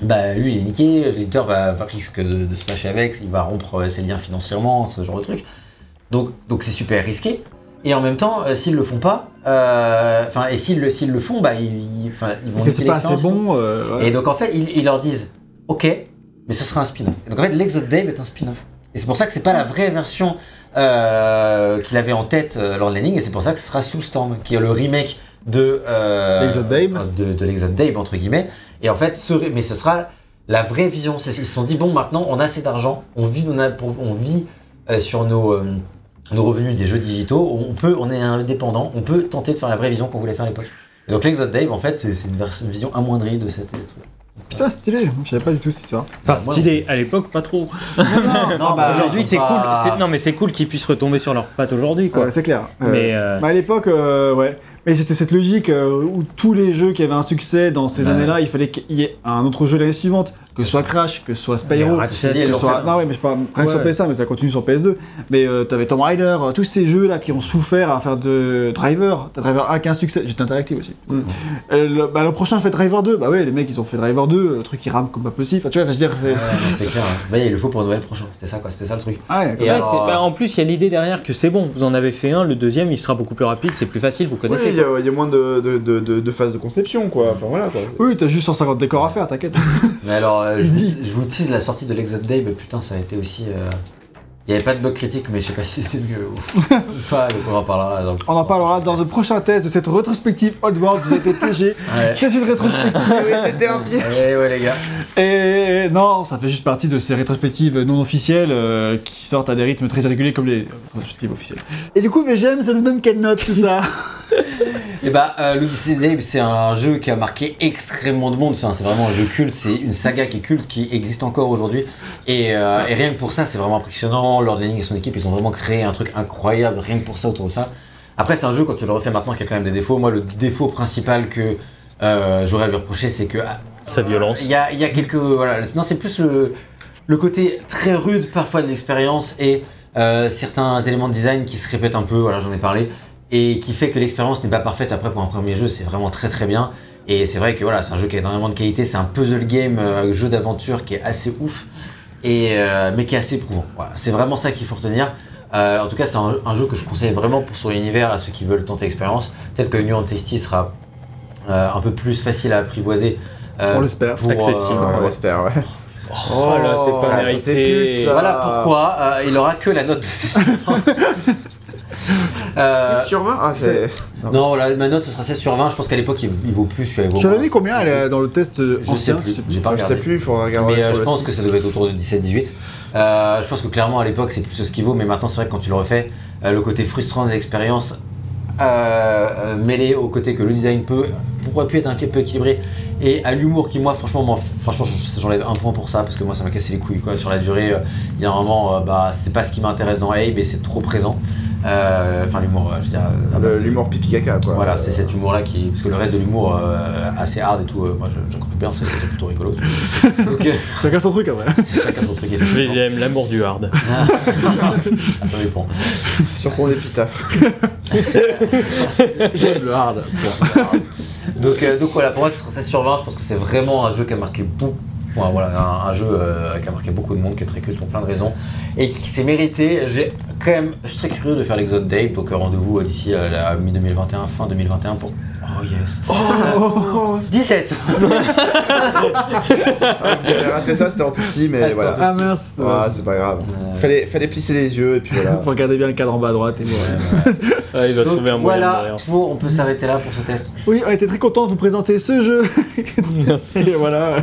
bah lui il est niqué, l'éditeur va, va risque de, de se fâcher avec, il va rompre euh, ses liens financièrement, ce genre de truc. Donc donc c'est super risqué. Et en même temps, euh, s'ils le font pas, euh, enfin et s'ils le, s'ils le font, bah ils, ils- ils vont que niquer pas assez bon. euh, ouais. Et donc en fait, ils, ils leur disent OK, mais ce sera un spin-off. Donc en fait, l'Exode Dave est un spin-off. Et c'est pour ça que c'est pas la vraie version euh, qu'il avait en tête euh, Lord Lanning, et c'est pour ça que ce sera Soulstorm, qui est le remake de euh, L'Exode Dave. de, de l'Exode Dave entre guillemets. Et en fait, ce, mais ce sera la vraie vision. Ils se sont dit bon, maintenant, on a assez d'argent, on vit, on a, on vit sur nos nos revenus des jeux digitaux, on peut, on est indépendant, on peut tenter de faire la vraie vision qu'on voulait faire à l'époque. Et donc l'Exode Dave, en fait, c'est une, vision amoindrie de cette truc. Putain, stylé. Je savais pas du tout cette histoire. Enfin, moi, stylé, à l'époque, pas trop. Non, bah, aujourd'hui, c'est pas- cool. c'est- Non, mais c'est cool qu'ils puissent retomber sur leurs pattes aujourd'hui, quoi. Ouais, c'est clair. Euh, Mais, euh, bah, à l'époque, euh, ouais. Mais c'était cette logique où tous les jeux qui avaient un succès dans ces années-là, il fallait qu'il y ait un autre jeu l'année suivante, que ce soit Crash, que ce soit Spyro, que ce soit. Non, ouais, mais je parle rien que sur Ouais. PS1, mais ça continue sur PS2. Mais euh, t'avais Tomb Raider, euh, tous ces jeux là qui ont souffert à faire de Driver. T'as Driver 1 qui a un succès, j'étais interactif aussi. Mm. Euh, le, bah, le prochain fait Driver 2, bah ouais, les mecs ils ont fait Driver 2, le truc qui rame comme pas possible. Enfin, tu vois, je veux dire, c'est. C'est clair. hein. Bah, il le faut pour Noël prochain. C'était ça, quoi. C'était ça le truc. Ah, ouais, Et Ouais, alors, c'est- bah, euh, en plus, il y a l'idée derrière que c'est bon, vous en avez fait un, le deuxième, il sera beaucoup plus rapide, c'est plus facile, vous Oui, connaissez. il y, y a moins de, de, de, de, de phases de conception, quoi. Enfin voilà, quoi. Oui, t'as juste 150 décors à faire, t'inquiète. Mais alors, euh, je, vous- dit. je vous tease la sortie de l'Exode Dave. Putain, ça a été aussi. euh, Il n'y avait pas de bug critique, mais je sais pas si c'était mieux ou pas. Donc on en parlera. dans le- On en parlera dans le prochain test de cette rétrospective Old World, vous avez été. Ouais. C'est une rétrospective. oui, c'était un pied. Ouais, ouais, les gars. Et non, ça fait juste partie de ces rétrospectives non officielles euh, qui sortent à des rythmes très irréguliers comme les rétrospectives officielles. Et du coup, VGM, ça nous donne quelle note tout ça Et bah, euh, l'Odyssey c'est un jeu qui a marqué extrêmement de monde. Enfin, c'est vraiment un jeu culte. C'est une saga qui est culte, qui existe encore aujourd'hui. Et, euh, et rien que pour ça, c'est vraiment impressionnant. Lord Lanning et son équipe, ils ont vraiment créé un truc incroyable, rien que pour ça, autour de ça. Après, c'est un jeu, quand tu le refais maintenant, qui a quand même des défauts. Moi, le défaut principal que euh, j'aurais à lui reprocher, c'est que ah, Sa violence. il y a, y a quelques. Voilà, non, c'est plus le. le côté très rude parfois de l'expérience et euh, certains éléments de design qui se répètent un peu, voilà, j'en ai parlé, et qui fait que l'expérience n'est pas parfaite après pour un premier jeu, c'est vraiment très très bien. Et c'est vrai que voilà, c'est un jeu qui a énormément de qualité, c'est un puzzle game, euh, un jeu d'aventure qui est assez ouf, et, euh, mais qui est assez éprouvant. Voilà, c'est vraiment ça qu'il faut retenir. Euh, en tout cas, c'est un, un jeu que je conseille vraiment pour son univers à ceux qui veulent tenter l'expérience. Peut-être que New Tasty sera euh, un peu plus facile à apprivoiser. euh, On l'espère. pour, Accessible. euh, on l'espère, ouais. Oh là, c'est pas ça, mérité. c'est pute, ça. Voilà pourquoi euh, il aura que la note de 6 sur 20. Euh, 6 sur 20 Ah, c'est. non, voilà, ma note ce sera 16 sur 20. Je pense qu'à l'époque il, il vaut plus. il vaut Tu avais mis combien elle est dans le test euh, Je sais plus. J'ai pas Je regardé. sais plus, il faudra regarder Mais euh, je pense site. que ça devait être autour de 17-18. Euh, je pense que clairement à l'époque c'est plus ce qu'il vaut, mais maintenant c'est vrai que quand tu le refais, euh, le côté frustrant de l'expérience euh, euh, mêlé au côté que le design peut, pourrait pu être un peu équilibré et à l'humour qui moi franchement moi, franchement je- j'enlève un point pour ça parce que moi ça m'a cassé les couilles quoi sur la durée. euh, Il y a un moment euh, bah c'est pas ce qui m'intéresse dans Abe et c'est trop présent. Euh, Enfin l'humour, euh, je veux dire. L'humour pipi caca, quoi. Voilà, c'est cet humour-là qui. Parce que le reste de l'humour euh, assez hard et tout, euh, moi j'accroche bien, c'est plutôt rigolo. Donc, euh, Chacun son truc après. c'est chacun son truc, j'aime l'amour du hard. Ah, ça dépend. Sur son épitaphe. J'aime le hard. Donc, euh, donc voilà, pour moi, ce sera 16 sur 20. Je pense que c'est vraiment un jeu qui a marqué beaucoup. Voilà, un, jeu euh, qui a marqué beaucoup de monde, qui est très culte pour plein de raisons et qui s'est mérité. J'ai quand même, je suis très curieux de faire l'Exode Dave, donc euh, rendez-vous euh, d'ici à la mi-2021, fin 2021 pour. Oh yes! 17! Ah, vous avez raté ça, c'était en tout petit, mais Ah, voilà. Ah mince. Ah, c'est pas grave. Euh, Fallait, fallait plisser les yeux et puis voilà. Regardez bien le cadre en bas à droite et voilà. Ah, il va Donc, trouver un moyen de voilà, faut- on peut s'arrêter là pour ce test. Oui, on était très content de vous présenter ce jeu. et voilà.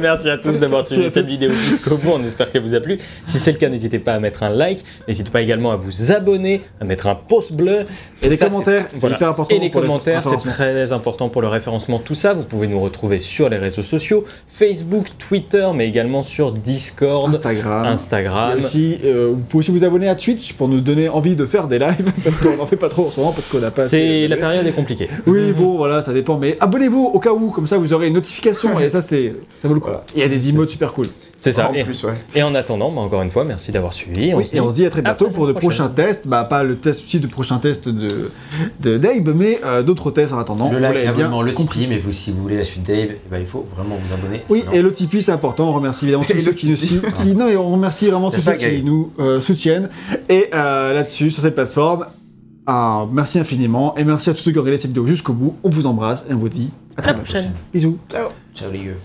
Merci à tous d'avoir suivi cette vidéo jusqu'au bout. On espère qu'elle vous a plu. Si c'est le cas, n'hésitez pas à mettre un like. N'hésitez pas également à vous abonner, à mettre un pouce bleu. Et les Ça, commentaires, c'est- voilà. important. Et les commentaires, c'est. Très important pour le référencement. Tout ça, vous pouvez nous retrouver sur les réseaux sociaux Facebook, Twitter, mais également sur Discord, Instagram. Instagram. aussi, euh, vous pouvez aussi vous abonner à Twitch pour nous donner envie de faire des lives parce qu'on n'en fait pas trop en ce moment parce qu'on n'a pas. C'est la période est compliquée. Oui, bon, voilà, ça dépend. Mais abonnez-vous au cas où, comme ça vous aurez une notification et ça, c'est, ça vaut le coup. Voilà. Il y a des emotes super cool. C'est ça. En Et, plus, ouais. et en attendant, bah, encore une fois, merci d'avoir suivi. Oui, et on se dit à très bientôt pour de prochains tests. Bah, pas le test aussi de prochains tests de, de Dave, mais euh, d'autres tests en attendant. le like, l'abonnement, le. Tipeee, mais vous, si vous voulez la suite Dave, eh ben, il faut vraiment vous abonner. Oui, sinon- et le Tipeee, c'est important. On remercie évidemment tous ceux le qui nous suivent. qui- Non, et on remercie vraiment tous ceux qui nous euh, soutiennent. Et euh, là-dessus, sur cette plateforme, merci infiniment. Et merci à tous ceux qui ont regardé cette vidéo jusqu'au bout. On vous embrasse et on vous dit à très la prochaine. Bisous. Ciao les yeux.